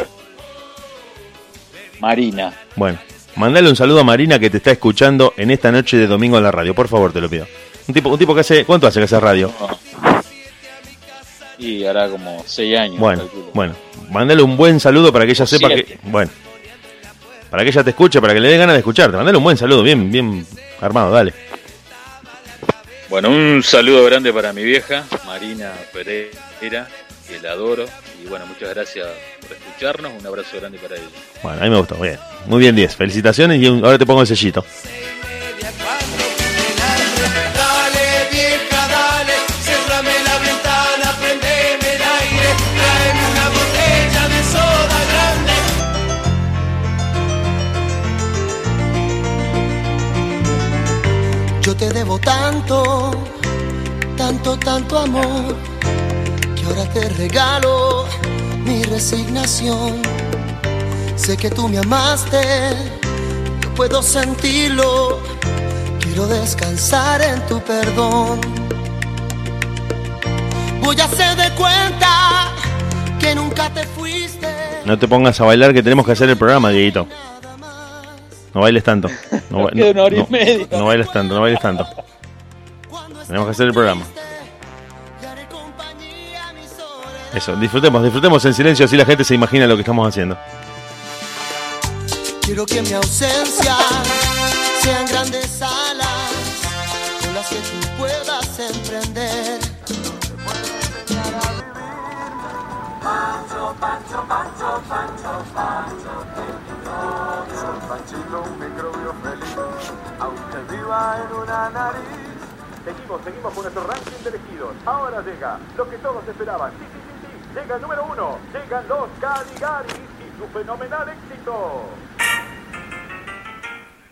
Marina. Bueno, mandale un saludo a Marina que te está escuchando en esta noche de domingo en la radio, por favor, te lo pido. Un tipo, un tipo que hace, ¿cuánto hace que hace radio? Y hará como seis años. Bueno, bueno, mandale un buen saludo para que ella O sepa siete. que, bueno, para que ella te escuche, para que le dé ganas de escucharte. Mandale un buen saludo, bien, bien armado, dale. Bueno, un saludo grande para mi vieja, Marina Pereira, que la adoro. Y bueno, muchas gracias escucharnos. Un abrazo grande para ella. Bueno, a mí me gustó, bien. Muy bien, 10. Felicitaciones y un- ahora te pongo el sellito. Dale, vieja, dale, cerrame la ventana, prendeme el aire, tráeme una botella de soda grande. Yo te debo tanto, tanto, tanto amor, que ahora te regalo mi resignación. Sé que tú me amaste, yo puedo sentirlo, quiero descansar en tu perdón. Voy a hacer de cuenta que nunca te fuiste. No te pongas a bailar que tenemos que hacer el programa, Dieguito. No bailes tanto. No, ba- queda una hora y no- media. no bailes tanto, no bailes tanto. Tenemos que hacer el programa. Eso, disfrutemos, disfrutemos en silencio, así la gente se imagina lo que estamos haciendo. Quiero que mi ausencia sean grandes alas con las que tú puedas emprender. Panchito, un microbio feliz, aunque viva en una nariz. Seguimos, seguimos con nuestro ranking de elegidos. Ahora llega lo que todos esperaban. Llega el número uno. Llegan los Caligaris y su fenomenal éxito.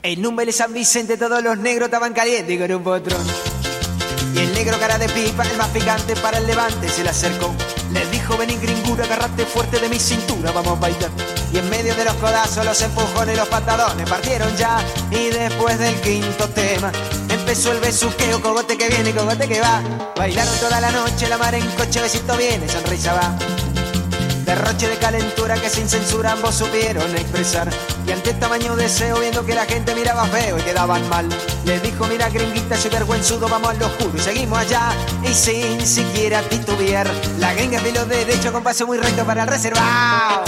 En Vélez San Vicente todos los negros estaban calientes con un potrón. Y el negro cara de pipa, el más picante para el levante, se le acercó. Le dijo, vení gringura, agarrate fuerte de mi cintura, vamos a bailar. Y en medio de los codazos, los empujones los patadones partieron ya. Y después del quinto tema, empezó el besuqueo, cogote que viene, cogote que va. Bailaron toda la noche, la mar en coche, besito viene, sonrisa va. Derroche de calentura que sin censura ambos supieron expresar. Y ante tamaño deseo, viendo que la gente miraba feo y quedaban mal, le dijo: Mira, gringuita, soy vergüenzudo, vamos al oscuro y seguimos allá. Y sin siquiera titubear, la gringa de lo derecho con paso muy recto para el reservado.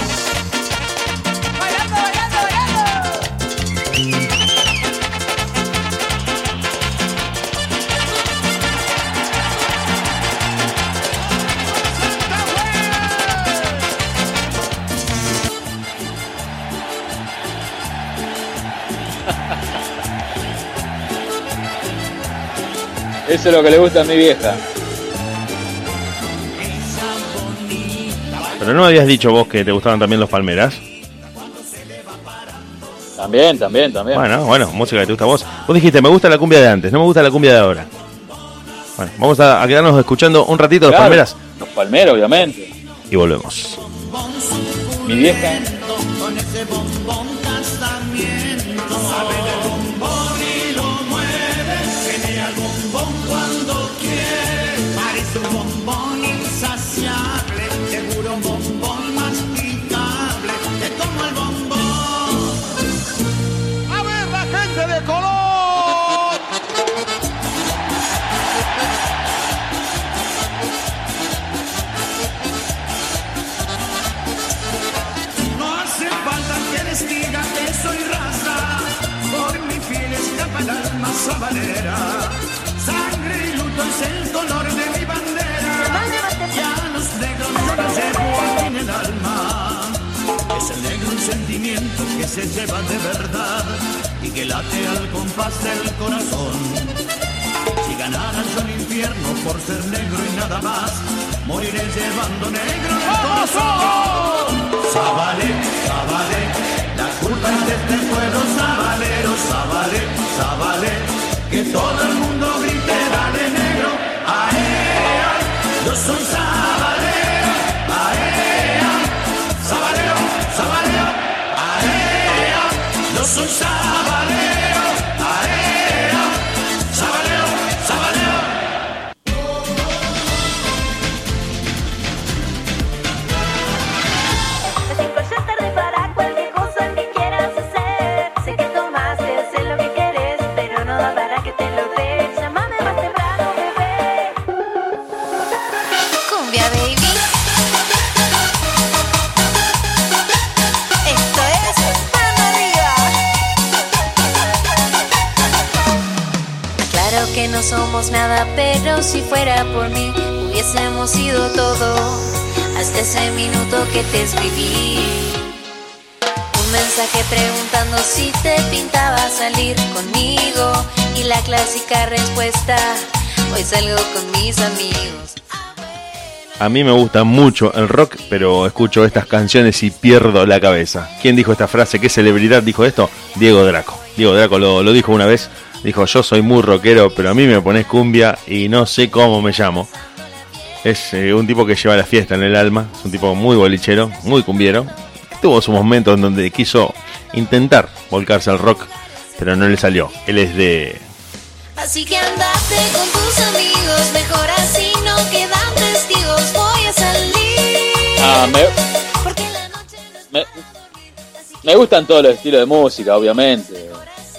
Eso es lo que le gusta a mi vieja. Pero no habías dicho vos que te gustaban también los palmeras. También, también, también. Bueno, bueno, música que te gusta a vos. Vos dijiste, me gusta la cumbia de antes, no me gusta la cumbia de ahora. Bueno, vamos a, a quedarnos escuchando un ratito los Claro, palmeras Los palmeros, obviamente. y volvemos. Mi vieja. Se lleva de verdad y que late al compás del corazón. Si ganaran yo el infierno por ser negro y nada más, moriré llevando negro el corazón. Sabale, sabale, la culpa es de este pueblo sabalero, sabale, sabale, que todo el mundo grite, dale negro, aea, yo soy sabalero, aea, yo soy sabalero, pero si fuera por mí, hubiésemos sido todo. Hasta ese minuto que te escribí. Un mensaje preguntando si te pintaba salir conmigo. Y la clásica respuesta: Hoy salgo con mis amigos. A mí me gusta mucho el rock, pero escucho estas canciones y pierdo la cabeza. ¿Quién dijo esta frase? ¿Qué celebridad dijo esto? Diego Draco. Diego Draco lo, lo dijo una vez. Dijo, yo soy muy rockero, pero a mí me pones cumbia y no sé cómo me llamo. Es eh, un tipo que lleva la fiesta en el alma. Es un tipo muy bolichero, muy cumbiero. Tuvo sus momentos en donde quiso intentar volcarse al rock, pero no le salió. Él es de Así que andate con tus amigos, mejor así no quedan testigos. Voy a salir. Ah, me, me, me gustan todos los estilos de música, obviamente.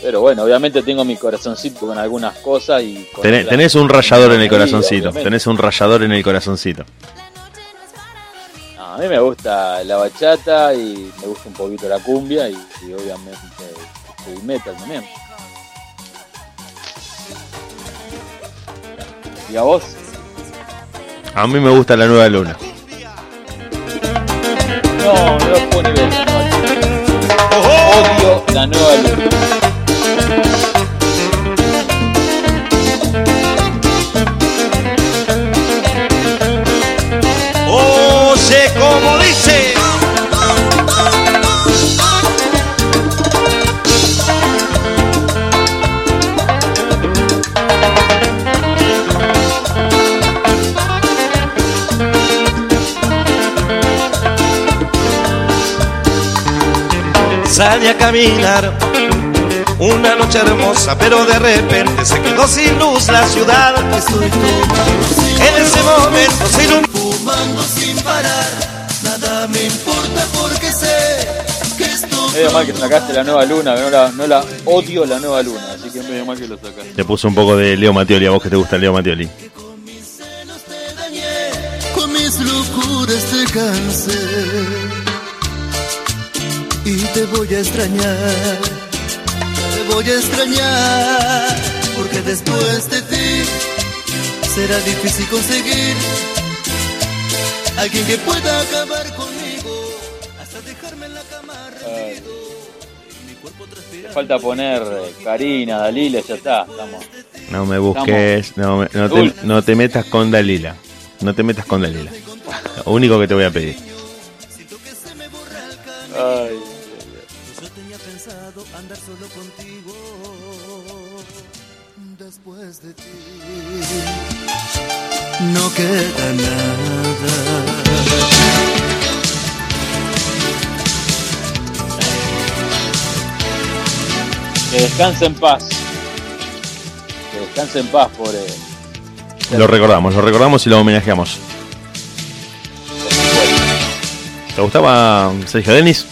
Pero bueno, obviamente tengo mi corazoncito con algunas cosas y... Tenés, tenés un rayador en el corazoncito. Tenés un rayador en el corazoncito. No, a mí me gusta la bachata y me gusta un poquito la cumbia y, y obviamente el metal también. ¿Y a vos? A mí me gusta la nueva luna. No, no lo puedo ni ver. Odio la nueva luna. Dice. Salí a caminar una noche hermosa, pero de repente se quedó sin luz la ciudad. En ese momento se iluminó. Fumando sin parar, nada me importa porque sé que esto Medio mal que sacaste la nueva luna, no la, no la odio la nueva luna, así que medio mal que lo sacaste. Te puso un poco de Leo Mattioli, a vos que te gusta Leo Mattioli. con mis locuras te cansé y te voy a extrañar, te voy a extrañar porque después de ti será difícil conseguir alguien que pueda acabar conmigo hasta dejarme en la cama Ay. Falta poner Karina, Dalila, ya está, estamos. No me busques, no, no, te, no te metas con Dalila. No te metas con Dalila. Lo único que te voy a pedir. Ay, después de ti. No queda nada. que descanse en paz. Que descanse en paz, pobre. Lo recordamos, lo recordamos y lo homenajeamos. ¿Te gustaba Sergio Denis?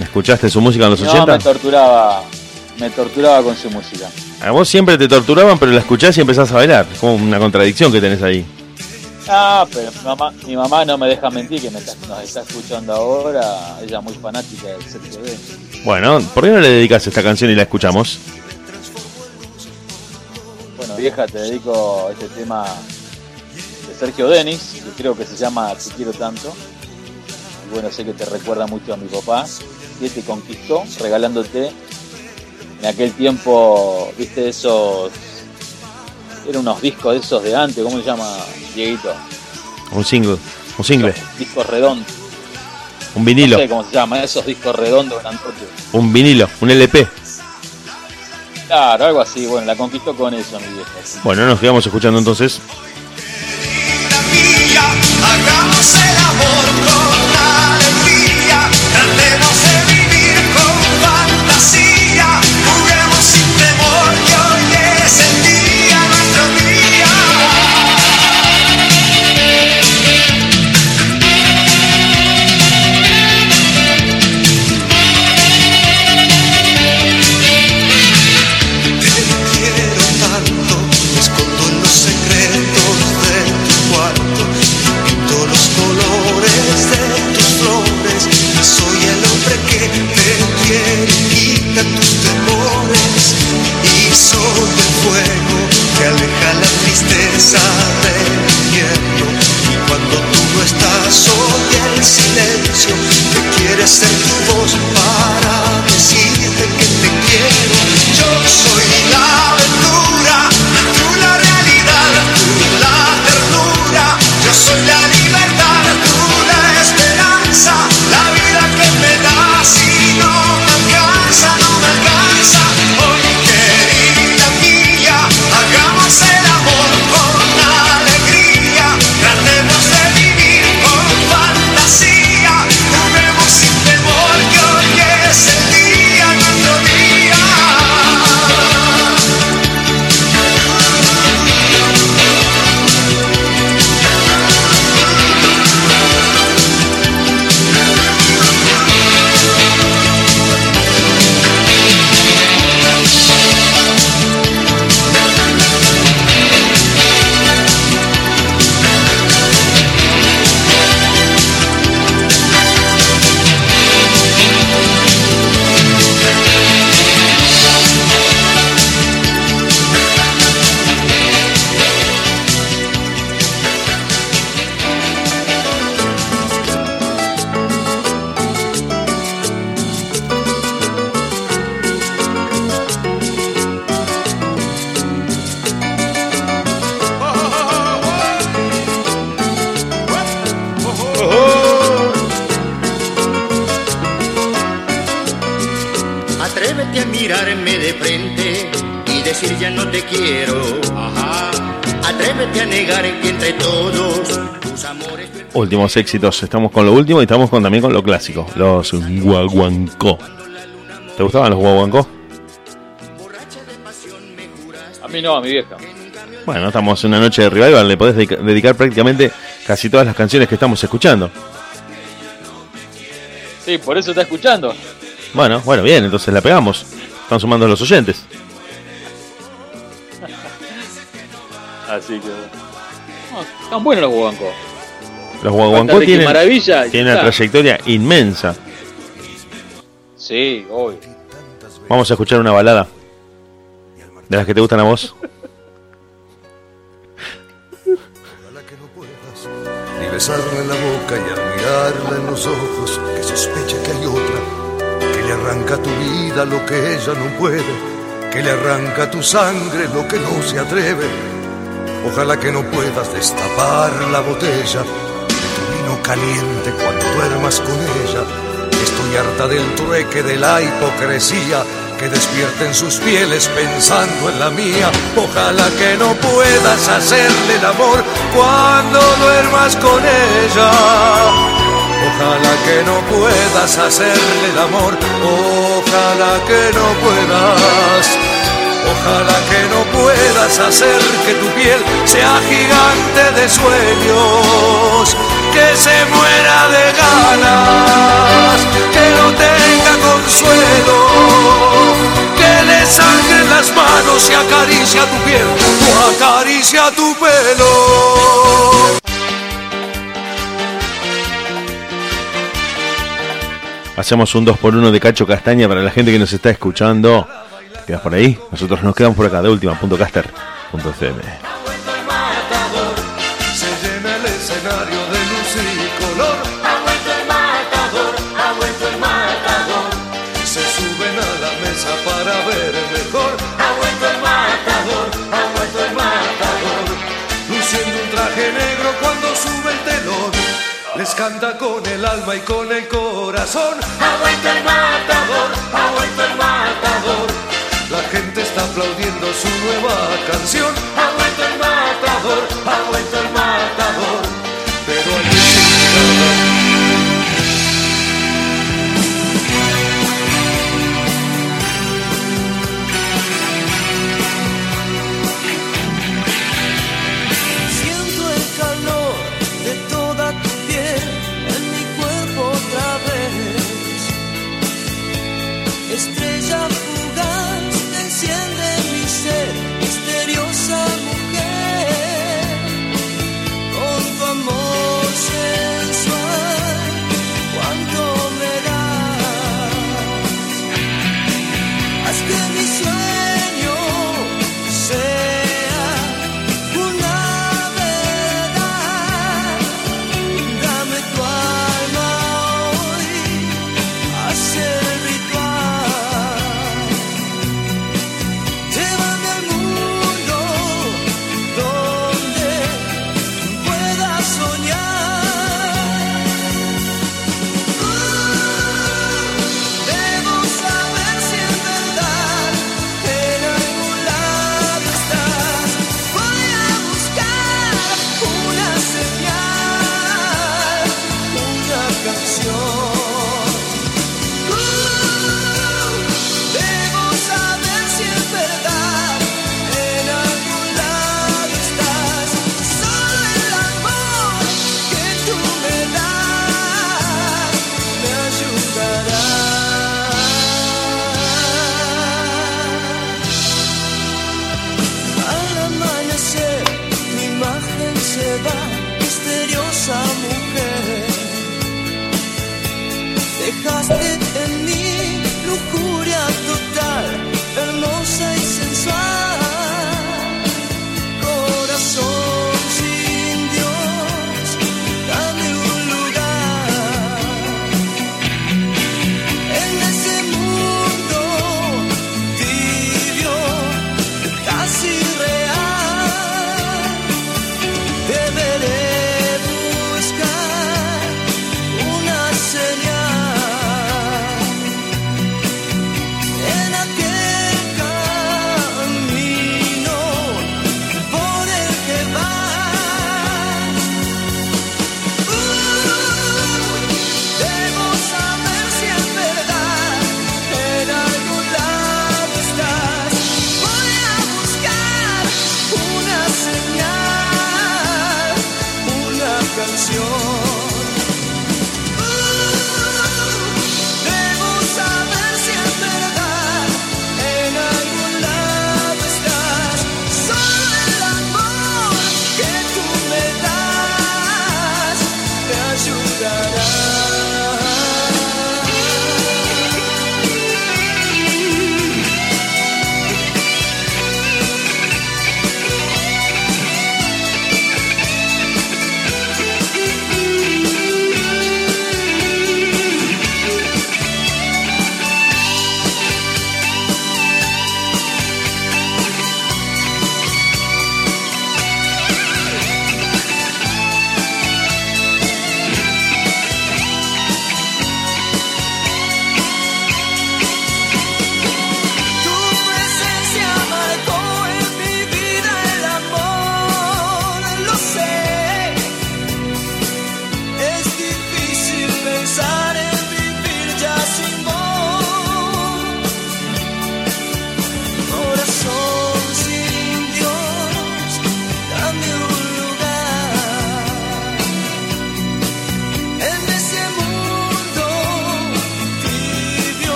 ¿Escuchaste su música en los No, 80? me torturaba, me torturaba con su música. A vos siempre te torturaban, pero la escuchás y empezás a bailar. Es como una contradicción que tenés ahí. Ah, pero mi mamá, mi mamá no me deja mentir que me está, nos está escuchando ahora. Ella es muy fanática del Sergio Denis. Bueno, ¿por qué no le dedicas esta canción y la escuchamos? Bueno, vieja, te dedico este tema de Sergio Denis, que creo que se llama Te quiero tanto. bueno, sé que te recuerda mucho a mi papá, que te conquistó regalándote en aquel tiempo, viste, esos. Eran unos discos de esos de antes, ¿cómo se llama, Dieguito? Un single, un single, Discos redondos. un vinilo, No sé cómo se llama, esos discos redondos grandotes. un vinilo, un LP. Claro, algo así. Bueno, la conquistó con eso, mi vieja. Bueno, nos quedamos escuchando entonces. Hagamos el amor Últimos éxitos. Estamos con lo último y estamos con, también con lo clásico. Los guaguancó. ¿Te gustaban los guaguancó? A mí no, a mi vieja. Bueno, estamos en una noche de revival. Le podés dedica- dedicar prácticamente casi todas las canciones que estamos escuchando. Sí, por eso está escuchando. Bueno, bueno, bien, entonces la pegamos. Están sumando los oyentes. Así que. No, están buenos los guancos. Los guaguancó tienen, Maravilla tienen una trayectoria inmensa. Sí, obvio. Vamos a escuchar una balada. De las que te gustan a vos. Ni besarla en la boca y al mirarla en los ojos, que sospecha que hay otra, que le arranca a tu vida lo que ella no puede, que le arranca a tu sangre lo que no se atreve. Ojalá que no puedas destapar la botella caliente cuando duermas con ella. Estoy harta del trueque, de la hipocresía que despierten sus pieles pensando en la mía. Ojalá que no puedas hacerle el amor cuando duermas con ella. Ojalá que no puedas hacerle el amor, ojalá que no puedas. Ojalá que no puedas hacer que tu piel sea gigante de sueños, que se muera de ganas, que no tenga consuelo, que le sangren las manos y acaricia tu piel o acaricia tu pelo. Hacemos un 2x1 de Cacho Castaña para la gente que nos está escuchando. ¿Te quedas por ahí? Nosotros nos quedamos por acá de última.caster.fm. canta con el alma y con el corazón. Ha vuelto el matador, ha vuelto el matador. La gente está aplaudiendo su nueva canción. Ha vuelto el matador, ha vuelto el matador.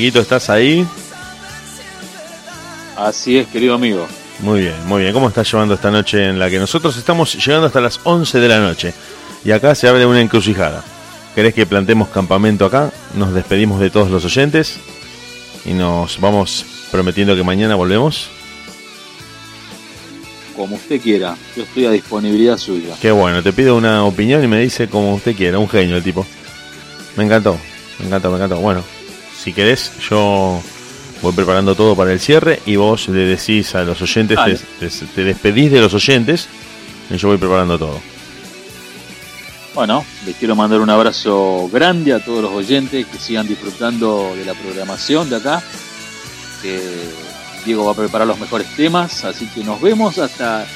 Dieguito, ¿estás ahí? Así es, querido amigo. Muy bien, muy bien. ¿Cómo estás llevando esta noche en la que nosotros estamos llegando hasta las 11 de la noche? Y acá se abre una encrucijada. ¿Querés que plantemos campamento acá? Nos despedimos de todos los oyentes y nos vamos prometiendo que mañana volvemos. Como usted quiera, yo estoy a disponibilidad suya. Qué bueno, te pido una opinión y me dice como usted quiera, un genio el tipo. Me encantó, me encantó, me encantó. Bueno, si querés, yo voy preparando todo para el cierre y vos le decís a los oyentes, te, te- te despedís de los oyentes y yo voy preparando todo. Bueno, les quiero mandar un abrazo grande a todos los oyentes que sigan disfrutando de la programación de acá. Que Diego va a preparar los mejores temas, así que nos vemos hasta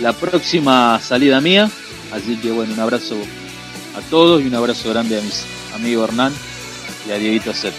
la próxima salida mía. Así que bueno, un abrazo a todos y un abrazo grande a mis amigos Hernán y a Dieguito Set.